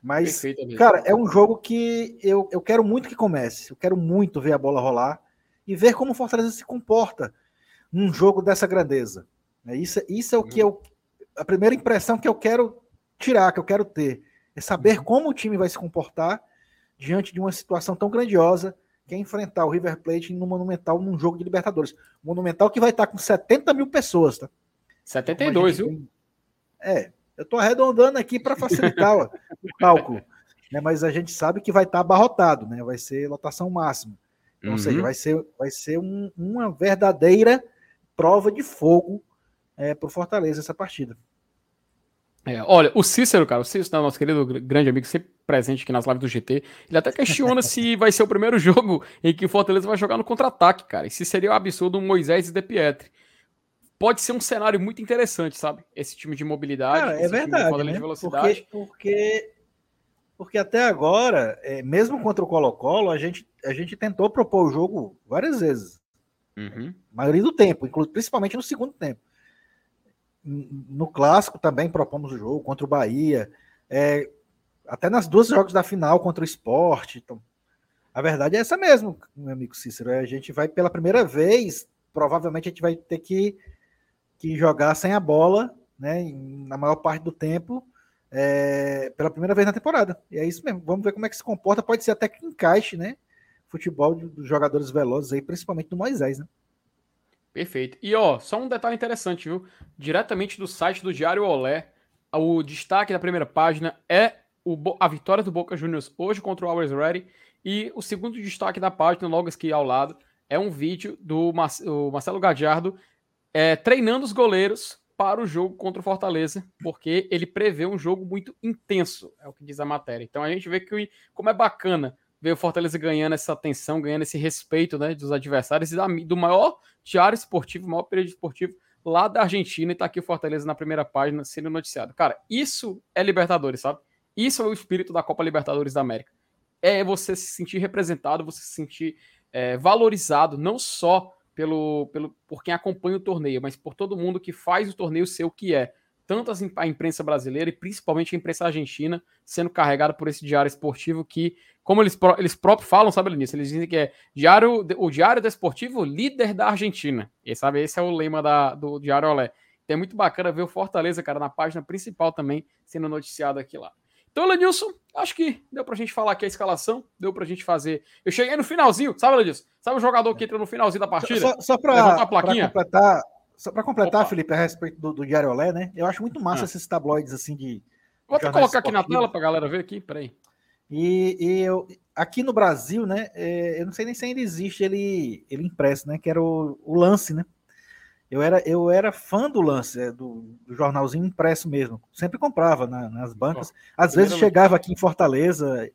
Mas, cara, é um jogo que eu, eu quero muito que comece. Eu quero muito ver a bola rolar e ver como o Fortaleza se comporta num jogo dessa grandeza. É isso, isso é o que eu. A primeira impressão que eu quero tirar, que eu quero ter, é saber uhum. como o time vai se comportar diante de uma situação tão grandiosa quer enfrentar o River Plate no Monumental num jogo de Libertadores. Monumental que vai estar com 70 mil pessoas, tá? 72, viu? É, eu tô arredondando aqui para facilitar o cálculo. Né? Mas a gente sabe que vai estar abarrotado, né? Vai ser lotação máxima. Então, uhum. Ou seja, uhum. vai ser, vai ser um, uma verdadeira prova de fogo é, para o Fortaleza essa partida. É, olha, o Cícero, cara, o Cícero, nosso querido grande amigo, sempre presente aqui nas lives do GT, ele até questiona se vai ser o primeiro jogo em que o Fortaleza vai jogar no contra-ataque, cara. E se seria o um absurdo um Moisés e De Pietri. Pode ser um cenário muito interessante, sabe? Esse time de mobilidade, cara, é verdade, né? de velocidade. Porque, porque, porque até agora, é, mesmo contra o Colo-Colo, a gente, a gente tentou propor o jogo várias vezes. Uhum. A maioria do tempo, principalmente no segundo tempo no clássico também propomos o jogo contra o Bahia, é, até nas duas jogos da final contra o esporte. Então, a verdade é essa mesmo, meu amigo Cícero. É, a gente vai pela primeira vez, provavelmente a gente vai ter que, que jogar sem a bola, né? Na maior parte do tempo, é, pela primeira vez na temporada. E é isso mesmo. Vamos ver como é que se comporta. Pode ser até que encaixe, né? Futebol dos jogadores velozes aí, principalmente do Moisés, né? Perfeito. E ó, só um detalhe interessante, viu? Diretamente do site do Diário Olé, o destaque da primeira página é o, a vitória do Boca Juniors hoje contra o Always Ready. E o segundo destaque da página, logo aqui ao lado, é um vídeo do Mar Marcelo Gadiardo é, treinando os goleiros para o jogo contra o Fortaleza, porque ele prevê um jogo muito intenso, é o que diz a matéria. Então a gente vê que como é bacana ver o Fortaleza ganhando essa atenção, ganhando esse respeito né, dos adversários e da, do maior diário esportivo, maior período esportivo lá da Argentina e tá aqui o Fortaleza na primeira página sendo noticiado. Cara, isso é Libertadores, sabe? Isso é o espírito da Copa Libertadores da América. É você se sentir representado, você se sentir é, valorizado, não só pelo, pelo por quem acompanha o torneio, mas por todo mundo que faz o torneio ser o que é. Tanto a imprensa brasileira e principalmente a imprensa argentina sendo carregada por esse diário esportivo que como eles, eles próprios falam, sabe, nisso, eles dizem que é diário, o Diário Desportivo líder da Argentina. E sabe, esse é o lema da, do Diário Olé. Então é muito bacana ver o Fortaleza, cara, na página principal também sendo noticiado aqui lá. Então, Lenilson, acho que deu pra gente falar aqui a escalação, deu pra gente fazer. Eu cheguei no finalzinho, sabe, Lenilson? Sabe o jogador que entra no finalzinho da partida? Só, só para completar, só pra completar Felipe, a respeito do, do Diário Olé, né? Eu acho muito massa ah. esses tabloides assim de. Vou até colocar aqui na tela pra galera ver aqui, peraí. E, e eu, aqui no Brasil, né? É, eu não sei nem se ainda existe ele, ele impresso, né? Que era o, o lance, né? Eu era, eu era fã do lance, é, do, do jornalzinho impresso mesmo. Sempre comprava na, nas bancas. Às vezes chegava aqui em Fortaleza,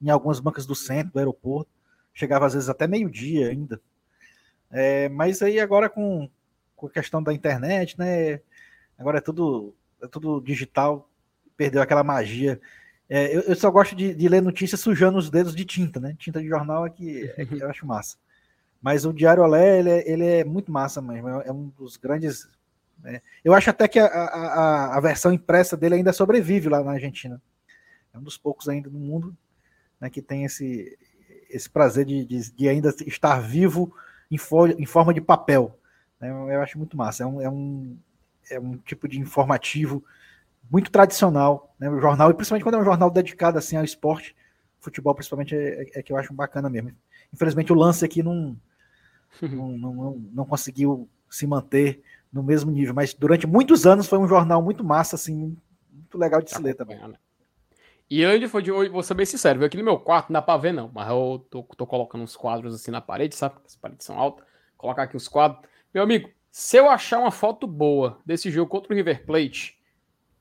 em algumas bancas do centro, do aeroporto. Chegava às vezes até meio-dia ainda. É, mas aí agora com, com a questão da internet, né? Agora é tudo, é tudo digital, perdeu aquela magia. É, eu, eu, só gosto de, de, ler notícias sujando os dedos de tinta, né? Tinta de jornal é que, é que eu acho massa. Mas o Diário Olé, ele é, ele é muito massa mesmo. É, um dos grandes. Né? Eu acho até que a, a, a, versão impressa dele ainda sobrevive lá na Argentina. É um dos poucos ainda no mundo né, que tem esse, esse prazer de, de, de ainda estar vivo em, folha, em forma de papel. Né? Eu acho muito massa. É um, é, um, é um tipo de informativo muito tradicional. Né? O jornal, e principalmente quando é um jornal dedicado assim ao esporte, futebol principalmente, é, é, é que eu acho bacana mesmo. Infelizmente o lance aqui não, não, não, não, conseguiu se manter no mesmo nível, mas durante muitos anos foi um jornal muito massa, assim, muito legal de se ler também. E de hoje, vou ser bem sincero, aqui no meu quarto, não dá pra ver não, mas eu tô, tô colocando uns quadros assim na parede, sabe? As paredes são altas, colocar aqui os quadros. Meu amigo, se eu achar uma foto boa desse jogo contra o River Plate,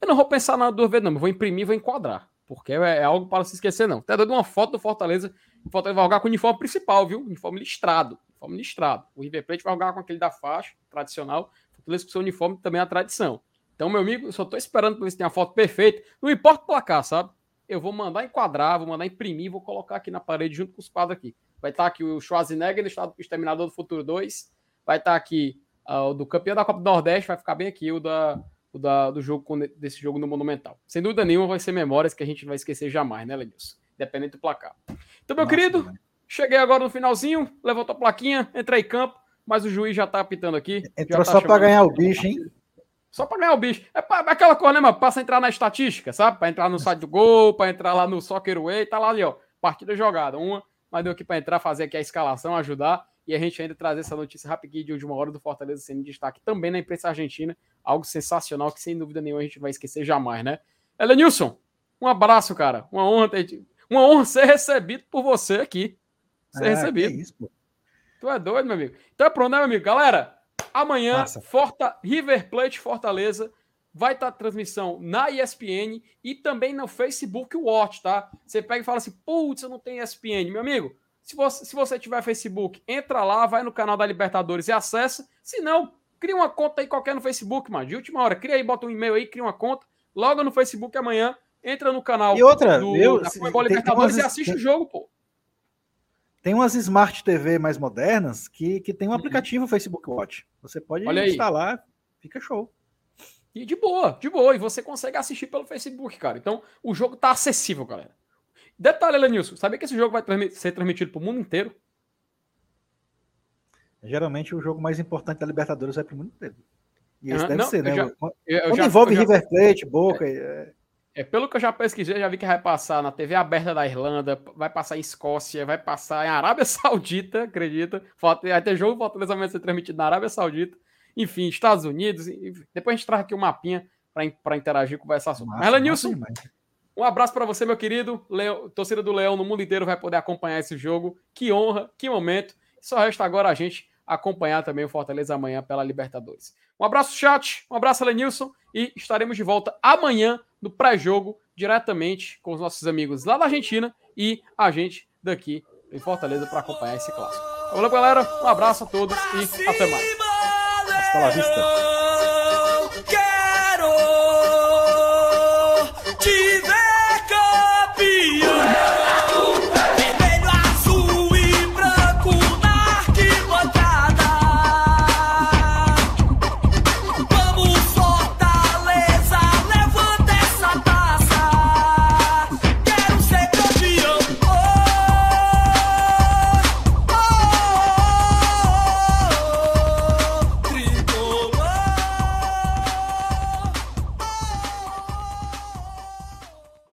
eu não vou pensar nada duas vezes não, eu vou imprimir vou enquadrar, porque é, é algo para se esquecer não. Até dando uma foto do Fortaleza, o Fortaleza vai jogar com o uniforme principal, viu? Uniforme listrado uniforme listrado. O River Plate vai jogar com aquele da faixa, tradicional. Fortaleza com seu uniforme também é a tradição. Então, meu amigo, eu só tô esperando para ver se tem a foto perfeita. Não importa o placar, sabe? Eu vou mandar enquadrar, vou mandar imprimir, vou colocar aqui na parede junto com os quadros aqui. Vai estar tá aqui o Schwarzenegger no Exterminador do Futuro 2. Vai estar tá aqui uh, o do campeão da Copa do Nordeste, vai ficar bem aqui o da, o da, do jogo desse jogo no Monumental. Sem dúvida nenhuma, vai ser memórias que a gente não vai esquecer jamais, né, Lenilson? Independente do placar. Então, meu Nossa, querido, né? Cheguei agora no finalzinho, levantou a plaquinha, entrei em campo, mas o juiz já tá apitando aqui. Entrou tá só para ganhar o bicho, hein? Só para ganhar o bicho. É pra, aquela coisa, né, mano? Passa a entrar na estatística, sabe? Para entrar no site do gol, para entrar lá no Soccer Way, tá lá ali, ó. Partida jogada. Uma, mas deu aqui para entrar, fazer aqui a escalação, ajudar. E a gente ainda trazer essa notícia rapidinho de última hora do Fortaleza sendo destaque também na imprensa argentina. Algo sensacional que, sem dúvida nenhuma, a gente vai esquecer jamais, né? Elenilson, um abraço, cara. Uma honra, ter... uma honra ser recebido por você aqui ser é, recebido. Isso, pô. Tu é doido, meu amigo. Então é pronto, né, meu amigo? Galera, amanhã, Forta, River Plate Fortaleza vai estar tá transmissão na ESPN e também no Facebook Watch, tá? Você pega e fala assim, putz, eu não tenho ESPN. Meu amigo, se você, se você tiver Facebook, entra lá, vai no canal da Libertadores e acessa. Se não, cria uma conta aí qualquer no Facebook, mano. De última hora, cria aí, bota um e-mail aí, cria uma conta, loga no Facebook amanhã, entra no canal e outra, do, eu, da Libertadores umas, e assiste tem, o jogo, pô. Tem umas Smart TV mais modernas que, que tem um uhum. aplicativo Facebook Watch. Você pode instalar, fica show. E de boa, de boa. E você consegue assistir pelo Facebook, cara. Então, o jogo tá acessível, galera. Detalhe, Lenilson, sabia que esse jogo vai ser transmitido pro mundo inteiro? Geralmente o jogo mais importante da Libertadores vai pro mundo inteiro. E esse deve não, ser, né? Já, Quando já, envolve já, River Plate, Boca. É, é... É, pelo que eu já pesquisei, já vi que vai passar na TV aberta da Irlanda, vai passar em Escócia, vai passar em Arábia Saudita, acredita? Vai ter jogo Fortaleza vai ser transmitido na Arábia Saudita. Enfim, Estados Unidos. Depois a gente traz aqui um mapinha para interagir com essa sobre. Mas, Nilson, um abraço para você, meu querido. Leo, torcida do Leão no mundo inteiro vai poder acompanhar esse jogo. Que honra, que momento. Só resta agora a gente acompanhar também o Fortaleza amanhã pela Libertadores. Um abraço, chat. Um abraço, Lenilson. E estaremos de volta amanhã no pré-jogo, diretamente com os nossos amigos lá da Argentina e a gente daqui em Fortaleza para acompanhar esse clássico. Valeu, galera. Um abraço a todos e até mais. Hasta la vista.